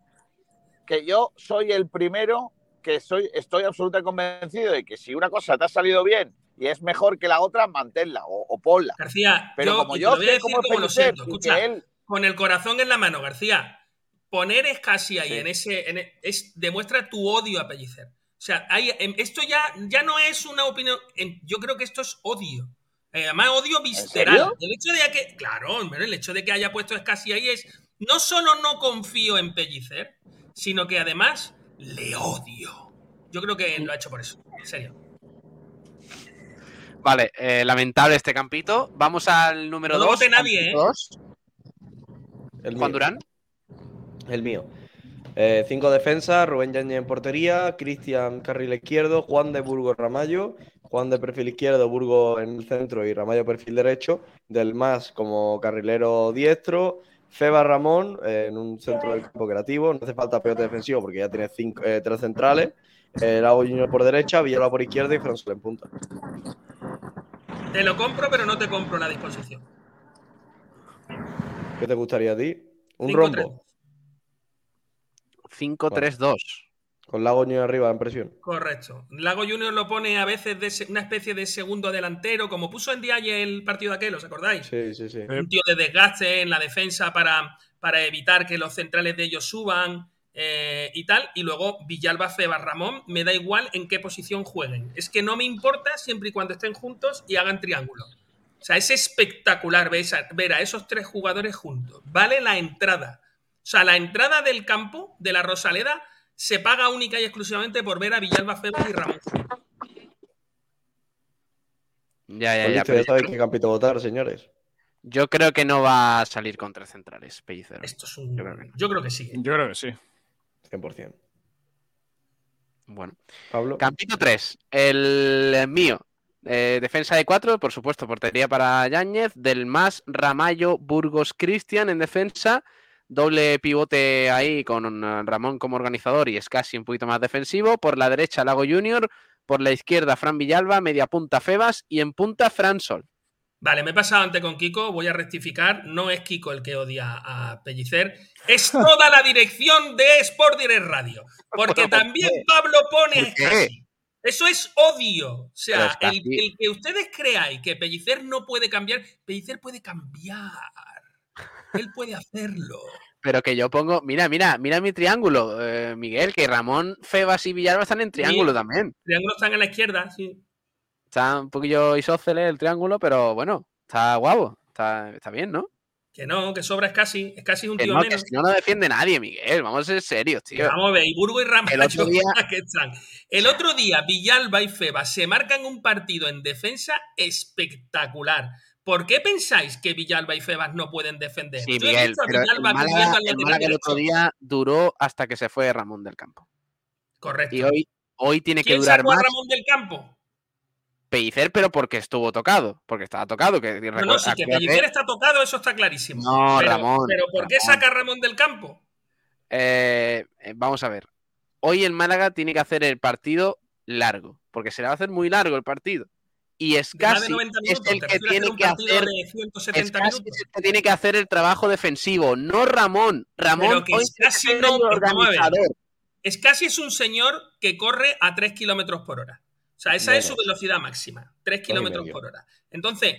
que yo soy el primero que soy, estoy absolutamente convencido de que si una cosa te ha salido bien y es mejor que la otra, manténla o, o ponla. García, Pero yo, como yo sé cómo como lo siento, escucha, él- con el corazón en la mano, García, poner Escasi ahí en ese, en e- es, demuestra tu odio a Pellicer. O sea, hay- em, esto ya, ya no es una opinión, yo creo que esto es odio. Eh, además, odio visceral. El hecho de que, claro, hombre, el hecho de que haya puesto Escasi ahí es, no solo no confío en Pellicer, sino que además le odio. Yo creo que lo ha hecho por eso, en serio. Vale, eh, lamentable este campito. Vamos al número No 2. vote nadie, ¿eh? El Juan mío. Durán. El mío. Eh, cinco defensas, Rubén Yañez en portería, Cristian carril izquierdo, Juan de Burgos Ramallo, Juan de perfil izquierdo, Burgos en el centro y Ramallo perfil derecho, del más como carrilero diestro, Feba Ramón eh, en un centro del campo creativo, no hace falta peote defensivo porque ya tiene cinco, eh, tres centrales, eh, Lago Junior por derecha, Villalba por izquierda y Fransol en punta. Te lo compro, pero no te compro la disposición. ¿Qué te gustaría a ti? Un Cinco, rombo. 5-3-2. Con Lago Junior arriba en presión. Correcto. Lago Junior lo pone a veces de una especie de segundo delantero, como puso en Dialle el partido de aquel, ¿os acordáis? Sí, sí, sí. Un tío de desgaste en la defensa para, para evitar que los centrales de ellos suban eh, y tal. Y luego Villalba, Feba, Ramón, me da igual en qué posición jueguen. Es que no me importa siempre y cuando estén juntos y hagan triángulo. O sea, es espectacular ver a, ver a esos tres jugadores juntos. Vale la entrada. O sea, la entrada del campo de la Rosaleda se paga única y exclusivamente por ver a Villalba, Febas y Ramón. Ya, ya, ya. pero ya yo, sabéis creo, qué campito votar, señores. yo creo que no va a salir con tres centrales, Pellicer. Esto es un... Yo creo que no. Yo creo que sí. Yo creo que sí. 100%. Bueno. Pablo. Campito 3. El mío. Eh, defensa de 4, por supuesto, portería para Yáñez. Del más Ramallo, Burgos, Cristian en defensa. Doble pivote ahí con eh, Ramón como organizador y es casi un poquito más defensivo. Por la derecha, Lago Junior. Por la izquierda, Fran Villalba. Media punta, Febas. Y en punta, Fran Sol. Vale, me he pasado antes con Kiko, voy a rectificar. No es Kiko el que odia a Pellicer, es (laughs) toda la dirección de Sport Direct Radio. (laughs) Porque también Pablo pone a ¿Por qué? Escasi. Eso es odio. O sea, el, que ustedes creáis que Pellicer no puede cambiar, Pellicer puede cambiar. Él puede hacerlo. Pero que yo pongo. Mira, mira, mira mi triángulo, eh, Miguel, que Ramón, Febas y Villalba están en triángulo Sí. también. Triángulos están a la izquierda, sí. Está un poquillo isósceles el triángulo, pero bueno, está guapo. Está, está bien, ¿no? Que no, que sobra es casi, es casi un Que tío no, que menos. si no, no defiende nadie, Miguel. Vamos a ser serios, tío. Vamos a ver, y Burgo y El otro día- (laughs) que están. El otro día, Villalba y Feba se marcan un partido en defensa espectacular. ¿Por qué pensáis que Villalba y Febas no pueden defender? Sí, Yo Miguel, pero el Villalba Málaga, el Málaga el otro día duró hasta que se fue Ramón del campo. Correcto. Y hoy, hoy tiene que ¿Quién durar sacó a Ramón del campo? Pellicer, pero porque estuvo tocado. Porque estaba tocado. Que, No, no, si que Pellicer está tocado, eso está clarísimo. No, pero, Ramón, Pero ¿por qué Ramón. saca a Ramón del campo? Eh, eh, vamos a ver. Hoy el Málaga tiene que hacer el partido largo, porque se le va a hacer muy largo el partido. Y Escasi 90 es el ¿Te que tiene que hacer. de 170 Escasi minutos? es el que tiene que hacer el trabajo defensivo, no Ramón. Ramón Pero que hoy es casi no, organizador. Es casi es un señor que corre a 3 kilómetros por hora. O sea, esa es su velocidad máxima, 3 Dos y kilómetros por hora. Entonces,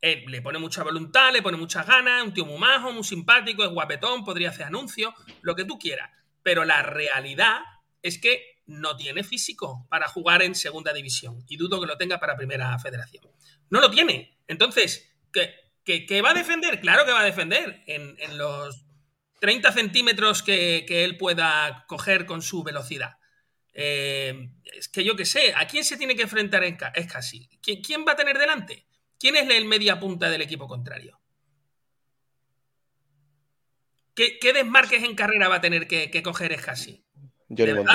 él le pone mucha voluntad, le pone muchas ganas, un tío muy majo, muy simpático, es guapetón, podría hacer anuncios, lo que tú quieras. Pero la realidad es que no tiene físico para jugar en segunda división y dudo que lo tenga para primera federación. No lo tiene. Entonces, ¿qué, qué- qué va a defender? Claro que va a defender en, en los 30 centímetros que, que él pueda coger con su velocidad. Eh, es que yo qué sé, ¿a quién se tiene que enfrentar es casi? ¿Quién, quién va a tener delante? ¿Quién es el media punta del equipo contrario? ¿Qué, qué desmarques en carrera va a tener que, que coger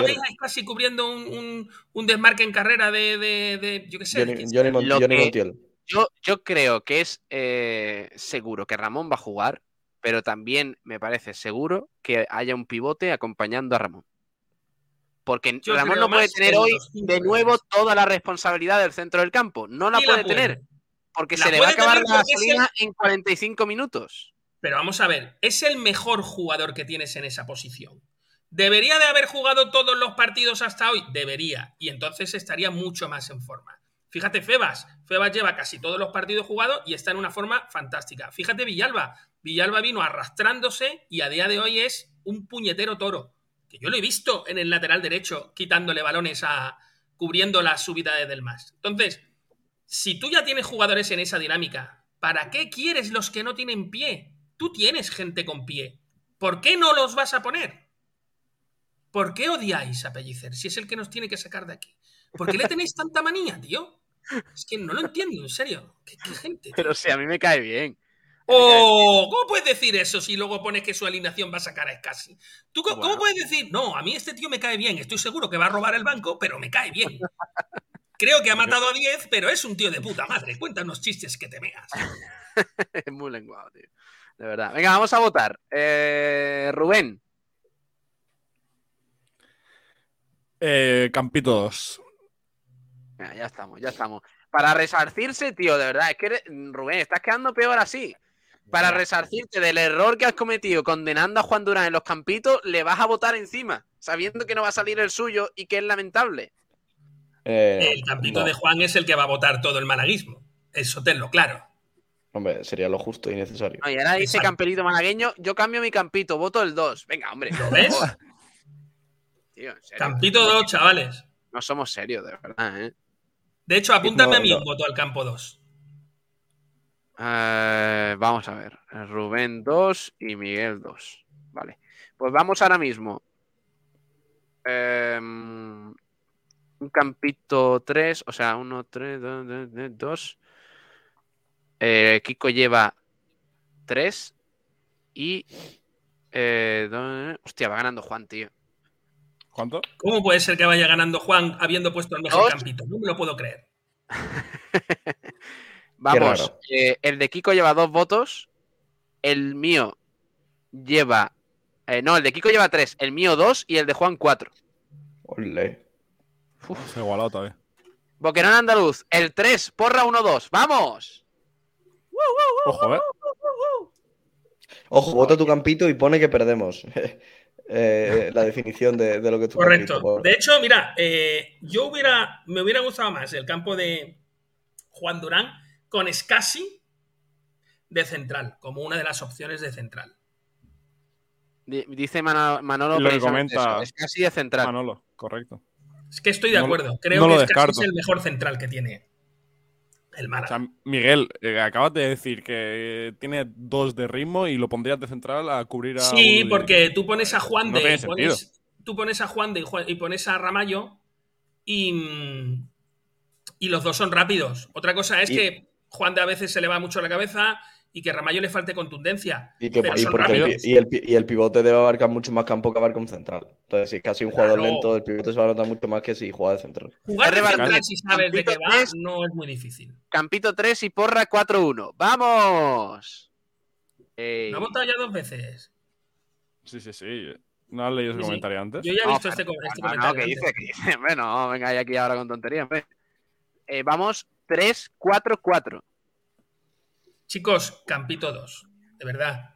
veis a Escasi cubriendo un, un- un desmarque en carrera de, de- de- yo qué sé? Johnny, Johnny Johnny Montiel. Yo creo que es eh, seguro que Ramón va a jugar, pero también me parece seguro que haya un pivote acompañando a Ramón. Porque Yo Ramón no puede tener en hoy de nuevo toda la responsabilidad del centro del campo. No la puede tener. Porque La se le va a acabar la es el- gasolina en 45 minutos. Pero vamos a ver, es el mejor jugador que tienes en esa posición. ¿Debería de haber jugado todos los partidos hasta hoy? Debería. Y entonces estaría mucho más en forma. Fíjate, Febas. Febas lleva casi todos los partidos jugados y está en una forma fantástica. Fíjate, Villalba. Villalba vino arrastrándose y a día de hoy es un puñetero toro. Que yo lo he visto en el lateral derecho quitándole balones a. cubriendo las subidas del más. Entonces, si tú ya tienes jugadores en esa dinámica, ¿para qué quieres los que no tienen pie? Tú tienes gente con pie. ¿Por qué no los vas a poner? ¿Por qué odiáis a Pellicer si es el que nos tiene que sacar de aquí? ¿Por qué le tenéis tanta manía, tío? Es que no lo entiendo, en serio. ¿Qué, gente? Pero sí, a mí me cae bien. ¡Oh! ¿Cómo puedes decir eso si luego pones que su alineación va a sacar a Escasi? ¿Tú cómo, Bueno. puedes decir, no, a mí este tío me cae bien, estoy seguro que va a robar el banco, pero me cae bien? Creo que ha matado a 10, pero es un tío de puta madre. Cuenta unos chistes que te meas. (laughs) es muy lenguado, tío. De verdad. Venga, vamos a votar. Eh, Rubén. Eh, Campito 2. Venga, ya estamos, ya estamos. Para resarcirse, tío, de verdad, es que eres- Rubén, estás quedando peor así. Para resarcirte del error que has cometido condenando a Juan Durán en los campitos, le vas a votar encima, sabiendo que no va a salir el suyo y que es lamentable. Eh, El campito no. de Juan es el que va a votar todo el malaguismo. Eso tenlo claro. Hombre, sería lo justo y necesario. No, y ahora dice Exacto. campelito malagueño, yo cambio mi campito, voto el 2. Venga, hombre. ¿Lo ves? Tío, en serio. Campito 2, chavales. No somos serios, de verdad, ¿eh? De hecho, apúntame No, a mí no. un voto al campo 2. Eh, vamos a ver. Rubén 2 y Miguel 2. Vale. Pues vamos ahora mismo. Em, un campito 3, o sea, 1, 3, 2. Eh, Kiko lleva 3 y... eh, hostia, va ganando Juan, tío. ¿Cuánto? ¿Cómo puede ser que vaya ganando Juan habiendo puesto el mejor Dos. campito? No me lo puedo creer. (laughs) Vamos, eh, el de Kiko lleva dos votos, el mío lleva... eh, no, el de Kiko lleva tres, el mío dos y el de Juan cuatro. Ole. Se ha igualado todavía. Boquerón Andaluz, el 3, porra 1-2, ¡vamos! Ojo, eh. Ojo, vota tu campito y pone que perdemos. (laughs) Eh, la definición de, de lo que tu Correcto. campito. por- De hecho, mira, eh, yo hubiera, me hubiera gustado más el campo de Juan Durán con Scassi de central, como una de las opciones de central. Di- Dice Mano- Manolo Lo que comenta eso, casi de central. Manolo, correcto. Es que estoy de No acuerdo. Creo no que Scassi es el mejor central que tiene el O Málaga. sea, Miguel, eh, acabas de decir que tiene dos de ritmo y lo pondrías de central a cubrir a. Sí, porque tú pones a Juan No de. tiene pones- tú pones a Juan de y Juan- y pones a Ramallo y. mm, Y los dos son rápidos. Otra cosa es Y- que Juan de a veces se le va mucho la cabeza y que Ramallo le falte contundencia. Y, que, pero el, rápidos. pi- y, el, pi- y el pivote debe abarcar mucho más campo que abarca un central. Entonces, si es casi un jugador Claro. lento, el pivote se va a notar mucho más que si juega de central. Jugar de central si sabes de qué Campito va tres. no es muy difícil. Campito 3 y porra 4-1. ¡Vamos! Ey. ¿No ha votado ya dos veces? Sí, sí, sí. ¿No has leído ese Sí, sí. comentario antes? Yo ya he No, visto este, co- este no, no, comentario. ¿qué antes. dice? ¿Qué dice? (laughs) Bueno, venga, ya aquí ahora con tonterías. Eh, vamos 3-4-4. Chicos, Campito 2. De verdad.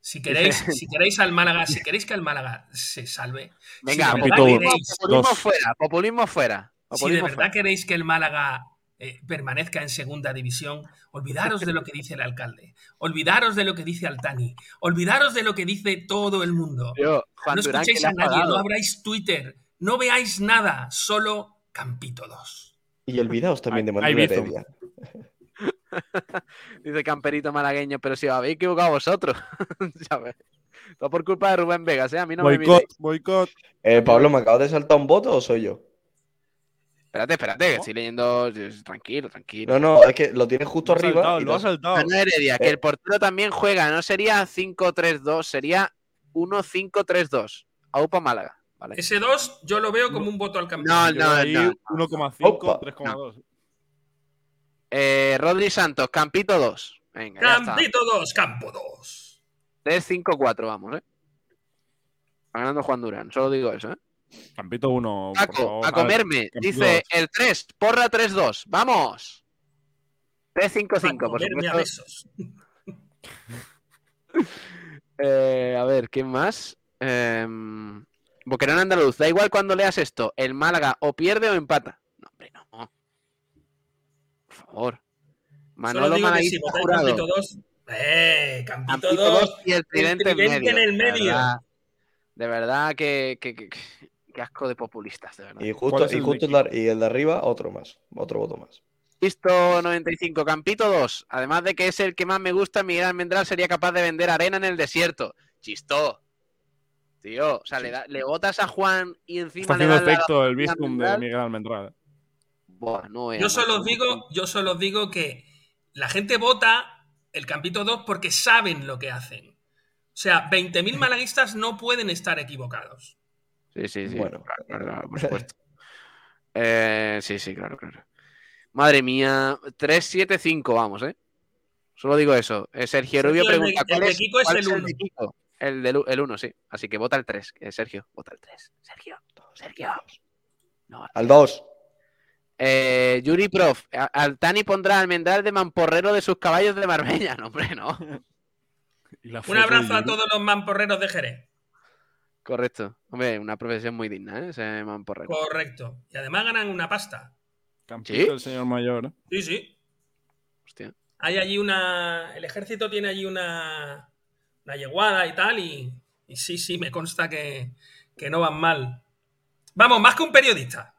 Si queréis, si (laughs) queréis al Málaga, si queréis que el Málaga se salve. Venga, si de verdad Campito queréis- populismo Dos. fuera, populismo fuera. Si de verdad fuera. queréis que el Málaga eh, permanezca en segunda división, olvidaros de lo que dice el alcalde, olvidaros de lo que dice Altani, olvidaros de lo que dice todo el mundo. No escuchéis a nadie, no abráis Twitter, no veáis nada, solo Campito 2. Y olvidaos también de Manuel. Heredia. (laughs) Dice Camperito malagueño, pero si os habéis equivocado vosotros. (laughs) ¿sabes? Todo por culpa de Rubén Vegas, ¿eh? A mí no me Boicot. Eh, Pablo, ¿me acabas de saltar un voto o soy yo? Espérate, espérate, que estoy leyendo. Tranquilo, tranquilo. No, no, es que lo tienes justo Lo ha arriba. saltado, y lo ha te- saltado. Manuel Heredia, que Eh. el portero también juega, no sería 5-3-2, sería 1-5-3-2. Aupa Málaga. ¿Vale? Ese 2 yo lo veo como un voto al Campito. No, no, no. 1,5, Opa. 3,2. Eh, Rodri Santos, Campito 2. Venga. Campito 2, Campo 2. 3-5-4, vamos, ¿eh? Va ganando Juan Durán, solo digo eso, ¿eh? Campito 1, por Paco, favor. a comerme. Campito Dice dos. el 3, porra 3-2. ¡Vamos! 3-5-5, A por a supuesto. besos. (laughs) Eh, a ver, ¿quién más? Eh, Boquerón Andaluz. Da igual cuando leas esto. El Málaga o pierde o empata. No, hombre, no. Por favor. Manolo si Malaguista votáis jurado. Campito 2. ¡Eh! Campito, Campito 2. dos y el tridente, en medio. en el De medio. verdad, de verdad que, que- que- que asco de populistas, de verdad. Y ¿Cuál justo, y el justo el de, y el de arriba, otro más. Otro voto más. Listo 95, Campito 2. Además de que es el que más me gusta, Miguel Almendral sería capaz de vender arena en el desierto. Chistó. Tío, o sea, le, da- le botas a Juan y encima Está haciendo la efecto el. Bizum de Miguel Almendral. Buah, no Yo solo digo, yo solo digo que la gente vota el Campito 2 porque saben lo que hacen. O sea, 20.000 malaguistas no pueden estar equivocados. Sí, sí, sí. Bueno. claro, claro, claro, por supuesto. Eh, sí, sí, claro, claro. Madre mía, 3-7-5, vamos, ¿eh? Solo digo eso. Eh, Sergio Rubio pregunta, ¿cuál es, el de Kiko? El del 1, sí. Así que vota el 3. Sergio, vota el 3. Sergio, Sergio. No, Al 2. Eh, Yuri Prof, Altani pondrá almendral de mamporrero de sus caballos de Marbella. No, hombre, no. (laughs) Un abrazo a todos los mamporreros de Jerez. Correcto. Hombre, una profesión muy digna, ¿eh? Ese mamporrero. Correcto. Y además ganan una pasta. Campito ¿Sí? el señor mayor. ¿eh? Sí, sí. Hostia. Hay allí una. El ejército tiene allí una. Una yeguada y tal. Y, y sí, sí, me consta que, que no van mal. Vamos, más que un periodista.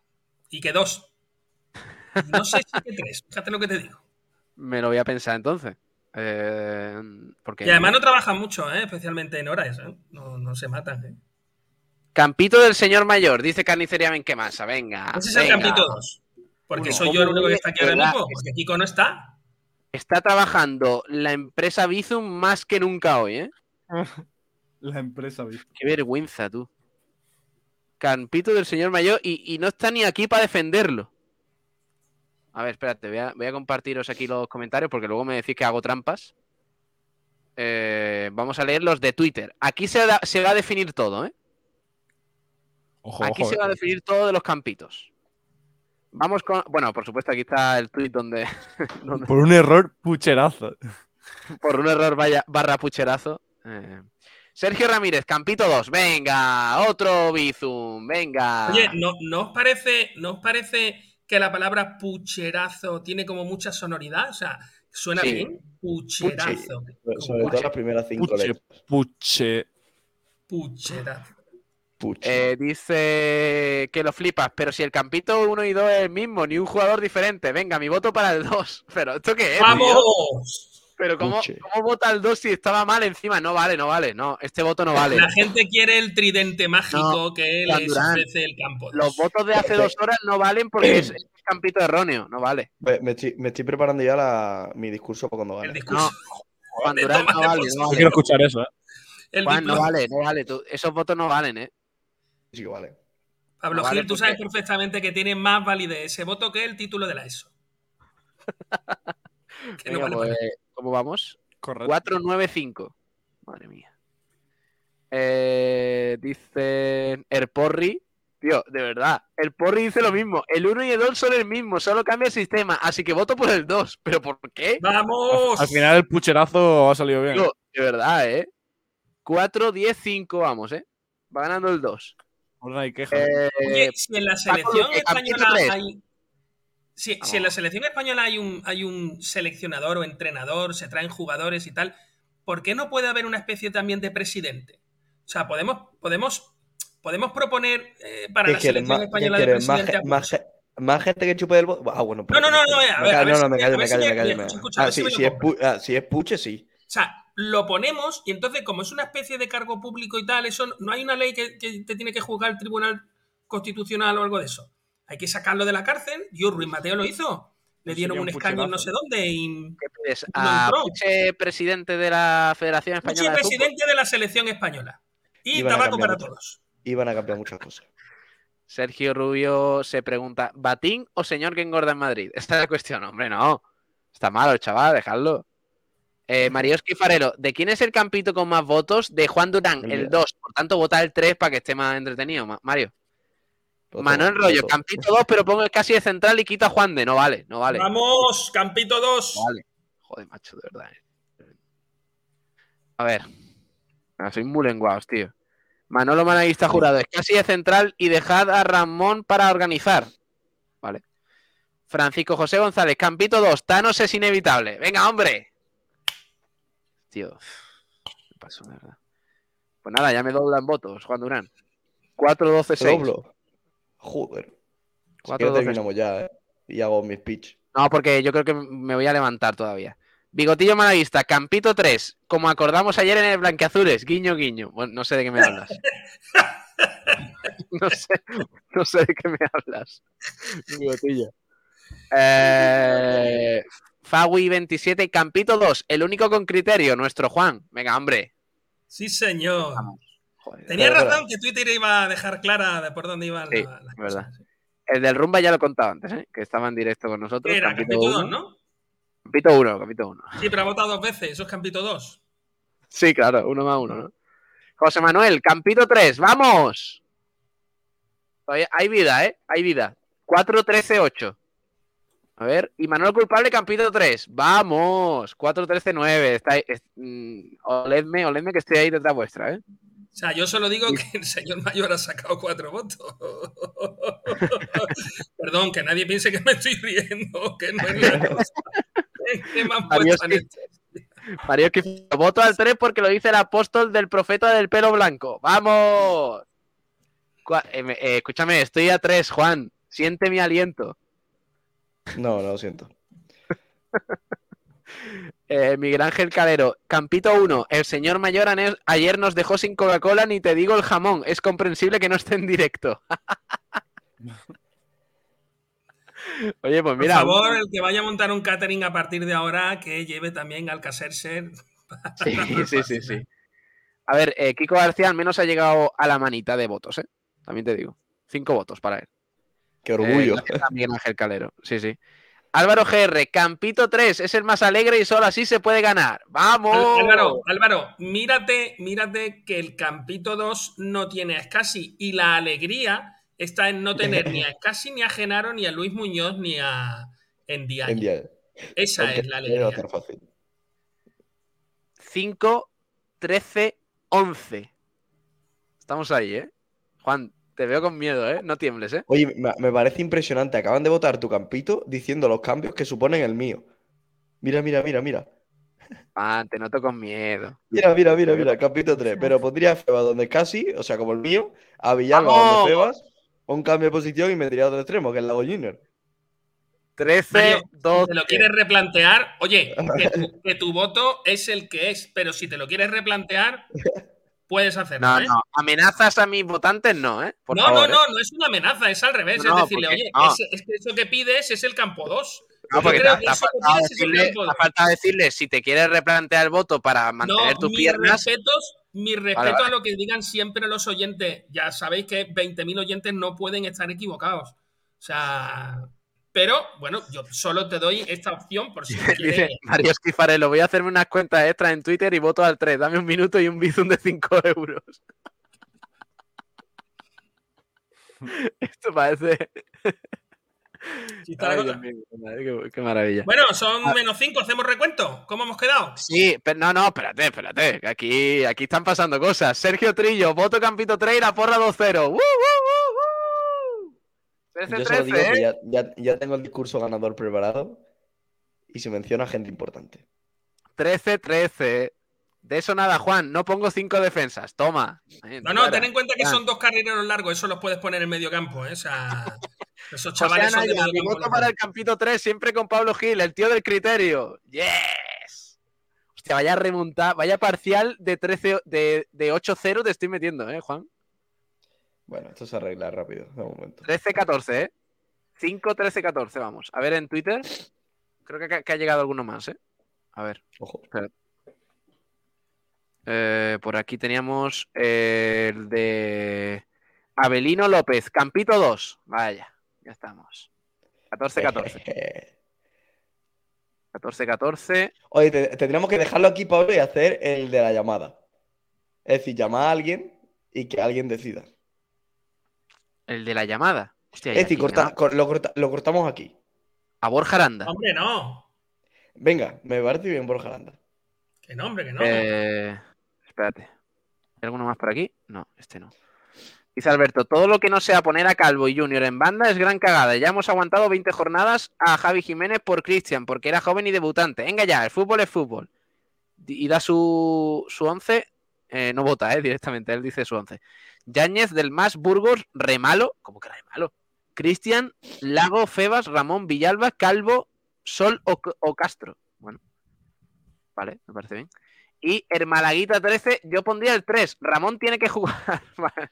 Y que dos. No sé si que tres. Fíjate lo que te digo. Me lo voy a pensar entonces. Eh, porque Y además no trabajan mucho, ¿eh? especialmente en horas. ¿eh? No, no se matan. Campito del señor mayor, dice Carnicería Benquemasa. Venga. Ese es el venga. Campito 2. Porque soy yo el único que ¿Cómo está aquí ahora mismo. Porque Kiko no está. Está trabajando la empresa Bizum más que nunca hoy, ¿eh? (laughs) La empresa Bizum. Qué vergüenza, tú. Campito del señor mayor y, y no está ni aquí para defenderlo. A ver, espérate, voy a, voy a compartiros aquí los comentarios porque luego me decís que hago trampas. Eh, vamos a leer los de Twitter. Aquí se, da- se va a definir todo, ¿eh? Ojo, Aquí ojo, se eh. va a definir todo de los campitos. Vamos con. Bueno, por supuesto, aquí está el tweet donde. (laughs) donde- Por un error pucherazo. (laughs) por un error vaya, barra pucherazo. Eh, Sergio Ramírez, Campito 2. Venga, otro Bizum. Venga. Oye, ¿no, ¿no, os parece, ¿no os parece que la palabra pucherazo tiene como mucha sonoridad? O sea, suena Sí. bien. Pucherazo. Sobre todo las primeras cinco Puche, letras. puche. Pucherazo. Eh, dice que lo flipas, pero si el Campito 1 y 2 es el mismo, ni un jugador diferente. Venga, mi voto para el 2. (laughs) ¿Pero esto qué es? tío? ¡Vamos! Pero ¿cómo, Puche. ¿cómo vota el 2 si estaba mal encima? No vale, no vale. No, este voto no vale. La gente quiere el tridente mágico No, que les ofrece el campo. Los votos de hace dos horas no valen porque es, es Campito erróneo. No vale. Me, estoy, me estoy preparando ya la- mi discurso para cuando El gane. discurso. Juan (laughs) Durán no tómate vale. No Yo vale. quiero escuchar eso, ¿eh? El Juan, no vale, no vale. tú- esos votos no valen, ¿eh? Que vale. Pablo No vale Gil, tú porque- sabes perfectamente que tiene más validez ese voto que el título de la ESO. (laughs) Que no Venga, vale pues. ¿Cómo vamos? Correcto. 495. Madre mía. Eh, dice el Porri. Tío, de verdad. El Porri dice lo mismo. El 1 y el 2 son el mismo, solo cambia el sistema. Así que voto por el 2. ¿Pero por qué? ¡Vamos! Al final el pucherazo ha salido bien. Tío, de verdad, ¿eh? 4, 10, 5, vamos, ¿eh? Va ganando el 2. No hay queja. Eh, Oye, si en la selección Campito española hay. Si, si en la selección española hay un, hay un seleccionador o entrenador, se traen jugadores y tal, ¿por qué no puede haber una especie también de presidente? O sea, podemos, podemos, podemos proponer eh, para ¿Qué la quieres? selección ¿Más, española de presidente más, más gente que chupe del voto? Ah, bueno. No, no, no, no, eh, a ver, a callo, ver no, si no, me callo, me callo, me- callo. Ah, sí, me si lo es, pu- ah, si es puche, sí. O sea, lo ponemos y entonces, como es una especie de cargo público y tal, eso no hay una ley que, que te tiene que juzgar el Tribunal Constitucional o algo de eso. Hay que sacarlo de la cárcel. Yo, Ruiz Mateo lo hizo. Le dieron un un escaño en no sé dónde y ¿Qué pides? no ¿A entró. Puche, presidente de la Federación Puche, Española de Fútbol? presidente de la selección española. Y Iban a tabaco cambiar para muchas- todos. Iban a cambiar muchas cosas. Sergio Rubio se pregunta, ¿Batín o señor que engorda en Madrid? Esta es la cuestión, hombre, no. Está malo el chaval, dejadlo. Eh, Marioski Farelo, ¿de quién es el campito con más votos? De Juan Durán, El el mío. 2. Por tanto, vota el 3 para que esté más entretenido, Ma- Mario. Voto, Manuel Rollo, voto. campito 2, pero pongo el casi de central y quito a Juan de. No vale, no vale. Vamos, Campito 2. No vale. Joder, macho, de verdad. eh. A ver. Ah, soy muy lenguados, tío. Manolo Managuista jurado, es casi de central y dejad a Ramón para organizar. Vale. Francisco José González, Campito 2, Thanos es inevitable. Venga, hombre. Tío. Me paso, de verdad. Pues nada, ya me doblan votos, Juan Durán. 4, 12, 6. Doblo. Joder. Si Cuatro, quieres doce. terminamos ya, ¿eh? Y hago mi speech. No, porque yo creo que me voy a levantar todavía. Bigotillo Malaguista, Campito 3, como acordamos ayer en el Blanqueazules, guiño, guiño. Bueno, no sé de qué me hablas. (laughs) no, sé, no sé de qué me hablas. Bigotillo. Eh, Fawi 27, Campito 2, el único con criterio, nuestro Juan. Venga, hombre. Sí, señor. Joder, Tenía verdad. razón que Twitter iba a dejar clara de por dónde iban Sí, la- las. El del Rumba ya lo he contado antes, ¿eh? que estaba en directo con nosotros. Era Campito 2, uno. ¿no? Campito 1, Campito 1. Sí, pero ha votado dos veces. Eso es Campito 2. Sí, claro, uno más uno, ¿no? José Manuel, Campito 3, ¡vamos! Todavía hay vida, ¿eh? Hay vida. 4, 13, 8. A ver, y Manuel Culpable, Campito 3, ¡vamos! 4, 13, 9. Está ahí, es- mm, oledme, oledme que estoy ahí detrás vuestra, ¿eh? O sea, yo solo digo que el señor mayor ha sacado cuatro votos. (laughs) Perdón, que nadie piense que me estoy riendo, que no es la (laughs) cosa. Que me han Mario Mario Esquifo, voto al 3 porque lo dice el apóstol del profeta del pelo blanco. ¡Vamos! Eh, eh, escúchame, estoy a 3, Juan. Siente mi aliento. No, no lo siento. (laughs) Eh, Miguel Ángel Calero, Campito 1. El señor mayor ayer nos dejó sin Coca-Cola, ni te digo el jamón. Es comprensible que no esté en directo. (laughs) Oye, pues mira. Por favor, el que vaya a montar un catering a partir de ahora, que lleve también al Caserser. (laughs) Sí, sí, sí, sí. A ver, eh, Kiko García al menos ha llegado a la manita de votos, ¿eh? También te digo. Cinco votos para él. Qué orgullo. Eh, a Miguel Ángel Calero. Sí, sí. Álvaro GR, Campito 3, es el más alegre y solo así se puede ganar. ¡Vamos! Álvaro, Álvaro, mírate, mírate que el Campito 2 no tiene a Escasi y la alegría está en no tener ni a (laughs) Escasi, ni a Genaro, ni a Luis Muñoz, ni a Endiaye. En día. Esa es la alegría. estar fácil. 5, 13, 11. Estamos ahí, ¿eh? Juan, te veo con miedo, ¿eh? No tiembles, ¿eh? Oye, me, me parece impresionante. Acaban de votar tu campito diciendo los cambios que suponen el mío. Mira, mira, mira, mira. Juan, te noto con miedo. Mira, mira, mira, mira, campito 3. Pero pondría a Febas donde casi, o sea, como el mío, a Villalba ¡Vamos! donde Febas, un cambio de posición y me tiraría a otro extremo, que es Lago Junior. 13, Mario, si 12. te lo quieres replantear, oye, que tu, (laughs) que tu voto es el que es, pero si te lo quieres replantear, (laughs) puedes hacerlo. No, ¿eh? no. Amenazas a mis votantes, no, ¿eh? Por no, favor, no, ¿eh? no, no es una amenaza, es al revés. No, es decirle, oye, no. es, es que eso que pides es el campo 2. No, porque te, ha- faltado decirle, decirle si te quieres replantear el voto para mantener No, tus mis piernas. respetos, mi respeto Vale, vale. a lo que digan siempre los oyentes. Ya sabéis que 20.000 oyentes no pueden estar equivocados. O sea, pero bueno, yo solo te doy esta opción por si (laughs) quieres. Mario Esquifarelo, voy a hacerme unas cuentas extras en Twitter y voto al 3. Dame un minuto y un bizum de 5 (laughs) euros. (laughs) Esto parece. Ay, mío, qué maravilla. Bueno, son Ah. menos 5, hacemos recuento. ¿Cómo hemos quedado? Sí, pero no, no, espérate, espérate. que Aquí, aquí están pasando cosas. Sergio Trillo, voto Campito 3 y la porra 2-0. ¡Uh, uh, uh, uh! Yo solo digo 13-13, que ¿eh? ya, ya- ya tengo el discurso ganador preparado y se menciona gente importante. 13-13. De eso nada, Juan. No pongo cinco defensas. Toma. Eh, No, no, ten en cuenta que son dos carrileros largos, eso los puedes poner en medio campo, ¿eh? O sea, (laughs) esos José chavales son de medio mi campo. voto para el campito 3, siempre con Pablo Gil, el tío del criterio. ¡Yes! Hostia, vaya remontada, vaya parcial de 13 de, de 8-0 te estoy metiendo, ¿eh, Juan? Bueno, esto se arregla rápido, de momento. 13-14, ¿eh? 5-13-14, vamos. A ver en Twitter. Creo que, que ha llegado alguno más, ¿eh? A ver. Ojo. Eh, por aquí teníamos eh, el de Abelino López, Campito 2. Vaya, ya estamos. 14-14. 14-14. (laughs) Oye, te- tendríamos que dejarlo aquí, Pablo, y hacer el de la llamada. Es decir, llamar a alguien y que alguien decida. El de la llamada. Hostia, aquí, corta- ¿no? cor- lo, corta- lo cortamos aquí. A Borja Aranda. Hombre, no. Venga, me parece bien, Borja Aranda. Que no, hombre, que no. Eh, espérate. ¿Hay alguno más por aquí? No, este no. Dice Alberto, todo lo que no sea poner a Calvo y Junior en banda es gran cagada. Ya hemos aguantado 20 jornadas a Javi Jiménez por Cristian, porque era joven y debutante. Venga ya, el fútbol es fútbol. Y da su, su 11. Eh, no vota, eh, directamente, él dice su 11. Yáñez del Más Burgos, Remalo. ¿Cómo que Remalo? Cristian, Lago, Febas, Ramón, Villalba, Calvo, Sol o, Castro. Bueno, vale, me parece bien. Y el Malaguita 13, yo pondría el 3. Ramón tiene que jugar. (laughs) Vale.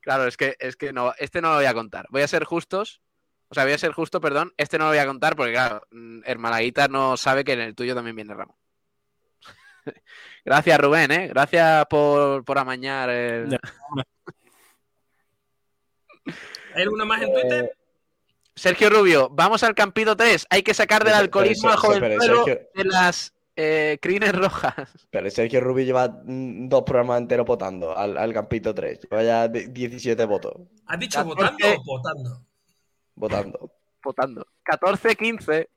claro, es que, es que no, este no lo voy a contar. Voy a ser justos. O sea, voy a ser justo, perdón. Este no lo voy a contar porque, claro, mm, el Malaguita no sabe que en el tuyo también viene Ramón. (laughs) Gracias, Rubén, ¿eh? Gracias por, por amañar el... (laughs) ¿Hay alguno más en Twitter? Sergio Rubio, vamos al campito 3. Hay que sacar del Pero- alcoholismo pero- al Sergio- de las eh, crines rojas. (laughs) Pero Sergio Rubio lleva mm, dos programas enteros votando al, al Campito 3. Lleva ya de- 17 votos ¿Has dicho 14. votando o votando? votando. Votando. 14-15.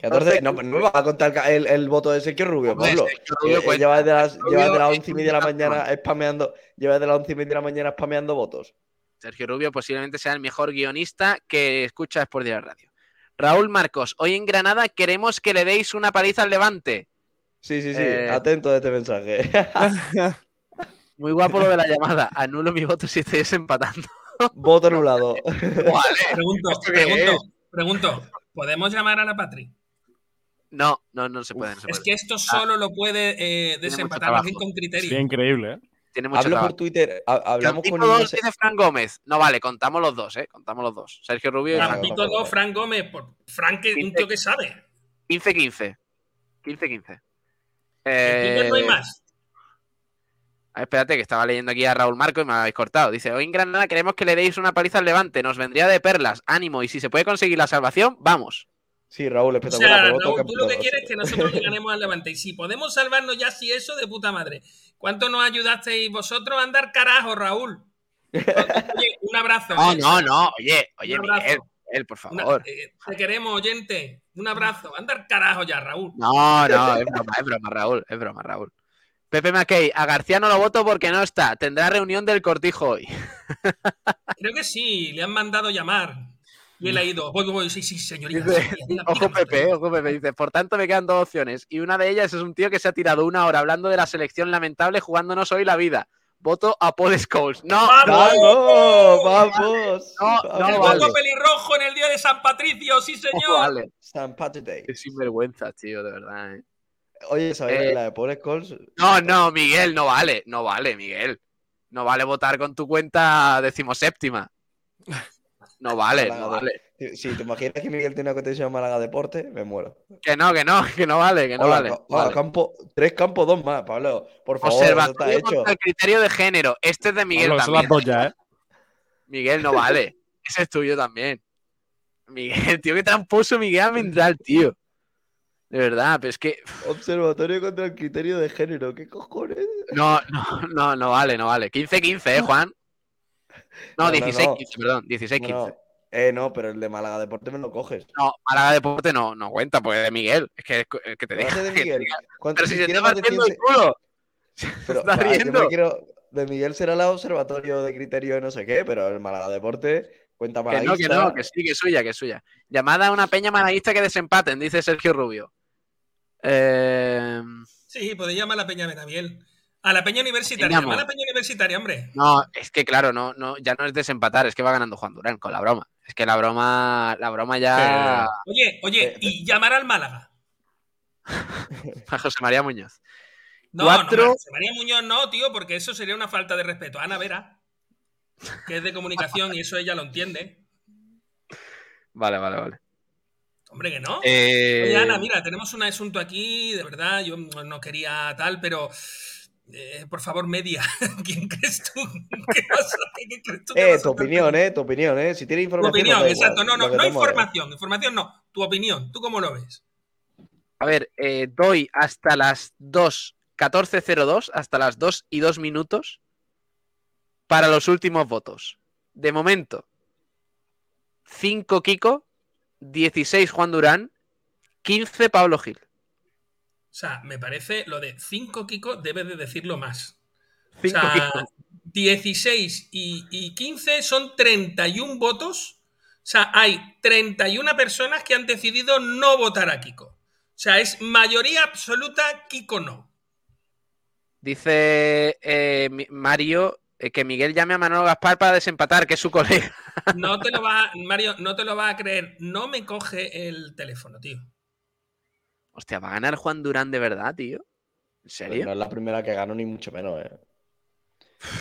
14, no, no me vas a contar el, el voto de Sergio Rubio, Pablo. Sergio Rubio Eh, cuenta. lleva desde las, Sergio lleva desde Rubio las es 11 y media de la mañana spameando, lleva desde las 11 y media de la mañana spameando votos. Sergio Rubio posiblemente sea el mejor guionista que escucha Sport Direct Radio. Raúl Marcos, hoy en Granada queremos que le deis una paliza al Levante. Sí, sí, sí, Eh, atento a este mensaje. (laughs) (laughs) Muy guapo lo de la llamada. Anulo mi voto si estáis empatando. Voto anulado. (laughs) Pregunto, ¿Esto qué pregunto, pregunto. ¿Podemos llamar a la Patri? No, no, no se puede. no se Es puede. que esto solo lo puede eh, desempatar alguien con criterio. Sería increíble, ¿eh? Tiene mucho Hablo trabajo. por Twitter, ha- hablamos Campito con un 2 dice Fran Gómez. No vale, contamos los dos, ¿eh? Contamos los dos. Sergio Rubio y Fran Campito 2, Fran Gómez. Por Fran, que un tío que sabe. 15-15. 15-15. En Eh, no hay más. ah, espérate, que estaba leyendo aquí a Raúl Marco y me habéis cortado. Dice, hoy en Granada queremos que le deis una paliza al Levante. Nos vendría de perlas. Ánimo. Y si se puede conseguir la salvación, vamos. Sí, Raúl, O espectacular. sea, te voto Raúl, tú lo que quieres es que nosotros le (laughs) ganemos al Levante. Y si podemos salvarnos ya, si eso, de puta madre. ¿Cuánto nos ayudasteis vosotros a andar carajo, Raúl? Oye, un abrazo. No, ¿eh? no, no. Oye, oye. Miguel, Miguel, por Una- favor. eh, te queremos, oyente. Un abrazo. Andar carajo ya, Raúl. No, no, es broma, es broma, Raúl. Es broma, Raúl. Pepe Mackey, a García no lo voto porque no está. Tendrá reunión del cortijo hoy. (laughs) Creo que sí, le han mandado llamar. Y él ha ido. Voy, voy, sí, sí, señorita. Dice, dígame, ojo. Pepe, eh, ojo Pepe, dice, por tanto me quedan dos opciones y una de ellas es un tío que se ha tirado una hora hablando de la selección lamentable jugándonos hoy la vida. Voto a Paul Scholes. No, ¡Vamos! ¡Vamos! ¡Vamos! no, El no poco vale. pelirrojo en el día de San Patricio, sí, No señor. vale. San Patrick Day. Qué sinvergüenza, tío, de verdad. eh. Oye, ¿sabes Eh, la de Paul Scholes? No, no, Miguel, no vale, no vale, Miguel. No vale votar con tu cuenta decimoséptima. No vale, Málaga no vale. Si te imaginas que Miguel tiene una cotización Málaga Deporte, me muero. Que no, que no, que no vale, que no Hola, vale. ca- no hola, vale. campo, tres campos, dos más, Pablo. Por favor, está Observatorio hecho. contra el criterio de género. Este es de Miguel Pablo, son también. las ¿eh? Miguel, no vale. (laughs) Ese es tuyo también. Miguel, tío, qué tramposo Miguel Almendral, tío. De verdad, pero es que. Observatorio contra el criterio de género, ¿qué cojones? No, no, no, no vale, no vale. 15-15, ¿eh, Juan? No, No, no, 16-15, no. perdón. 16-15. No, eh, no, pero el de Málaga Deporte me lo coges. No, Málaga Deporte no, no cuenta, porque es de Miguel. Es que, es que te ¿Qué deja. de (laughs) te Miguel? diga. ¿Cuánto- Pero si se está partiendo 100 el culo. (laughs) Pero, está va, yo me riendo. quiero- de Miguel será el observatorio de criterio de no sé qué, pero el Málaga Deporte cuenta Que no, que no, que sí, que es suya, que es suya. Llamada a una peña malaguista que desempaten, dice Sergio Rubio. Eh, Sí, podéis llamar a la Peña Benaviel. A la Peña Universitaria. Llama a la Peña Universitaria, hombre. no, es que claro, no, no, ya no es desempatar, es que va ganando Juan Durán con la broma. Es que la broma, la broma ya. Oye, oye, y llamar al Málaga. (laughs) A José María Muñoz. No, Cuatro- no, José María Muñoz no, tío, porque eso sería una falta de respeto. Ana Vera, que es de comunicación y eso ella lo entiende. Vale, vale, vale. Hombre, que no. Eh, Oye, Ana, mira, tenemos un asunto aquí, de verdad, yo no quería tal, pero eh, por favor, media. (laughs) ¿Quién crees tú? ¿Qué pasa? ¿Qué crees tú Eh, vas tu a opinión, eh, tu opinión, eh. Si tienes Tu información. opinión, nos da igual, exacto. No, no, no información. Información no. Tu opinión. ¿Tú cómo lo ves? A ver, eh, doy hasta las 2, 14.02, hasta las 2 y 2 minutos para los últimos votos. De momento, 5 Kiko, 16 Juan Durán, 15 Pablo Gil. O sea, me parece lo de 5 Kiko debe de decirlo más. O sea, Kiko. 16 y, y 15 son 31 votos. O sea, hay 31 personas que han decidido no votar a Kiko. O sea, es mayoría absoluta Kiko no. Dice eh, Mario eh, que Miguel llame a Manolo Gaspar para desempatar, que es su colega. No te lo va, Mario, no te lo va a creer. No me coge el teléfono, tío. Hostia, ¿va a ganar Juan Durán de verdad, tío? ¿En Pues serio? no es la primera que gano, ni mucho menos, eh.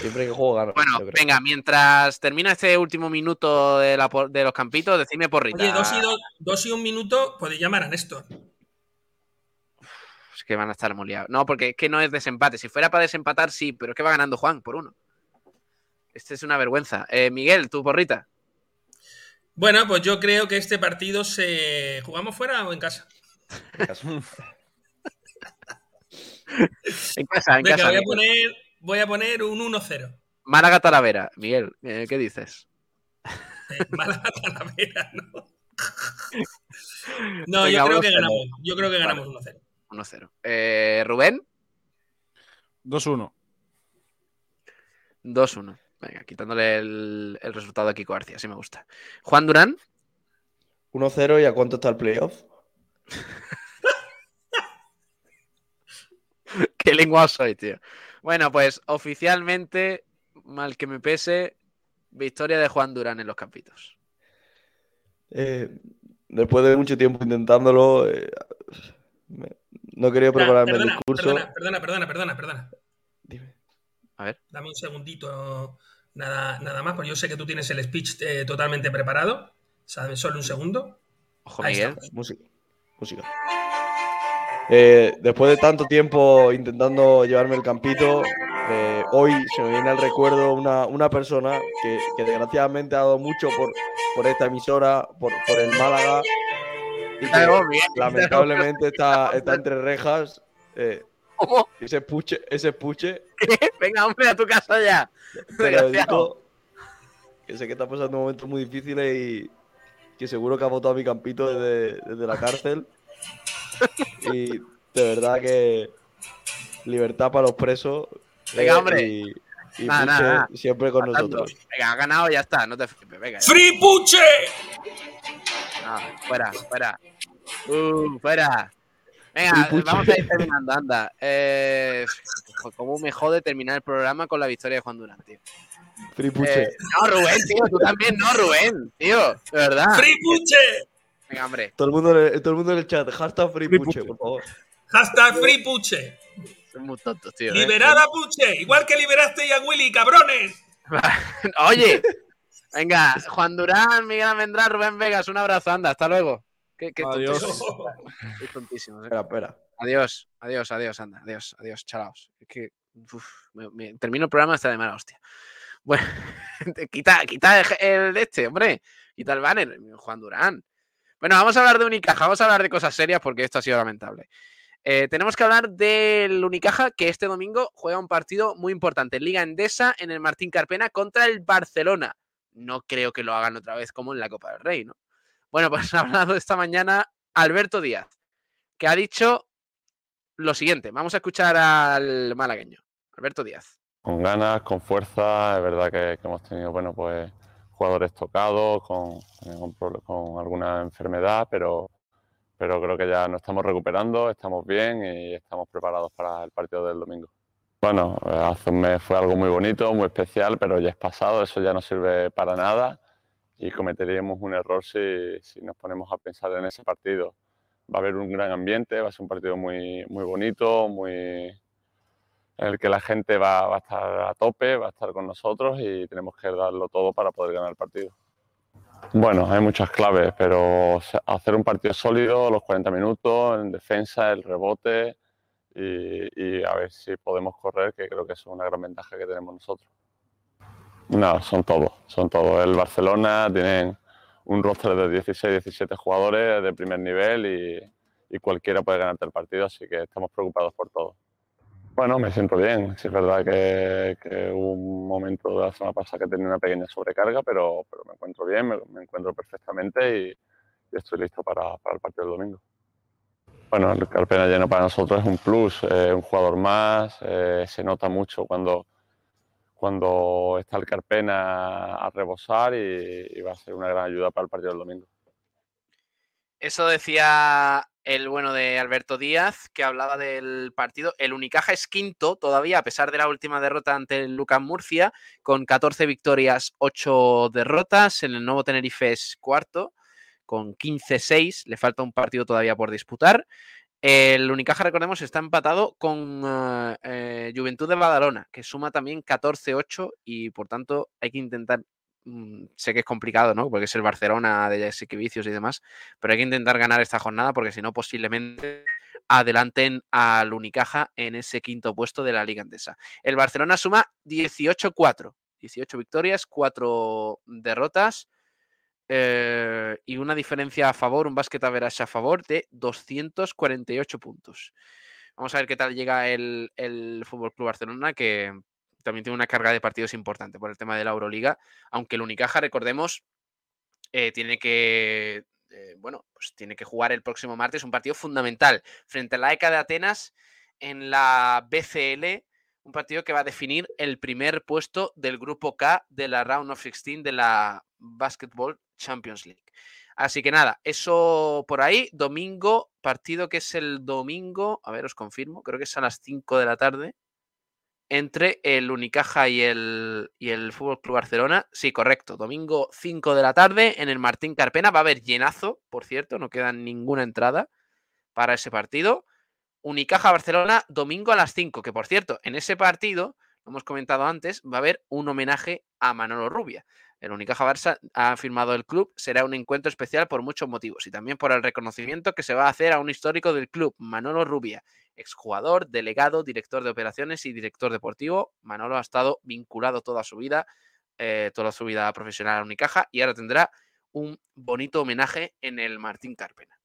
Siempre que juego gano. Bueno, venga, mientras termina este último minuto de, la por- de los campitos, decidme porrita. Oye, dos y, dos, dos y un minuto, podéis llamar a Néstor. Es que van a estar moliados. No, porque es que no es desempate. Si fuera para desempatar, sí, pero es que va ganando Juan por uno. Este es una vergüenza. Eh, Miguel, tu porrita. Bueno, pues yo creo que este partido se. ¿Jugamos fuera o en casa? (laughs) En casa, en Venga, casa. voy a poner, voy a poner un 1-0. Málaga Talavera. Miguel, eh, ¿qué dices? (laughs) Eh, Málaga Talavera, ¿no? (laughs) No, Venga, yo creo 1-0. que ganamos. Yo creo que ganamos Vale. 1-0. 1-0. Eh, Rubén, 2-1. 2-1. Venga, quitándole el, el resultado a Kiko García, así me gusta. Juan Durán, 1-0 y a cuánto está el playoff? (laughs) qué lengua soy, tío. Bueno, pues oficialmente, mal que me pese, victoria de Juan Durán en los campitos. Eh, después de mucho tiempo intentándolo, eh, me- no quería prepararme el perdona, discurso. perdona, perdona, perdona, perdona, perdona. A ver. Dame un segundito, nada, nada más, porque yo sé que tú tienes el speech eh, totalmente preparado. ¿Sabes? Solo un segundo. Ojo, Ahí Miguel. Música. Música. Eh, después de tanto tiempo intentando llevarme el campito, eh, hoy se me viene al recuerdo una, una persona que, que desgraciadamente ha dado mucho por, por esta emisora, por, por el Málaga, y que Claro, bien. lamentablemente está, está entre rejas. eh, ¿Cómo? ese puche, ese puche, Venga, hombre, a tu casa ya. te lo dedico, que sé que está pasando momentos muy difíciles y que seguro que ha votado mi campito desde, desde la cárcel. (laughs) Y de verdad que libertad para los presos. Venga, eh, hombre. Y, y Puche siempre con nosotros. Venga, ha ganado, ya está, no te flipes. Venga, ya. ¡Free Puche! Ah, fuera, fuera. Uh, fuera. Venga, vamos a ir terminando, anda. Eh, ¿Cómo me jode terminar el programa con la victoria de Juan Durán, tío? Free Puche. Eh, no, Rubén, tío, tú también no, Rubén, tío, de verdad. ¡Free Puche! Venga, hombre. Todo, el mundo en el, todo el mundo en el chat. Hashtag Free, Puche, por favor. Hashtag Free Puche. Son muy tontos, tío. ¿eh? Liberada Puche. Igual que liberaste a Willy, cabrones. (laughs) Oye, venga, Juan Durán, Miguel Almendrán, Rubén Vegas, un abrazo, anda, hasta luego. Qué, qué Adiós. tontísimos. Qué tontísimos, eh. Espera, espera. Adiós, adiós, adiós, anda, adiós, adiós, chalaos. Es que uf, me- me- termino el programa hasta de mala hostia. Bueno, (laughs) quita, quita el, de este, hombre. Quita el banner, Juan Durán. Bueno, vamos a hablar de Unicaja, vamos a hablar de cosas serias porque esto ha sido lamentable. Eh, tenemos que hablar del Unicaja que este domingo juega un partido muy importante. Liga Endesa en el Martín Carpena contra el Barcelona. No creo que lo hagan otra vez como en la Copa del Rey, ¿no? Bueno, (laughs) pues ha hablado esta mañana Alberto Díaz, que ha dicho lo siguiente. Vamos a escuchar al malagueño, Alberto Díaz. Con ganas, con fuerza. Es verdad que, que hemos tenido, bueno, pues jugadores tocados con, con, con alguna enfermedad, pero, pero creo que ya nos estamos recuperando, estamos bien y estamos preparados para el partido del domingo. Bueno, hace un mes fue algo muy bonito, muy especial, pero ya es pasado, eso ya no sirve para nada y cometeríamos un error si, si nos ponemos a pensar en ese partido. Va a haber un gran ambiente, va a ser un partido muy, muy bonito, muy, en el que la gente va, a estar a tope, va a estar con nosotros y tenemos que darlo todo para poder ganar el partido. Bueno, hay muchas claves, pero hacer un partido sólido, los 40 minutos, en defensa, el rebote y, y, a ver si podemos correr, que creo que es una gran ventaja que tenemos nosotros. No, son todos, son todos. El Barcelona tienen un roster de 16, 17 jugadores de primer nivel y, y cualquiera puede ganarte el partido, así que estamos preocupados por todo. Bueno, me siento bien. Sí, es verdad que, hubo un momento de la semana pasada que tenía una pequeña sobrecarga, pero, me encuentro bien, me, encuentro perfectamente y, estoy listo para, el partido del domingo. Bueno, el Carpena lleno para nosotros es un plus, eh, un jugador más, eh, se nota mucho cuando, cuando está el Carpena a rebosar y va a ser una gran ayuda para el partido del domingo. Eso decía el bueno de Alberto Díaz, que hablaba del partido. El Unicaja es quinto todavía, a pesar de la última derrota ante el Lucas Murcia, con 14 victorias, 8 derrotas. En el nuevo Tenerife es cuarto, con 15-6. Le falta un partido todavía por disputar. El Unicaja, recordemos, está empatado con uh, eh, Juventud de Badalona, que suma también 14-8 y por tanto hay que intentar sé que es complicado, ¿no? Porque es el Barcelona de Vicios y demás, pero hay que intentar ganar esta jornada porque si no, posiblemente adelanten al Unicaja en ese quinto puesto de la Liga Andesa. El Barcelona suma 18-4, 18 victorias, 4 derrotas eh, y una diferencia a favor, un básquet average a favor de 248 puntos. Vamos a ver qué tal llega el, el Fútbol Club Barcelona, que también tiene una carga de partidos importante por el tema de la Euroliga, aunque el Unicaja, recordemos, eh, tiene que, eh, bueno, pues tiene que jugar el próximo martes un partido fundamental frente a la ECA de Atenas en la BCL, un partido que va a definir el primer puesto del grupo K de la Round of 16 de la Basketball Champions League. Así que nada, eso por ahí. Domingo, partido que es el domingo, a ver, os confirmo, creo que es a las 5 de la tarde entre el Unicaja y el, y el Fútbol Club Barcelona. Sí, correcto. Domingo 5 de la tarde en el Martín Carpena. Va a haber llenazo, por cierto, no queda ninguna entrada para ese partido. Unicaja Barcelona, domingo a las 5, que por cierto, en ese partido, lo hemos comentado antes, va a haber un homenaje a Manolo Rubia. El Unicaja Barça ha firmado el club, será un encuentro especial por muchos motivos y también por el reconocimiento que se va a hacer a un histórico del club, Manolo Rubia, exjugador, delegado, director de operaciones y director deportivo. Manolo ha estado vinculado toda su vida, eh, toda su vida profesional a Unicaja y ahora tendrá un bonito homenaje en el Martín Carpena.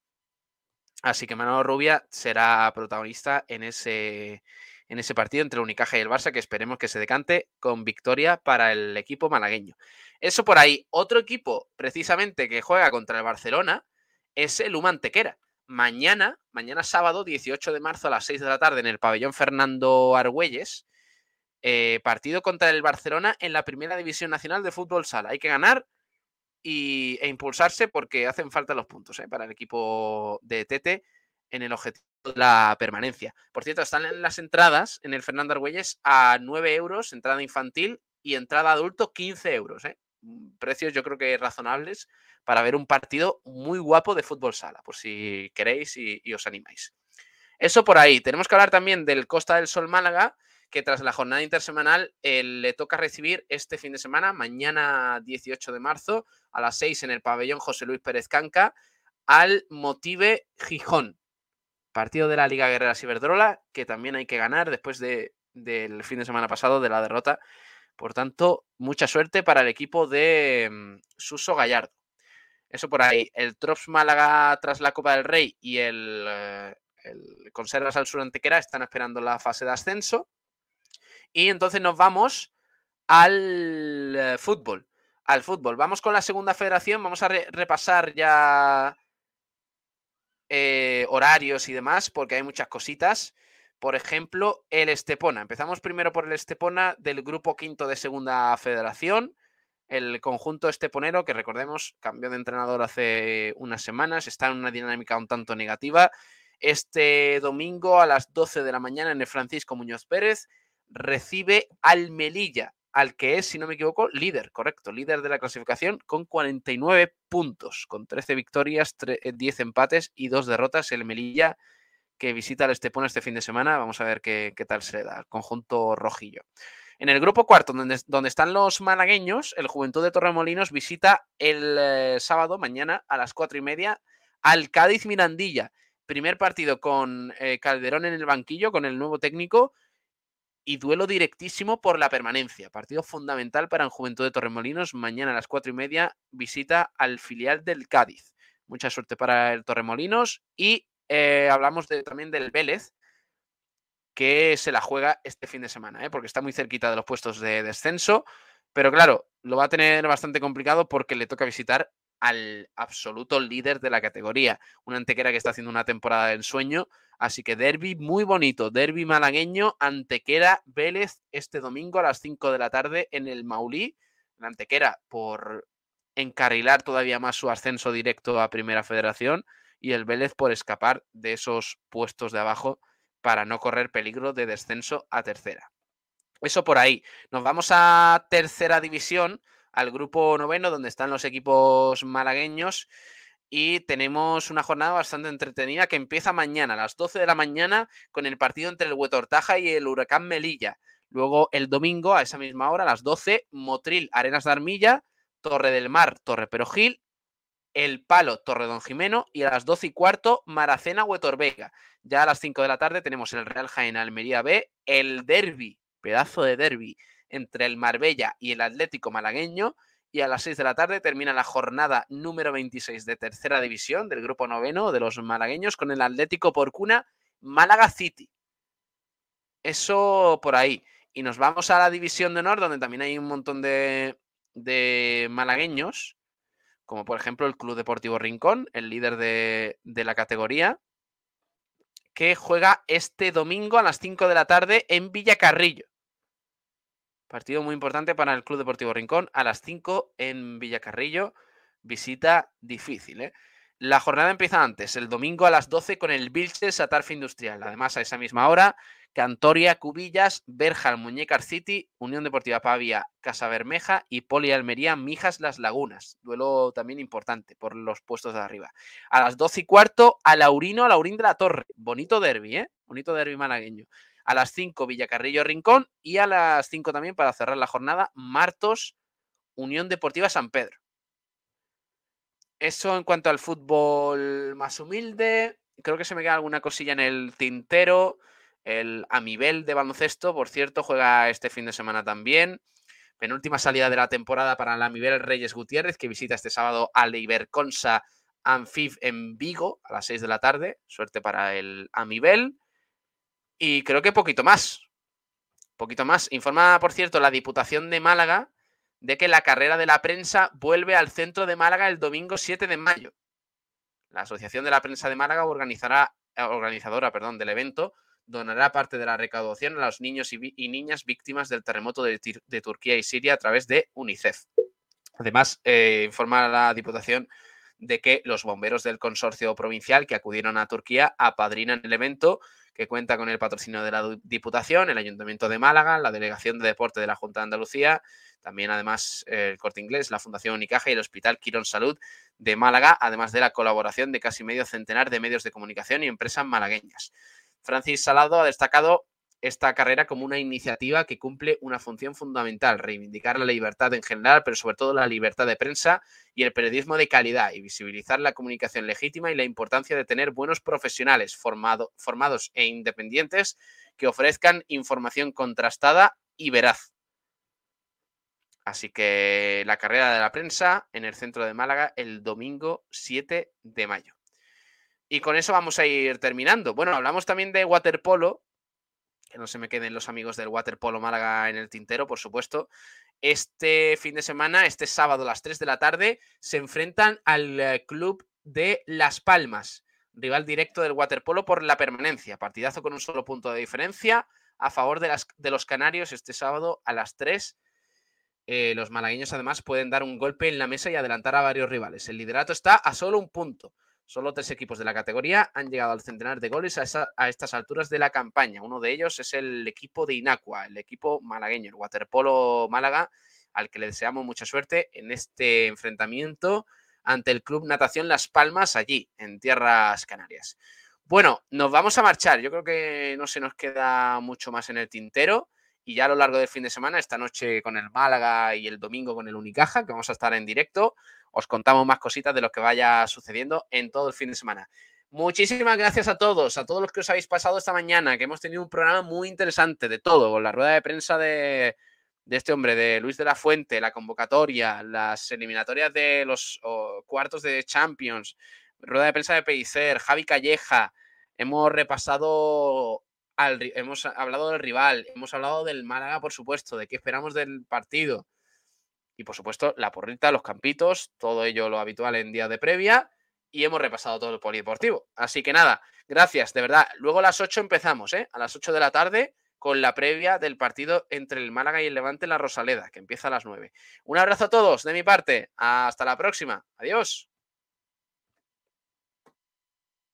Así que Manolo Rubia será protagonista en ese, en ese partido entre el Unicaja y el Barça, que esperemos que se decante con victoria para el equipo malagueño. Eso por ahí. Otro equipo, precisamente, que juega contra el Barcelona, es el Humantequera. Mañana, mañana sábado, 18 de marzo a las 6 de la tarde, en el pabellón Fernando Argüelles, eh, partido contra el Barcelona en la primera división nacional de fútbol sala. Hay que ganar y, e impulsarse porque hacen falta los puntos eh, para el equipo de Tete en el objetivo de la permanencia. Por cierto, están en las entradas en el Fernando Argüelles a 9 euros, entrada infantil, y entrada adulto 15 euros. ¿eh? Precios yo creo que razonables para ver un partido muy guapo de fútbol sala, por si queréis y, y os animáis. Eso por ahí. Tenemos que hablar también del Costa del Sol Málaga, que tras la jornada intersemanal eh, le toca recibir este fin de semana, mañana 18 de marzo, a las 6 en el pabellón José Luis Pérez Canca, al Motive Gijón. Partido de la Liga Guerrera Ciberdrola, que también hay que ganar después de, del fin de semana pasado de la derrota. Por tanto, mucha suerte para el equipo de um, Suso Gallardo. Eso por ahí. El Trops Málaga tras la Copa del Rey y el, uh, el Conservas al Sur Antequera están esperando la fase de ascenso. Y entonces nos vamos al uh, fútbol. Al fútbol. Vamos con la segunda federación. Vamos a re repasar ya eh, horarios y demás, porque hay muchas cositas. Por ejemplo, el Estepona. Empezamos primero por el Estepona del grupo quinto de segunda federación. el conjunto esteponero, que recordemos, cambió de entrenador hace unas semanas, está en una dinámica un tanto negativa. Este domingo a las 12 de la mañana en el Francisco Muñoz Pérez recibe al Melilla, al que es, si no me equivoco, líder, correcto, líder de la clasificación con 49 puntos, con 13 victorias, 10 empates y 2 derrotas. El Melilla que visita al Estepona este fin de semana. Vamos a ver qué, qué tal se da conjunto rojillo. En el grupo cuarto, donde, donde, están los malagueños, el Juventud de Torremolinos visita el eh, sábado, mañana, a las cuatro y media, al Cádiz Mirandilla. Primer partido con eh, Calderón en el banquillo, con el nuevo técnico, y duelo directísimo por la permanencia. Partido fundamental para el Juventud de Torremolinos. Mañana a las cuatro y media visita al filial del Cádiz. Mucha suerte para el Torremolinos y eh, hablamos también del Vélez, que se la juega este fin de semana, ¿eh? porque está muy cerquita de los puestos de descenso. Pero claro, lo va a tener bastante complicado porque le toca visitar al absoluto líder de la categoría. Una antequera que está haciendo una temporada de ensueño. Así que derby muy bonito, derby malagueño, antequera Vélez este domingo a las 5 de la tarde en el Maulí. La antequera por encarrilar todavía más su ascenso directo a Primera Federación y el Vélez por escapar de esos puestos de abajo para no correr peligro de descenso a tercera. Eso por ahí. Nos vamos a tercera división, al grupo noveno, donde están los equipos malagueños. Y tenemos una jornada bastante entretenida que empieza mañana a las 12 de la mañana con el partido entre el Huetortaja y el Huracán Melilla. Luego el domingo a esa misma hora, a las 12, Motril, Arenas de Armilla, Torre del Mar, Torre Perojil el Palo Torredón Jimeno y a las 12 y cuarto Maracena Huetorvega. Ya a las 5 de la tarde tenemos el Real Jaén Almería B, el derby, pedazo de derby entre el Marbella y el Atlético Malagueño. Y a las 6 de la tarde termina la jornada número 26 de tercera división del grupo noveno de los malagueños con el Atlético Porcuna Málaga City. Eso por ahí. Y nos vamos a la división de honor, donde también hay un montón de, de malagueños como por ejemplo el Club Deportivo Rincón, el líder de, la categoría, que juega este domingo a las 5 de la tarde en Villacarrillo. Partido muy importante para el Club Deportivo Rincón a las 5 en Villacarrillo. Visita difícil, ¿eh? La jornada empieza antes, el domingo a las 12 con el Vilches Atarfe Industrial. Además, a esa misma hora, Cantoria, Cubillas, Berjal, Muñecar City, Unión Deportiva Pavia, Casa Bermeja y Poli Almería, Mijas Las Lagunas. Duelo también importante por los puestos de arriba. A las 12 y cuarto, a Laurino, a Laurín de la Torre. Bonito derby, ¿eh? Bonito derby malagueño. A las 5, Villacarrillo Rincón. Y a las 5 también, para cerrar la jornada, Martos, Unión Deportiva San Pedro. Eso en cuanto al fútbol más humilde. Creo que se me queda alguna cosilla en el tintero. El Amibel de baloncesto, por cierto, juega este fin de semana también. Penúltima salida de la temporada para el Amibel Reyes Gutiérrez, que visita este sábado al Iberconsa Anfib en Vigo a las 6 de la tarde. Suerte para el Amibel. Y creo que poquito más. Poquito más. Informa, por cierto, la Diputación de Málaga de que la carrera de la prensa vuelve al centro de Málaga el domingo 7 de mayo. La Asociación de la Prensa de Málaga organizará, eh, organizadora perdón, del evento donará parte de la recaudación a los niños y, niñas víctimas del terremoto de, Turquía y Siria a través de UNICEF. Además, eh, informa la Diputación de que los bomberos del consorcio provincial que acudieron a Turquía apadrinan el evento que cuenta con el patrocinio de la Diputación, el Ayuntamiento de Málaga, la Delegación de Deporte de la Junta de Andalucía, también además el Corte Inglés, la Fundación Unicaja y el Hospital Quirón Salud de Málaga, además de la colaboración de casi medio centenar de medios de comunicación y empresas malagueñas. Francis Salado ha destacado esta carrera como una iniciativa que cumple una función fundamental, reivindicar la libertad en general, pero sobre todo la libertad de prensa y el periodismo de calidad y visibilizar la comunicación legítima y la importancia de tener buenos profesionales formados e independientes que ofrezcan información contrastada y veraz. Así que la carrera de la prensa en el centro de Málaga el domingo 7 de mayo. Y con eso vamos a ir terminando. Bueno, hablamos también de waterpolo, que no se me queden los amigos del Waterpolo Málaga en el tintero, por supuesto. Este fin de semana, este sábado a las 3 de la tarde, se enfrentan al eh, club de Las Palmas, rival directo del waterpolo por la permanencia. Partidazo con un solo punto de diferencia a favor de, los canarios este sábado a las 3 eh, los malagueños además pueden dar un golpe en la mesa y adelantar a varios rivales. El liderato está a solo un punto. Solo tres equipos de la categoría han llegado al centenar de goles a, estas alturas de la campaña. Uno de ellos es el equipo de Inacua, el equipo malagueño, el Waterpolo Málaga, al que le deseamos mucha suerte en este enfrentamiento ante el Club Natación Las Palmas, allí, en Tierras Canarias. Bueno, nos vamos a marchar. Yo creo que no se nos queda mucho más en el tintero. Y ya a lo largo del fin de semana, esta noche con el Málaga y el domingo con el Unicaja, que vamos a estar en directo, os contamos más cositas de lo que vaya sucediendo en todo el fin de semana. Muchísimas gracias a todos, a todos los que os habéis pasado esta mañana, que hemos tenido un programa muy interesante de todo, con la rueda de prensa de, de este hombre, de Luis de la Fuente, la convocatoria, las eliminatorias de los cuartos de Champions, rueda de prensa de Pellicer, Javi Calleja, hemos repasado, hemos hablado del rival, hemos hablado del Málaga, por supuesto, de qué esperamos del partido y, por supuesto, la porrita, los campitos, todo ello lo habitual en días de previa y hemos repasado todo el polideportivo. Así que nada, gracias, de verdad. Luego a las 8 empezamos, ¿eh? A las 8 de la tarde con la previa del partido entre el Málaga y el Levante en la Rosaleda, que empieza a las 9. Un abrazo a todos de mi parte. Hasta la próxima. Adiós.